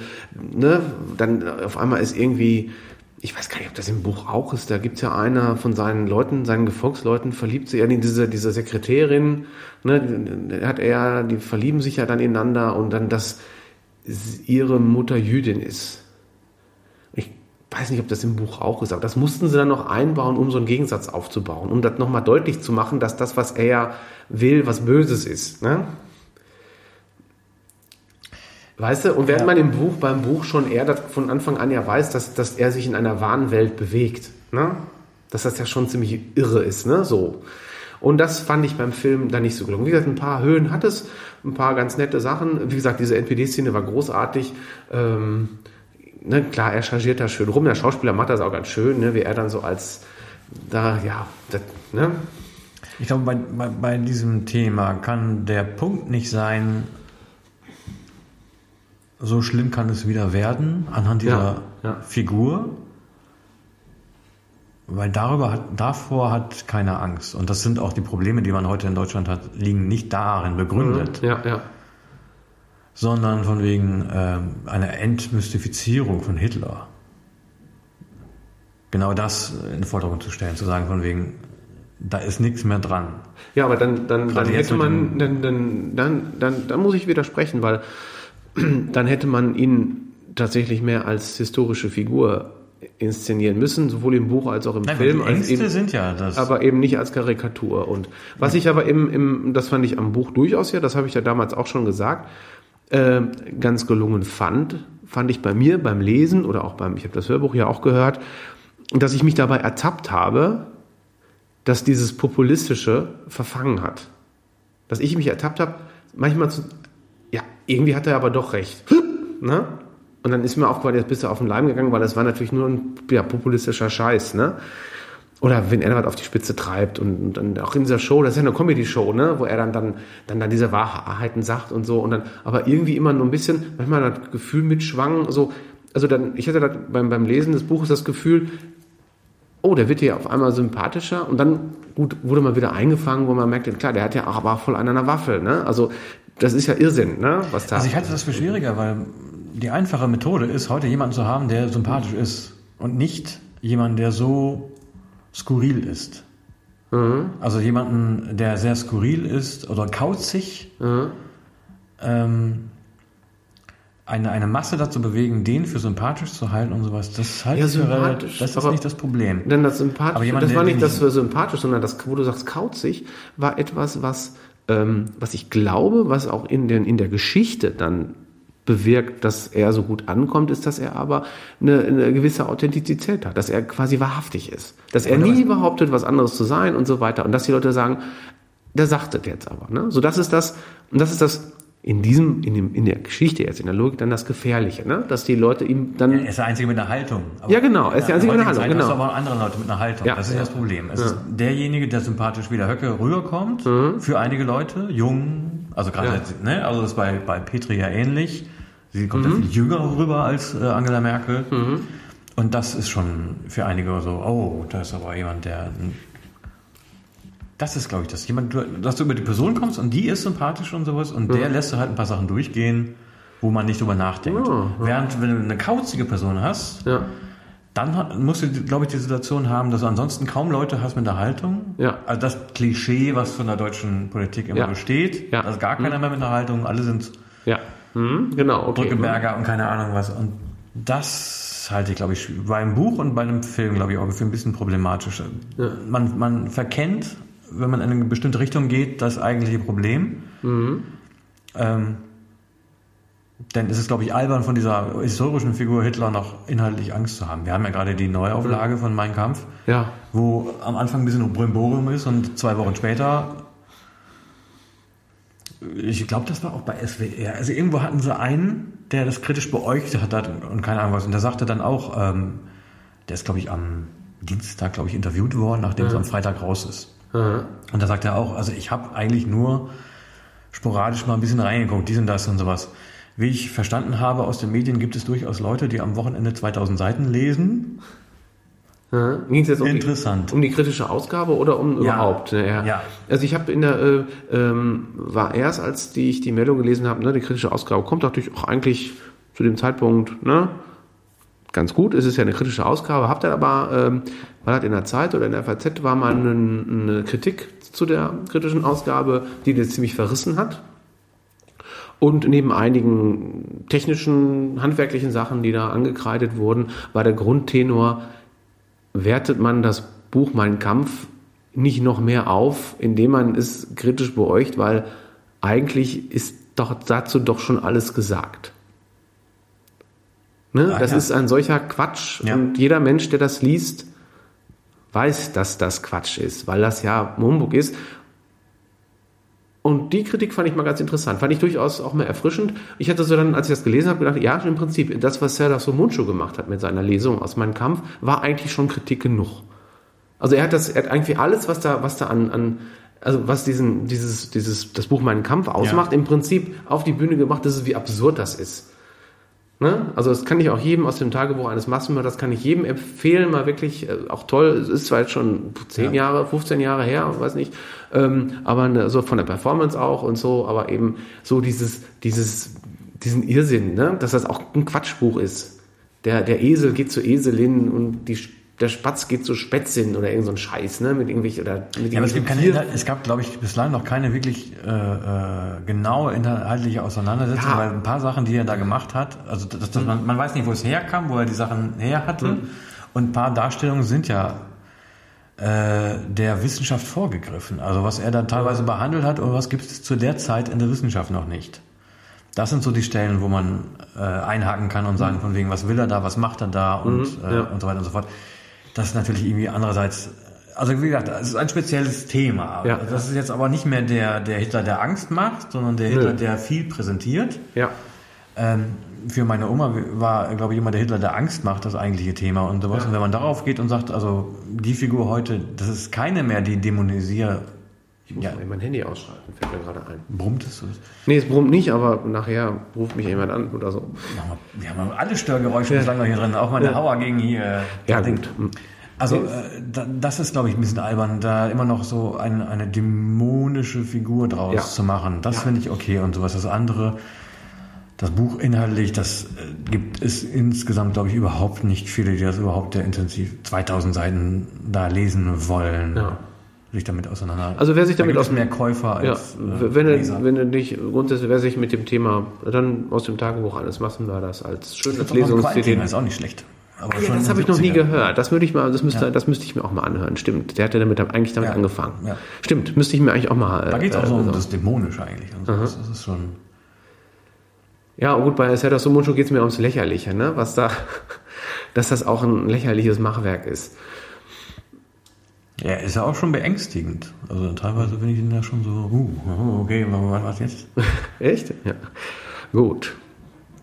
ne? Dann auf einmal ist irgendwie ich weiß gar nicht, ob das im Buch auch ist, da gibt es ja einer von seinen Leuten, seinen Gefolgsleuten, verliebt sich ja in diese, diese Sekretärin, ne, hat er, die verlieben sich ja dann ineinander und dann, dass ihre Mutter Jüdin ist. Ich weiß nicht, ob das im Buch auch ist, aber das mussten sie dann noch einbauen, um so einen Gegensatz aufzubauen, um das nochmal deutlich zu machen, dass das, was er will, was Böses ist. Ne? Weißt du, und während ja. man im Buch, beim Buch schon eher von Anfang an ja weiß, dass, dass er sich in einer wahren Welt bewegt, ne? Dass das ja schon ziemlich irre ist, ne? So. Und das fand ich beim Film dann nicht so gelungen. Wie gesagt, ein paar Höhen hat es, ein paar ganz nette Sachen. Wie gesagt, diese NPD-Szene war großartig. Ähm, ne, klar, er chargiert da schön rum. Der Schauspieler macht das auch ganz schön, ne, wie er dann so als da, ja, das, ne? Ich glaube, bei, bei, bei diesem Thema kann der Punkt nicht sein, so schlimm kann es wieder werden anhand dieser ja, ja. Figur. Weil darüber hat, davor hat keiner Angst. Und das sind auch die Probleme, die man heute in Deutschland hat, liegen nicht darin begründet. Ja, ja. Sondern von wegen ähm, einer Entmystifizierung von Hitler. Genau das in den Vordergrund zu stellen, zu sagen, von wegen, da ist nichts mehr dran. Ja, aber dann, dann, dann hätte man, dann, dann, dann, dann, dann muss ich widersprechen, weil dann hätte man ihn tatsächlich mehr als historische Figur inszenieren müssen, sowohl im Buch als auch im Nein, Film. Die Ängste eben, sind ja das. Aber eben nicht als Karikatur. Und was ja. ich aber im, im, das fand ich am Buch durchaus ja, das habe ich ja damals auch schon gesagt, äh, ganz gelungen fand, fand ich bei mir beim Lesen oder auch beim, ich habe das Hörbuch ja auch gehört, dass ich mich dabei ertappt habe, dass dieses Populistische verfangen hat. Dass ich mich ertappt habe, manchmal zu, ja, irgendwie hat er aber doch recht. ne? Und dann ist mir aufgefallen, jetzt bist du auf den Leim gegangen, weil das war natürlich nur ein ja, populistischer Scheiß, ne? Oder wenn er was auf die Spitze treibt und, und dann auch in dieser Show, das ist ja eine Comedy-Show, ne, wo er dann, dann, dann, dann diese Wahrheiten sagt und so und dann, aber irgendwie immer nur ein bisschen, manchmal das Gefühl mitschwang, so, also dann, ich hatte beim, beim Lesen des Buches das Gefühl, oh, der wird hier auf einmal sympathischer und dann, gut, wurde man wieder eingefangen, wo man merkt, klar, der hat ja auch aber voll an einer Waffe, ne, also das ist ja Irrsinn, ne? Was da. Also ich halte das für schwieriger, weil die einfache Methode ist, heute jemanden zu haben, der sympathisch ist und nicht jemanden, der so skurril ist. Mhm. Also jemanden, der sehr skurril ist oder kauzig, mhm. ähm, eine, eine Masse dazu bewegen, den für sympathisch zu halten und sowas, das halte ja, sympathisch, das ist nicht das Problem. Denn das sympathisch, jemand, das war nicht das für sympathisch, sondern das, wo du sagst kauzig, war etwas, was ähm, was ich glaube, was auch in, den, in der Geschichte dann bewirkt, dass er so gut ankommt, ist, dass er aber eine, eine gewisse Authentizität hat, dass er quasi wahrhaftig ist, dass er nie behauptet, was anderes zu sein und so weiter und dass die Leute sagen, der sagt es jetzt aber. Ne? So das ist das, und das ist das in diesem, in, dem, in der Geschichte jetzt, in der Logik dann das Gefährliche, ne? dass die Leute ihm dann. Er ist der Einzige mit einer Haltung. Aber Ja, genau, er ist der Einzige mit einer Haltung, Zeit genau. aber andere Leute mit einer Haltung. Ja. Das ist ja das Problem. Es ist derjenige, der sympathisch wie der Höcke rüberkommt, Mhm. für einige Leute, jung, also gerade, Ja. ne, also das ist bei, bei Petri ja ähnlich. Sie kommt Mhm. ja viel jünger rüber als äh, Angela Merkel. Und das ist schon für einige so, oh, da ist aber jemand, der das ist, glaube ich, das. Jemand, dass du über die Person kommst und die ist sympathisch und sowas und der lässt du halt ein paar Sachen durchgehen, wo man nicht drüber nachdenkt. Ja, Während, wenn du eine kauzige Person hast, Ja, dann musst du, glaube ich, die Situation haben, dass du ansonsten kaum Leute hast mit einer Haltung. Ja. Also das Klischee, was von der deutschen Politik immer besteht. Ja. Also gar keiner mehr mit einer Haltung, alle sind ja. Mhm, genau, okay. Brückenberger und keine Ahnung was. Und das halte ich, glaube ich, beim Buch und bei einem Film, glaube ich, auch für ein bisschen problematischer. Man, man verkennt, wenn man in eine bestimmte Richtung geht, das eigentliche Problem. Ähm, denn es ist, glaube ich, albern, von dieser historischen Figur Hitler noch inhaltlich Angst zu haben. Wir haben ja gerade die Neuauflage von Mein Kampf, Ja, wo am Anfang ein bisschen Brimborium ist und zwei Wochen später ich glaube, das war auch bei SWR. Also irgendwo hatten sie einen, der das kritisch beäugt hat und keine Ahnung was. Und der sagte dann auch, ähm, der ist, glaube ich, am Dienstag, glaube ich, interviewt worden, nachdem es am Freitag raus ist. Und da sagt er auch, also ich habe eigentlich nur sporadisch mal ein bisschen reingeguckt, dies und das und sowas. Wie ich verstanden habe aus den Medien, gibt es durchaus Leute, die am Wochenende 2000 Seiten lesen. Ging es jetzt um Interessant. Die, um die kritische Ausgabe oder um Ja. überhaupt? Ne, Ja. Also ich habe in der, äh, ähm, war erst, als die, ich die Meldung gelesen habe, ne, die kritische Ausgabe kommt natürlich auch eigentlich zu dem Zeitpunkt, ne, ganz gut. Es ist ja eine kritische Ausgabe. Habt ihr aber, ähm, war das in der Zeit oder in der FAZ, war mal eine, eine Kritik zu der kritischen Ausgabe, die das ziemlich verrissen hat. Und neben einigen technischen, handwerklichen Sachen, die da angekreidet wurden, war der Grundtenor, wertet man das Buch Mein Kampf nicht noch mehr auf, indem man es kritisch beäugt, weil eigentlich ist doch dazu doch schon alles gesagt. Ne? Ah, das ja. ist ein solcher Quatsch Ja. und jeder Mensch, der das liest, weiß, dass das Quatsch ist, weil das ja Humbug ist. Und die Kritik fand ich mal ganz interessant, fand ich durchaus auch mal erfrischend. Ich hatte so dann, als ich das gelesen habe, gedacht, ja, im Prinzip, das, was Serdar Somuncu gemacht hat mit seiner Lesung aus meinem Kampf, war eigentlich schon Kritik genug. Also er hat das, er hat eigentlich alles, was da, was da an, an also was diesen, dieses, dieses, das Buch Meinen Kampf ausmacht, im Prinzip auf die Bühne gemacht, das ist, wie absurd das ist. Ne? Also das kann ich auch jedem aus dem Tagebuch eines Massenmörders, kann ich jedem empfehlen, mal wirklich, äh, auch toll, es ist zwar jetzt schon 10 Ja. Jahre, 15 Jahre her, weiß nicht, ähm, aber ne, so von der Performance auch und so, aber eben so dieses, dieses, diesen Irrsinn, ne? dass das auch ein Quatschbuch ist. Der, der Esel geht zur Eselin und die, der Spatz geht zur Spätzin oder irgend so ein Scheiß, ne? Mit irgendwelchen, oder mit Ja, aber es, gibt keine, es gab, glaube ich, bislang noch keine wirklich äh, äh, genaue inhaltliche Auseinandersetzung, Ja. weil ein paar Sachen, die er da gemacht hat, also das, das, man, man weiß nicht, wo es herkam, wo er die Sachen her hatte, und ein paar Darstellungen sind ja äh, der Wissenschaft vorgegriffen. Also was er da teilweise behandelt hat und was gibt es zu der Zeit in der Wissenschaft noch nicht. Das sind so die Stellen, wo man äh, einhaken kann und sagen, von wegen, was will er da, was macht er da und, äh, ja. und so weiter und so fort. Das ist natürlich irgendwie andererseits, also wie gesagt, es ist ein spezielles Thema. Ja. Das ist jetzt aber nicht mehr der, der Hitler, der Angst macht, sondern der Hitler, der viel präsentiert. Ja. Ähm, für meine Oma war, glaube ich, immer der Hitler, der Angst macht, das eigentliche Thema und sowas. Und wenn man darauf geht und sagt, also die Figur heute, das ist keine mehr, die dämonisiert. Ich muss Ja. mal mein Handy ausschalten, fällt mir gerade ein. Brummt es? so? Nee, es brummt nicht, aber nachher ruft mich jemand an oder so. Wir haben alle Störgeräusche bislang noch hier drin, auch meine Hauer gegen hier. Ja, gut. Also äh, da, das ist, glaube ich, ein bisschen albern, da immer noch so eine, eine dämonische Figur draus Ja. zu machen. Das finde ich okay und sowas. Das andere, das Buch inhaltlich, das äh, gibt es insgesamt, glaube ich, überhaupt nicht viele, die das überhaupt der intensiv 2000 Seiten da lesen wollen. Ja. Sich damit auseinander. Also wer sich Da damit es aus- mehr Käufer Ja, als äh, wenn, Leser. er, wenn er nicht grundsätzlich, wer sich mit dem Thema dann aus dem Tagebuch eines Massenmörders als schönes Das Qualtinger Lesungs-CD. ist auch nicht schlecht. Aber Ja, das habe ich noch nie 70ern. gehört. Das würde ich mal, das müsste, Ja. das müsste ich mir auch mal anhören. Stimmt. Der hatte damit eigentlich damit Ja. angefangen. Ja. Stimmt. Müsste ich mir eigentlich auch mal. Da geht es auch so um äh, das Dämonische eigentlich. So. Das ist schon. Ja, gut, bei Serdar Somuncu geht es mir ums Lächerliche, ne? Was da, dass das auch ein lächerliches Machwerk ist. Ja, ist ja auch schon beängstigend. Also teilweise bin ich ihn ja schon so, uh, okay, was was jetzt? Echt? Ja. Gut.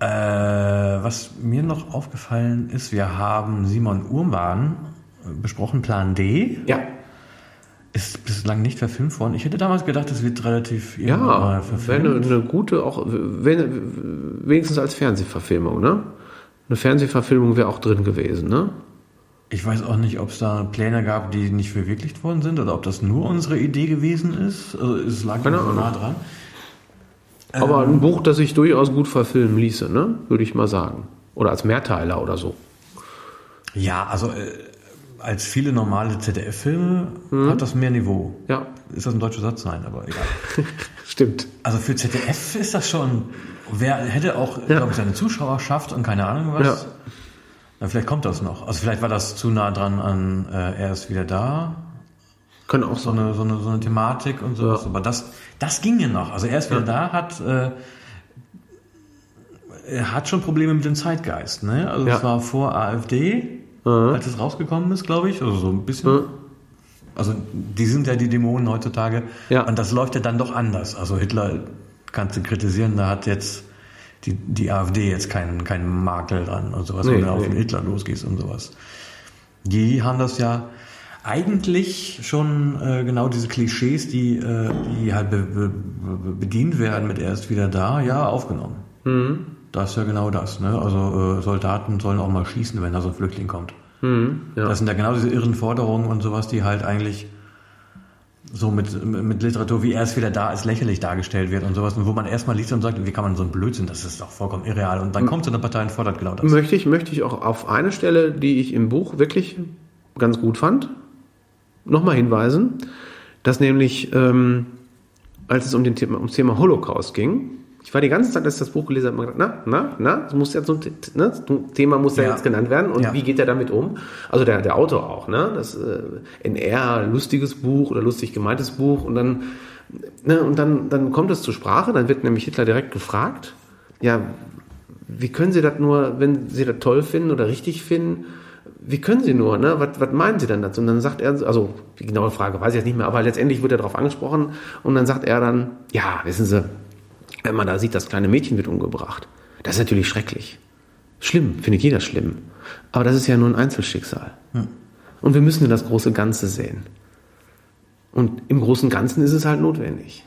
Äh, was mir noch aufgefallen ist, wir haben Simon Urban besprochen, Plan D. Ja. Ist bislang nicht verfilmt worden. Ich hätte damals gedacht, es wird relativ mal Ja, wäre verfilmt. eine, eine gute, auch wenn, wenigstens als Fernsehverfilmung, ne? Eine Fernsehverfilmung wäre auch drin gewesen, ne? Ich weiß auch nicht, ob es da Pläne gab, die nicht verwirklicht worden sind oder ob das nur unsere Idee gewesen ist. Also es lag Keine ja so nah dran. Aber ein Buch, das sich durchaus gut verfilmen ließe, ne? Würde ich mal sagen. Oder als Mehrteiler oder so. Ja, also äh, als viele normale ZDF-Filme Mhm. hat das mehr Niveau. Ja, Ist das ein deutscher Satz? Nein, aber egal. stimmt. Also für ZDF ist das schon. Wer hätte auch, Ja. glaube ich, seine Zuschauerschaft und keine Ahnung was. Ja. Vielleicht kommt das noch. Also vielleicht war das zu nah dran an äh, Er ist wieder da. Kann auch So eine, so eine, so eine Thematik und sowas. Ja. Aber das, das ging ja noch. Also Er ist wieder da hat, äh, er hat schon Probleme mit dem Zeitgeist. Ne? Also Ja. es war vor AfD, als es rausgekommen ist, glaube ich. Also so ein bisschen. Ja. Also die sind ja die Dämonen heutzutage. Ja. Und das läuft ja dann doch anders. Also Hitler kannst du kritisieren, da hat jetzt die, die AfD jetzt keinen, keinen Makel dran und sowas, Nee, wenn du auf nee. den Hitler losgehst und sowas. Die haben das ja eigentlich schon äh, genau diese Klischees, die, äh, die halt be, be, be, bedient werden mit er ist wieder da, ja, aufgenommen. Mhm. Das ist ja genau das. Ne? Also äh, Soldaten sollen auch mal schießen, wenn da so ein Flüchtling kommt. Mhm. Ja. Das sind ja genau diese irren Forderungen und sowas, die halt eigentlich so mit, mit Literatur, wie er ist wieder da, als lächerlich dargestellt wird und sowas. Und wo man erstmal liest und sagt, wie kann man so ein Blödsinn, das ist doch vollkommen irreal. Und dann kommt so eine Partei und fordert genau das. Möchte ich, möchte ich auch auf eine Stelle, die ich im Buch wirklich ganz gut fand, nochmal hinweisen, dass nämlich, ähm, als es um den Thema, ums Thema Holocaust ging, ich war die ganze Zeit, als ich das Buch gelesen habe, gedacht, na, na, na, das muss jetzt so, ne, Thema muss ja, Ja. jetzt genannt werden und Ja. wie geht er damit um? Also der, der Autor auch, ne, das äh, NR, lustiges Buch oder lustig gemeintes Buch und dann, ne, und dann, dann kommt es zur Sprache, dann wird nämlich Hitler direkt gefragt, ja, wie können Sie das nur, wenn Sie das toll finden oder richtig finden, wie können Sie nur, ne? Was, was meinen Sie denn dazu? Und dann sagt er, also die genaue Frage weiß ich jetzt nicht mehr, aber letztendlich wird er darauf angesprochen und dann sagt er dann, ja, wissen Sie, wenn man da sieht, das kleine Mädchen wird umgebracht, das ist natürlich schrecklich. Schlimm, findet jeder schlimm. Aber das ist ja nur ein Einzelschicksal. Und wir müssen in das große Ganze sehen. Und im großen Ganzen ist es halt notwendig.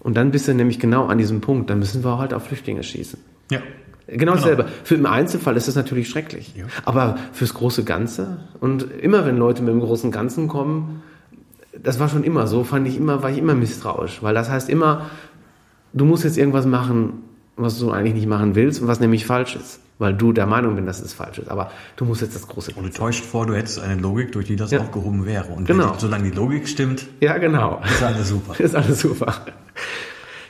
Und dann bist du nämlich genau an diesem Punkt, dann müssen wir halt auf Flüchtlinge schießen. Ja. Genau dasselbe. Für im Einzelfall ist das natürlich schrecklich. Aber fürs große Ganze und immer wenn Leute mit dem großen Ganzen kommen, das war schon immer so, fand ich immer, war ich immer misstrauisch, weil das heißt immer, du musst jetzt irgendwas machen, was du eigentlich nicht machen willst und was nämlich falsch ist, weil du der Meinung bist, dass es falsch ist. Aber du musst jetzt das große Und du täuscht vor, du hättest eine Logik, durch die das Ja. aufgehoben wäre. Und Genau. die, solange die Logik stimmt, Ja, genau. ist alles super. Ist alles super.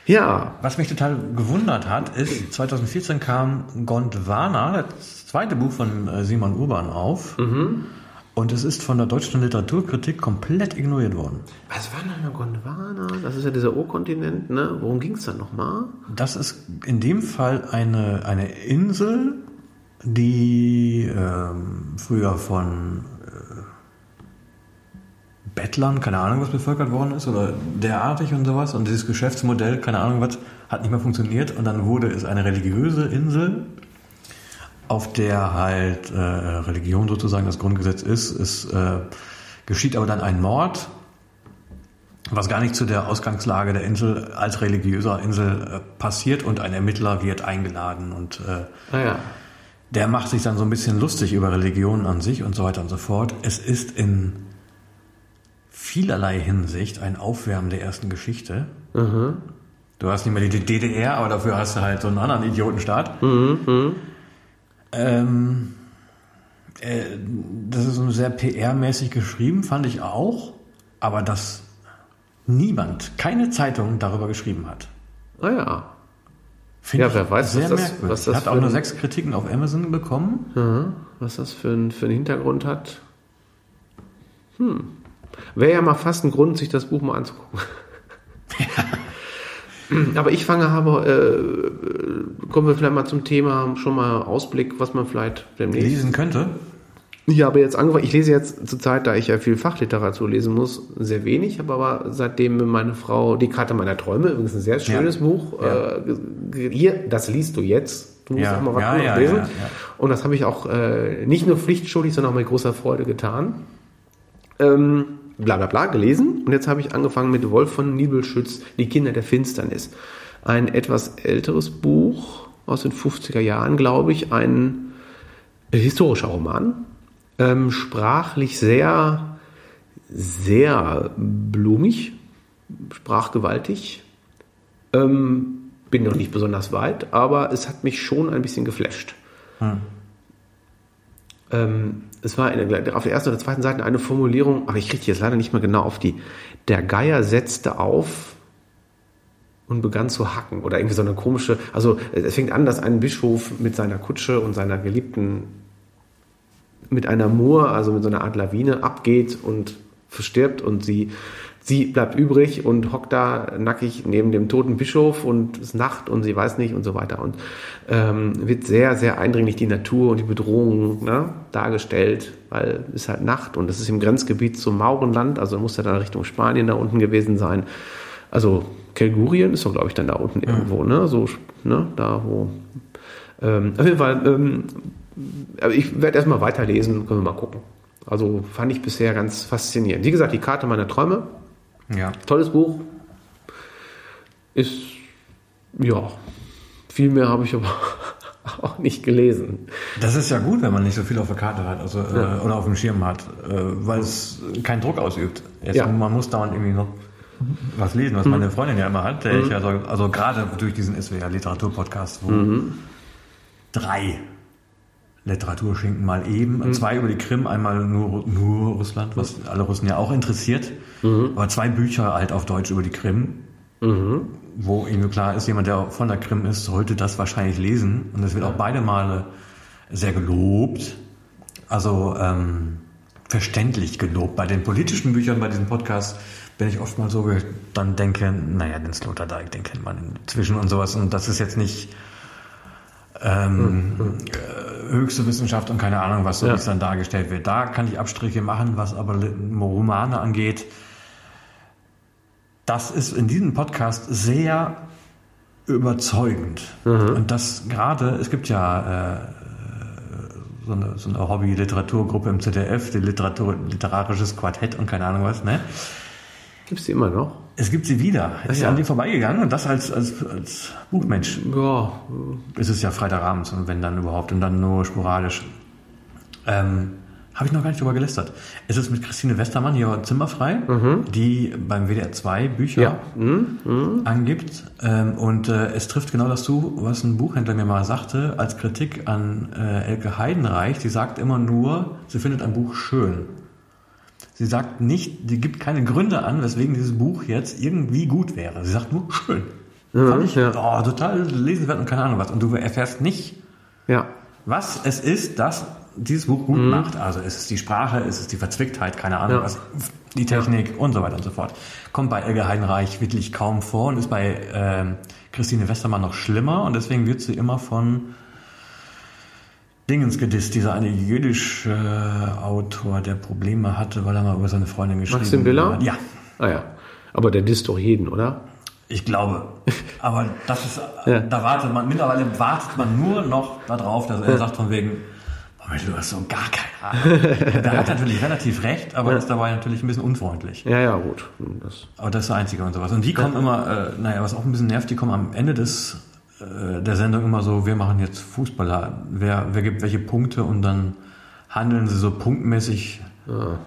Ja, Was mich total gewundert hat, ist, 2014 kam Gondwana, das zweite Buch von äh, Simon Urban, auf. Und es ist von der deutschen Literaturkritik komplett ignoriert worden. was war denn Gondwana? Das ist ja dieser Urkontinent, ne? Worum ging es da nochmal? Das ist in dem Fall eine, eine Insel, die ähm, früher von äh, Bettlern, keine Ahnung, was bevölkert worden ist, oder derartig und sowas. Und dieses Geschäftsmodell, keine Ahnung was, hat nicht mehr funktioniert. Und dann wurde es eine religiöse Insel, auf der halt äh, Religion sozusagen das Grundgesetz ist. Es äh, geschieht aber dann ein Mord, was gar nicht zu der Ausgangslage der Insel als religiöser Insel äh, passiert und ein Ermittler wird eingeladen und äh, Ah ja. der macht sich dann so ein bisschen lustig über Religion an sich und so weiter und so fort. Es ist in vielerlei Hinsicht ein Aufwärmen der ersten Geschichte. Du hast nicht mehr die DDR, aber dafür hast du halt so einen anderen Idiotenstaat. Ähm, äh, das ist so sehr PR-mäßig geschrieben, fand ich auch, aber dass niemand, keine Zeitung darüber geschrieben hat. Ah ja. Finde Ja, ich wer weiß, sehr was das- merkwürdig. was das hat auch nur sechs Kritiken auf Amazon bekommen. Mhm. Was das für, ein, für einen Hintergrund hat. Hm. Wäre ja mal fast ein Grund, sich das Buch mal anzugucken. Aber ich fange aber, äh, kommen wir vielleicht mal zum Thema, schon mal Ausblick, was man vielleicht demnächst Lesen könnte. Ich habe jetzt angefangen, ich lese jetzt zur Zeit, da ich ja viel Fachliteratur lesen muss, sehr wenig, habe aber seitdem meine Frau Die Karte meiner Träume, übrigens ein sehr schönes Ja. Buch, Ja. äh, hier, das liest du jetzt. Du musst Ja. auch mal was Ja, ja, lesen. ja, ja. Und das habe ich auch äh, nicht nur pflichtschuldig, sondern auch mit großer Freude getan. Ähm, bla bla bla gelesen. Und jetzt habe ich angefangen mit Wolf von Nibelschütz, Die Kinder der Finsternis. Ein etwas älteres Buch aus den 50er Jahren, glaube ich. Ein historischer Roman. Ähm, sprachlich sehr, sehr blumig, sprachgewaltig. Ähm, bin noch nicht besonders weit, aber es hat mich schon ein bisschen geflasht. Ähm, es war der, auf der ersten oder zweiten Seite eine Formulierung, aber ich kriege jetzt leider nicht mehr genau auf die. Der Geier setzte auf und begann zu hacken oder irgendwie so eine komische. Also es fängt an, dass ein Bischof mit seiner Kutsche und seiner Geliebten mit einer Mur, also mit so einer Art Lawine, abgeht und verstirbt und sie, sie bleibt übrig und hockt da nackig neben dem toten Bischof und es ist Nacht und sie weiß nicht und so weiter und ähm, wird sehr, sehr eindringlich die Natur und die Bedrohung ne, dargestellt, weil es halt Nacht und es ist im Grenzgebiet zum Maurenland, also muss er dann Richtung Spanien da unten gewesen sein. Also Kelgurien ist doch, glaube ich, dann da unten irgendwo, ne? So, ne, da wo. Ähm, auf jeden Fall, ähm, ich werde erstmal weiterlesen, können wir mal gucken. Also fand ich bisher ganz faszinierend. Wie gesagt, die Karte meiner Träume, Ja. tolles Buch. Ist, ja, viel mehr habe ich aber auch nicht gelesen. Das ist ja gut, wenn man nicht so viel auf der Karte hat also, äh, oder auf dem Schirm hat, äh, weil es keinen Druck ausübt. Jetzt, Ja. Man muss dauernd irgendwie noch was lesen, was meine Freundin ja immer hat. Der ich ja so, also gerade durch diesen SWR Literaturpodcast, wo drei Literaturschinken mal eben, zwei über die Krim, einmal nur, nur Russland, was alle Russen ja auch interessiert, aber zwei Bücher halt auf Deutsch über die Krim, wo irgendwie klar ist, jemand, der von der Krim ist, sollte das wahrscheinlich lesen. Und es wird auch beide Male sehr gelobt. Also ähm, verständlich gelobt. Bei den politischen Büchern, bei diesem Podcast, bin ich oft mal so, ich dann denke, naja, den Sloterdijk, den kennt man inzwischen und sowas. Und das ist jetzt nicht ähm, äh, höchste Wissenschaft und keine Ahnung, was so Ja. dann dargestellt wird. Da kann ich Abstriche machen, was aber Romane angeht. Das ist in diesem Podcast sehr überzeugend. Und das gerade, es gibt ja äh, so eine, so eine Hobby-Literaturgruppe im ZDF, die Literatur, literarisches Quartett und keine Ahnung was, ne? Gibt es die immer noch? Es gibt sie wieder. Es ist ja. an dir vorbeigegangen und das als, als, als Buchmensch. Ja, Es ist ja Freitagabends und wenn dann überhaupt und dann nur sporadisch. Ähm, Habe ich noch gar nicht drüber gelästert. Es ist mit Christine Westermann hier zimmerfrei, die beim WDR 2 Bücher Ja. Mhm. angibt. Ähm, und äh, es trifft genau das zu, was ein Buchhändler mir mal sagte, als Kritik an äh, Elke Heidenreich. Die sagt immer nur, sie findet ein Buch schön. Sie sagt nicht, die gibt keine Gründe an, weswegen dieses Buch jetzt irgendwie gut wäre. Sie sagt nur schön. Fand ich ja. oh, total lesenswert und keine Ahnung was. Und du erfährst nicht, ja. was es ist, das dieses Buch gut macht. Also ist es die Sprache, ist es die Verzwicktheit, keine Ahnung Ja. was, die Technik und so weiter und so fort. Kommt bei Elke Heidenreich wirklich kaum vor und ist bei ähm, Christine Westermann noch schlimmer und deswegen wird sie immer von Dingens gedisst, dieser eine jüdische äh, Autor, der Probleme hatte, weil er mal über seine Freundin geschrieben Maxim Biller? hat. Ja, Ah ja. Aber der disst doch jeden, oder? ich glaube. Aber das ist, Ja. da wartet man, mittlerweile wartet man nur noch darauf, dass er sagt von wegen, Moment, du hast so gar keine Ahnung. Der hat natürlich relativ recht, aber ist dabei natürlich ein bisschen unfreundlich. Ja, ja, gut. Das, Aber das ist das Einzige und sowas. Und die kommen immer, äh, naja, was auch ein bisschen nervt, die kommen am Ende des äh, der Sendung immer so, wir machen jetzt Fußballer, wer, wer gibt welche Punkte und dann handeln sie so punktmäßig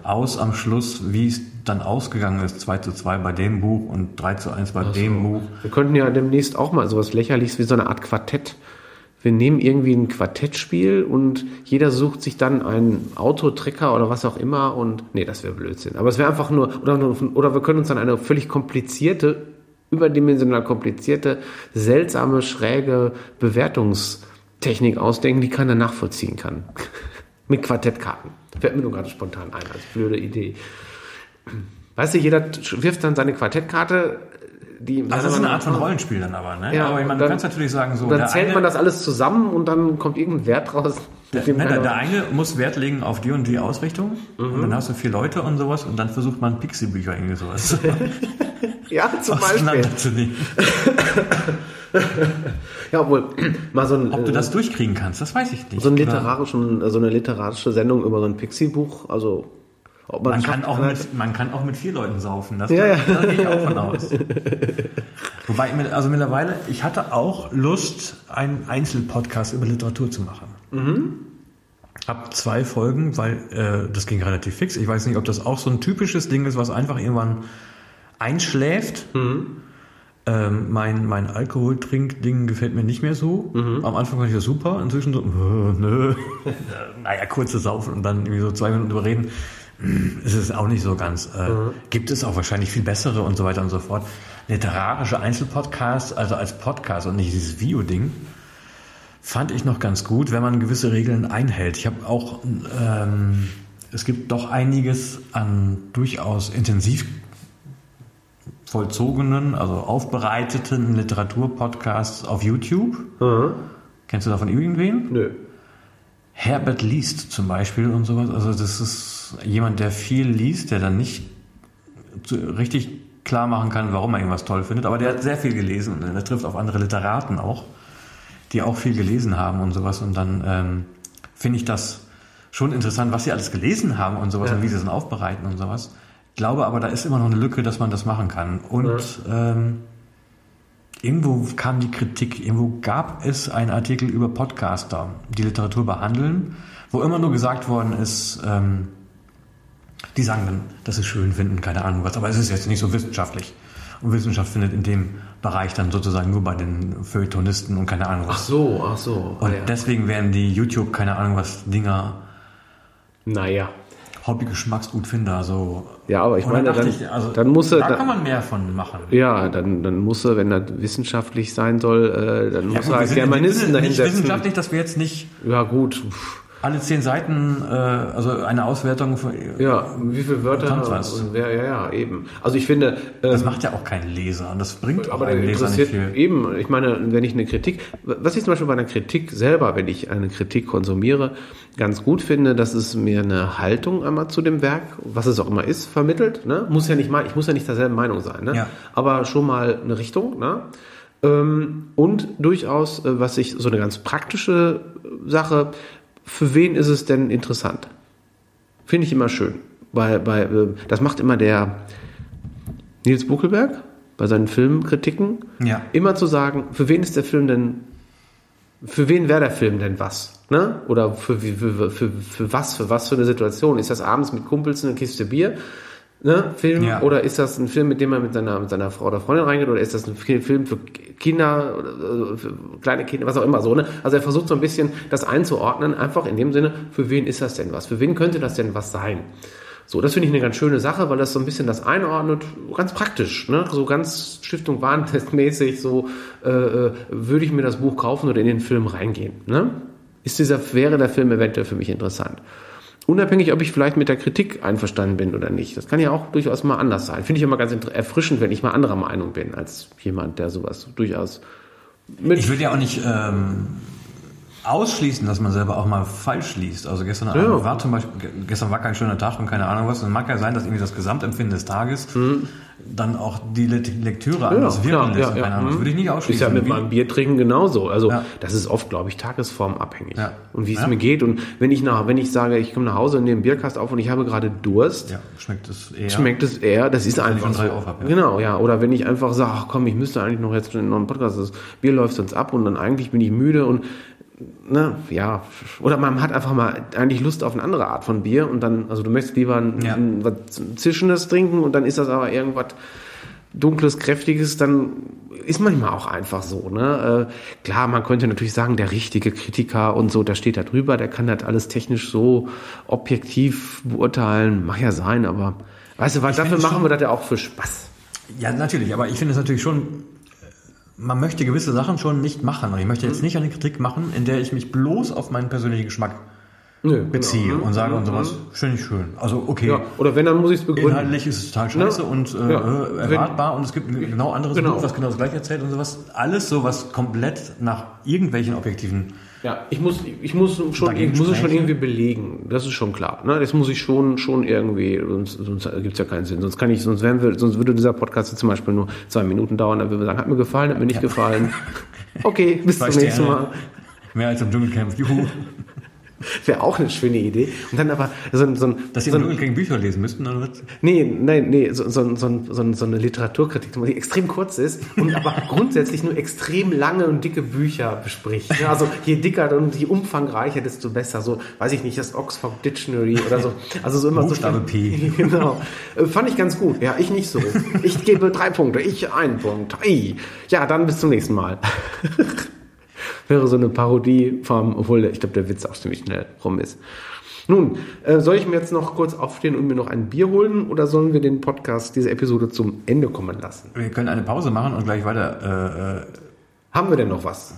aus am Schluss, wie es dann ausgegangen ist, 2 zu 2 bei dem Buch und 3 zu 1 bei dem Buch. wir könnten ja demnächst auch mal sowas lächerliches wie so eine Art Quartett. Wir nehmen irgendwie ein Quartettspiel und jeder sucht sich dann einen Autotrecker oder was auch immer und nee, das wäre Blödsinn. Aber es wäre einfach nur oder, oder wir können uns dann eine völlig komplizierte, überdimensional komplizierte, seltsame, schräge Bewertungstechnik ausdenken, die keiner nachvollziehen kann. Mit Quartettkarten. Fällt mir nur gerade spontan ein, als blöde Idee. Weißt du, jeder wirft dann seine Quartettkarte, die Also das ist eine Art von Rollenspiel dann aber, ne? Ja, aber ich meine, du kannst natürlich sagen, so, dann zählt eine, man das alles zusammen und dann kommt irgendein Wert raus. Der, ne, der, er- der eine muss Wert legen auf die und die Ausrichtung und dann hast du vier Leute und sowas und dann versucht man Pixie-Bücher irgendwie sowas Ja, zum Beispiel. Ja, obwohl, mal so ein, Ob du äh, das durchkriegen kannst, das weiß ich nicht. so, ein literarischen, so eine literarische Sendung über so ein Pixie-Buch, also ob Man es kann, auch halt- mit, man kann auch mit vier Leuten saufen. Das, Ja, ja. da gehe ich auch von aus. Wobei, also mittlerweile, ich hatte auch Lust, einen Einzelpodcast über Literatur zu machen. Mhm. Hab zwei Folgen, weil äh, das ging relativ fix. Ich weiß nicht, ob das auch so ein typisches Ding ist, was einfach irgendwann einschläft. Mhm. Ähm, mein mein Alkoholtrinkding gefällt mir nicht mehr so. Mhm. Am Anfang fand ich das super, inzwischen so, nö, naja, kurze Saufen und dann irgendwie so zwei Minuten drüber reden. ist es auch nicht so ganz. Äh, Gibt es auch wahrscheinlich viel bessere und so weiter und so fort. Literarische Einzelpodcasts, also als Podcast und nicht dieses Video-Ding, fand ich noch ganz gut, wenn man gewisse Regeln einhält. Ich habe auch, ähm, es gibt doch einiges an durchaus intensiv vollzogenen, also aufbereiteten Literaturpodcasts auf YouTube. Mhm. Kennst du davon irgendwen? Nö. Herbert liest zum Beispiel und sowas. Also das ist jemand, der viel liest, der dann nicht zu, richtig klar machen kann, warum er irgendwas toll findet, aber der hat sehr viel gelesen und der trifft auf andere Literaten auch, die auch viel gelesen haben und sowas. Und dann ähm, finde ich das schon interessant, was sie alles gelesen haben und sowas Ja. und wie sie es aufbereiten und sowas. Glaube aber, da ist immer noch eine Lücke, dass man das machen kann. Und ähm, irgendwo kam die Kritik, irgendwo gab es einen Artikel über Podcaster, die Literatur behandeln, wo immer nur gesagt worden ist, ähm, die sagen dann, dass sie schön finden, keine Ahnung was, aber es ist jetzt nicht so wissenschaftlich. Und Wissenschaft findet in dem Bereich dann sozusagen nur bei den Feuilletonisten und keine Ahnung Ach was. so, ach so. Ah, Und ja. deswegen werden die YouTube, keine Ahnung was, Dinger Naja. Hobby-Geschmacksgutfinder, so. Ja, aber ich Und meine, dann, ich, also, dann muss er, da da- kann man mehr von machen. ja, dann, dann muss er, wenn er wissenschaftlich sein soll, äh, dann muss gut, er dem Germanisten Sinne nicht wissenschaftlich, dass wir jetzt nicht Ja, gut. Pff, alle zehn Seiten, äh, also eine Auswertung von, Ja, wie viele Wörter? Was. Und, ja, ja, ja, eben. Also ich finde, das ähm, macht ja auch kein Leser und das bringt auch aber der einem Leser nicht viel. eben, ich meine, wenn ich eine Kritik, was ich zum Beispiel bei einer Kritik selber, wenn ich eine Kritik konsumiere, ganz gut finde, dass es mir eine Haltung einmal zu dem Werk, was es auch immer ist, vermittelt. Ne? Muss ja nicht mal, ich muss ja nicht derselben Meinung sein, ne? Ja. aber schon mal eine Richtung. Ne? Ähm, und durchaus, äh, was ich so eine ganz praktische Sache, für wen ist es denn interessant? Finde ich immer schön. Bei, bei, äh, das macht immer der Nils Buckelberg bei seinen Filmkritiken. Ja. Immer zu sagen, für wen ist der Film denn, für wen wäre der Film denn was? Ne? Oder für, für, für, für was, für was für eine Situation? Ist das abends mit Kumpels eine Kiste Bier? Ne, Film Ja. oder ist das ein Film, mit dem man mit seiner, mit seiner Frau oder Freundin reingeht oder ist das ein Film für Kinder äh, für kleine Kinder, was auch immer so, ne? Also er versucht so ein bisschen das einzuordnen, einfach in dem Sinne, für wen ist das denn was? Für wen könnte das denn was sein? So, das finde ich eine ganz schöne Sache, weil das so ein bisschen das einordnet, ganz praktisch, ne? So ganz Stiftung Warentestmäßig, so äh, äh, würde ich mir das Buch kaufen oder in den Film reingehen, ne? Ist dieser, wäre der Film eventuell für mich interessant? Unabhängig, ob ich vielleicht mit der Kritik einverstanden bin oder nicht. Das kann ja auch durchaus mal anders sein. Finde ich immer ganz erfrischend, wenn ich mal anderer Meinung bin als jemand, der sowas durchaus mit. Ich würde ja auch nicht ähm, ausschließen, dass man selber auch mal falsch liest. Also gestern Ja. Abend war zum Beispiel, ge- gestern war kein schöner Tag und keine Ahnung was. Dann mag ja sein, dass irgendwie das Gesamtempfinden des Tages dann auch die Lektüre anders wirken lässt. Ahnung. Das würde ich nicht Ist ausschließen. ja mit Wie- meinem Bier trinken genauso. Also Ja. das ist oft, glaube ich, tagesformabhängig. Ja. Und wie es Ja. mir geht. Und wenn ich nach, wenn ich sage, ich komme nach Hause und nehme einen Bierkast auf und ich habe gerade Durst, ja, schmeckt es eher. schmeckt es eher, das ist einfach so. hab, ja. Genau, ja. Oder wenn ich einfach sage, ach komm, ich müsste eigentlich noch jetzt noch einen Podcast, das Bier läuft sonst ab und dann eigentlich bin ich müde und ne, ja, oder man hat einfach mal eigentlich Lust auf eine andere Art von Bier und dann, also du möchtest lieber ein, Ja. ein, was Zischendes trinken und dann ist das aber irgendwas dunkles, kräftiges, dann ist manchmal auch einfach so. Ne? Äh, klar, man könnte natürlich sagen, der richtige Kritiker und so, der steht da drüber, der kann das alles technisch so objektiv beurteilen, mag ja sein, aber weißt du, weil dafür machen schon- wir das ja auch für Spaß. Ja, natürlich, aber ich finde es natürlich schon, man möchte gewisse Sachen schon nicht machen. Und ich möchte jetzt nicht eine Kritik machen, in der ich mich bloß auf meinen persönlichen Geschmack Nö, beziehe genau. und sage und sowas, finde ich schön. Also okay, Ja, oder wenn, dann muss ich es begründen. inhaltlich ist es total scheiße Ne? und äh, Ja. äh, erwartbar und es gibt ein genau anderes Genau. Buch, was genau das gleiche erzählt und sowas. Alles so, was komplett nach irgendwelchen objektiven Ja, ich muss, ich muss schon, ich muss es schon irgendwie belegen. Das ist schon klar. Ne? Das muss ich schon, schon irgendwie, sonst, sonst gibt's ja keinen Sinn. Sonst kann ich, sonst wären wir, sonst würde dieser Podcast jetzt zum Beispiel nur zwei Minuten dauern, dann würden wir sagen, hat mir gefallen, hat mir nicht gefallen. Okay, bis Zwei zum nächsten. Mal. mehr als im Dschungelcamp. Juhu. Wäre auch eine schöne Idee. Und dann aber so, ein- so, ein- Dass so ein, Dschungelcamp Bücher lesen müssten, oder was? Nee, nein, nee, so, so, so, so, eine Literaturkritik, die extrem kurz ist und aber grundsätzlich nur extrem lange und dicke Bücher bespricht. Ja, also je dicker und je umfangreicher, desto besser. So, weiß ich nicht, das Oxford Dictionary oder so. Also so immer Buchstabe so. P. Genau. Äh, Fand ich ganz gut. Ja, ich nicht so. Ich gebe drei Punkte, ich einen Punkt. Ja, dann bis zum nächsten Mal. Wäre so eine Parodie vom, obwohl ich glaube, der Witz auch ziemlich schnell rum ist. Nun, äh, soll ich mir jetzt noch kurz aufstehen und mir noch ein Bier holen oder sollen wir den Podcast, diese Episode zum Ende kommen lassen? Wir können eine Pause machen und gleich weiter. Äh, äh, Haben wir denn noch was?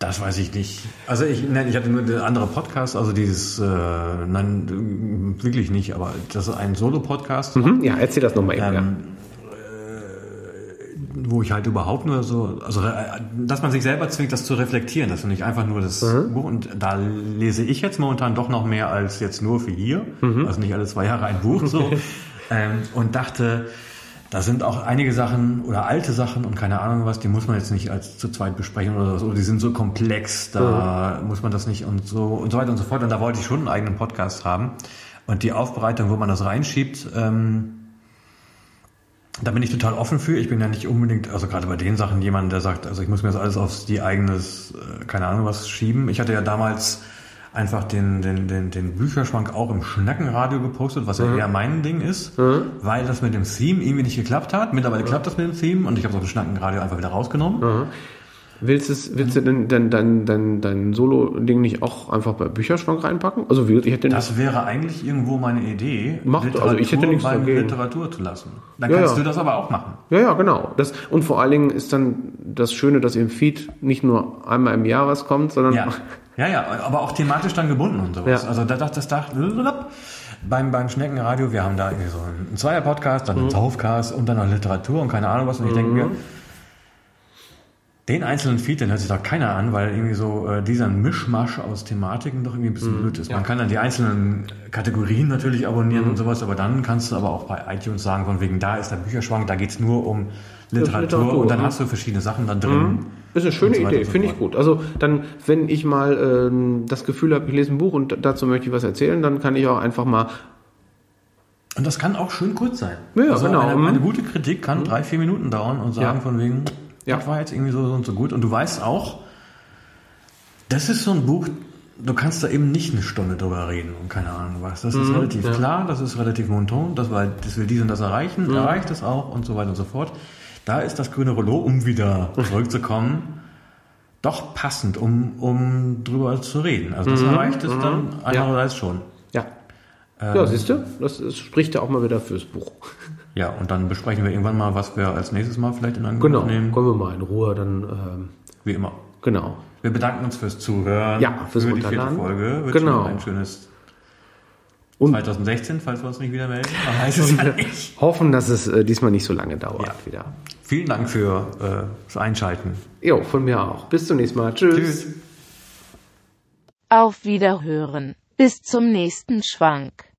das weiß ich nicht. Also ich, nein, ich hatte nur eine andere Podcast, also dieses, äh, nein, wirklich nicht, aber das ist ein Solo-Podcast. Hm? Ja, erzähl das nochmal eben. ja. Wo ich halt überhaupt nur so, also äh, dass man sich selber zwingt, das zu reflektieren, dass du nicht einfach nur das Buch und da lese ich jetzt momentan doch noch mehr als jetzt nur für hier, also nicht alle zwei Jahre ein Buch so. Ähm, und dachte, da sind auch einige Sachen oder alte Sachen und keine Ahnung was, die muss man jetzt nicht als zu zweit besprechen oder so, die sind so komplex, da muss man das nicht und so und so weiter und so fort. Und da wollte ich schon einen eigenen Podcast haben. Und die Aufbereitung, wo man das reinschiebt, ähm, da bin ich total offen für. Ich bin ja nicht unbedingt, also gerade bei den Sachen, jemand, der sagt, also ich muss mir das alles aufs die eigenes, äh, keine Ahnung was schieben. Ich hatte ja damals einfach den, den, den, den Bücherschrank auch im Schnackenradio gepostet, was ja eher mein Ding ist, weil das mit dem Theme irgendwie nicht geklappt hat. Mittlerweile klappt das mit dem Theme und ich habe so das Schnackenradio einfach wieder rausgenommen. Willst, es, willst du denn dein, dein, dein, dein Solo-Ding nicht auch einfach bei Bücherschrank reinpacken? Also ich hätte Das wäre eigentlich irgendwo meine Idee, Macht- also ich hätte nichts beim dagegen. Literatur zu lassen. Dann Ja, kannst ja. du das aber auch machen. Ja, ja, genau. Das, und vor allen Dingen ist dann das Schöne, dass im Feed nicht nur einmal im Jahr was kommt, sondern Ja. ja, ja, aber auch thematisch dann gebunden und sowas. Ja. Also da dachte das dachte beim, beim Schneckenradio, wir haben da irgendwie so einen Zweier-Podcast, dann einen Saufcast und dann noch Literatur und keine Ahnung was. Und ich denke mir, den einzelnen Feed, den hört sich doch keiner an, weil irgendwie so äh, dieser Mischmasch aus Thematiken doch irgendwie ein bisschen blöd ist. Man kann dann die einzelnen Kategorien natürlich abonnieren und sowas, aber dann kannst du aber auch bei iTunes sagen, von wegen da ist der Bücherschwank, da geht's nur um Literatur, Literatur, und dann mhm. hast du verschiedene Sachen dann drin. ist eine schöne so Idee, so finde ich gut. Also dann, wenn ich mal ähm, das Gefühl habe, ich lese ein Buch und dazu möchte ich was erzählen, dann kann ich auch einfach mal Und das kann auch schön kurz sein. Ja, also genau. Eine, Mhm. eine gute Kritik kann drei, vier Minuten dauern und sagen Ja. von wegen, Ja. das war jetzt irgendwie so, so und so gut. Und du weißt auch, das ist so ein Buch, du kannst da eben nicht eine Stunde drüber reden und keine Ahnung was. Das ist relativ klar, das ist relativ monton, das, war, das will dies und das erreichen, erreicht es auch und so weiter und so fort. Da ist das grüne Rollo, um wieder zurückzukommen, doch passend, um, um drüber zu reden. Also das erreicht es dann andererseits schon. ja. ja, siehst du, das, das spricht ja auch mal wieder fürs Buch. Ja, und dann besprechen wir irgendwann mal, was wir als nächstes Mal vielleicht in Angriff Genau, nehmen. kommen wir mal in Ruhe, dann ähm, Wie immer. genau. Wir bedanken uns fürs Zuhören. Ja, fürs für die vierte. Folge. Wünschen Genau. ein schönes Und- 2016, falls wir uns nicht wieder melden. Man weiß es ja nicht. Hoffen, dass es äh, diesmal nicht so lange dauert Ja. wieder. Vielen Dank für äh, das Einschalten. Jo, von mir auch. Bis zum nächsten Mal. Tschüss. Tschüss. Auf Wiederhören. Bis zum nächsten Schwank.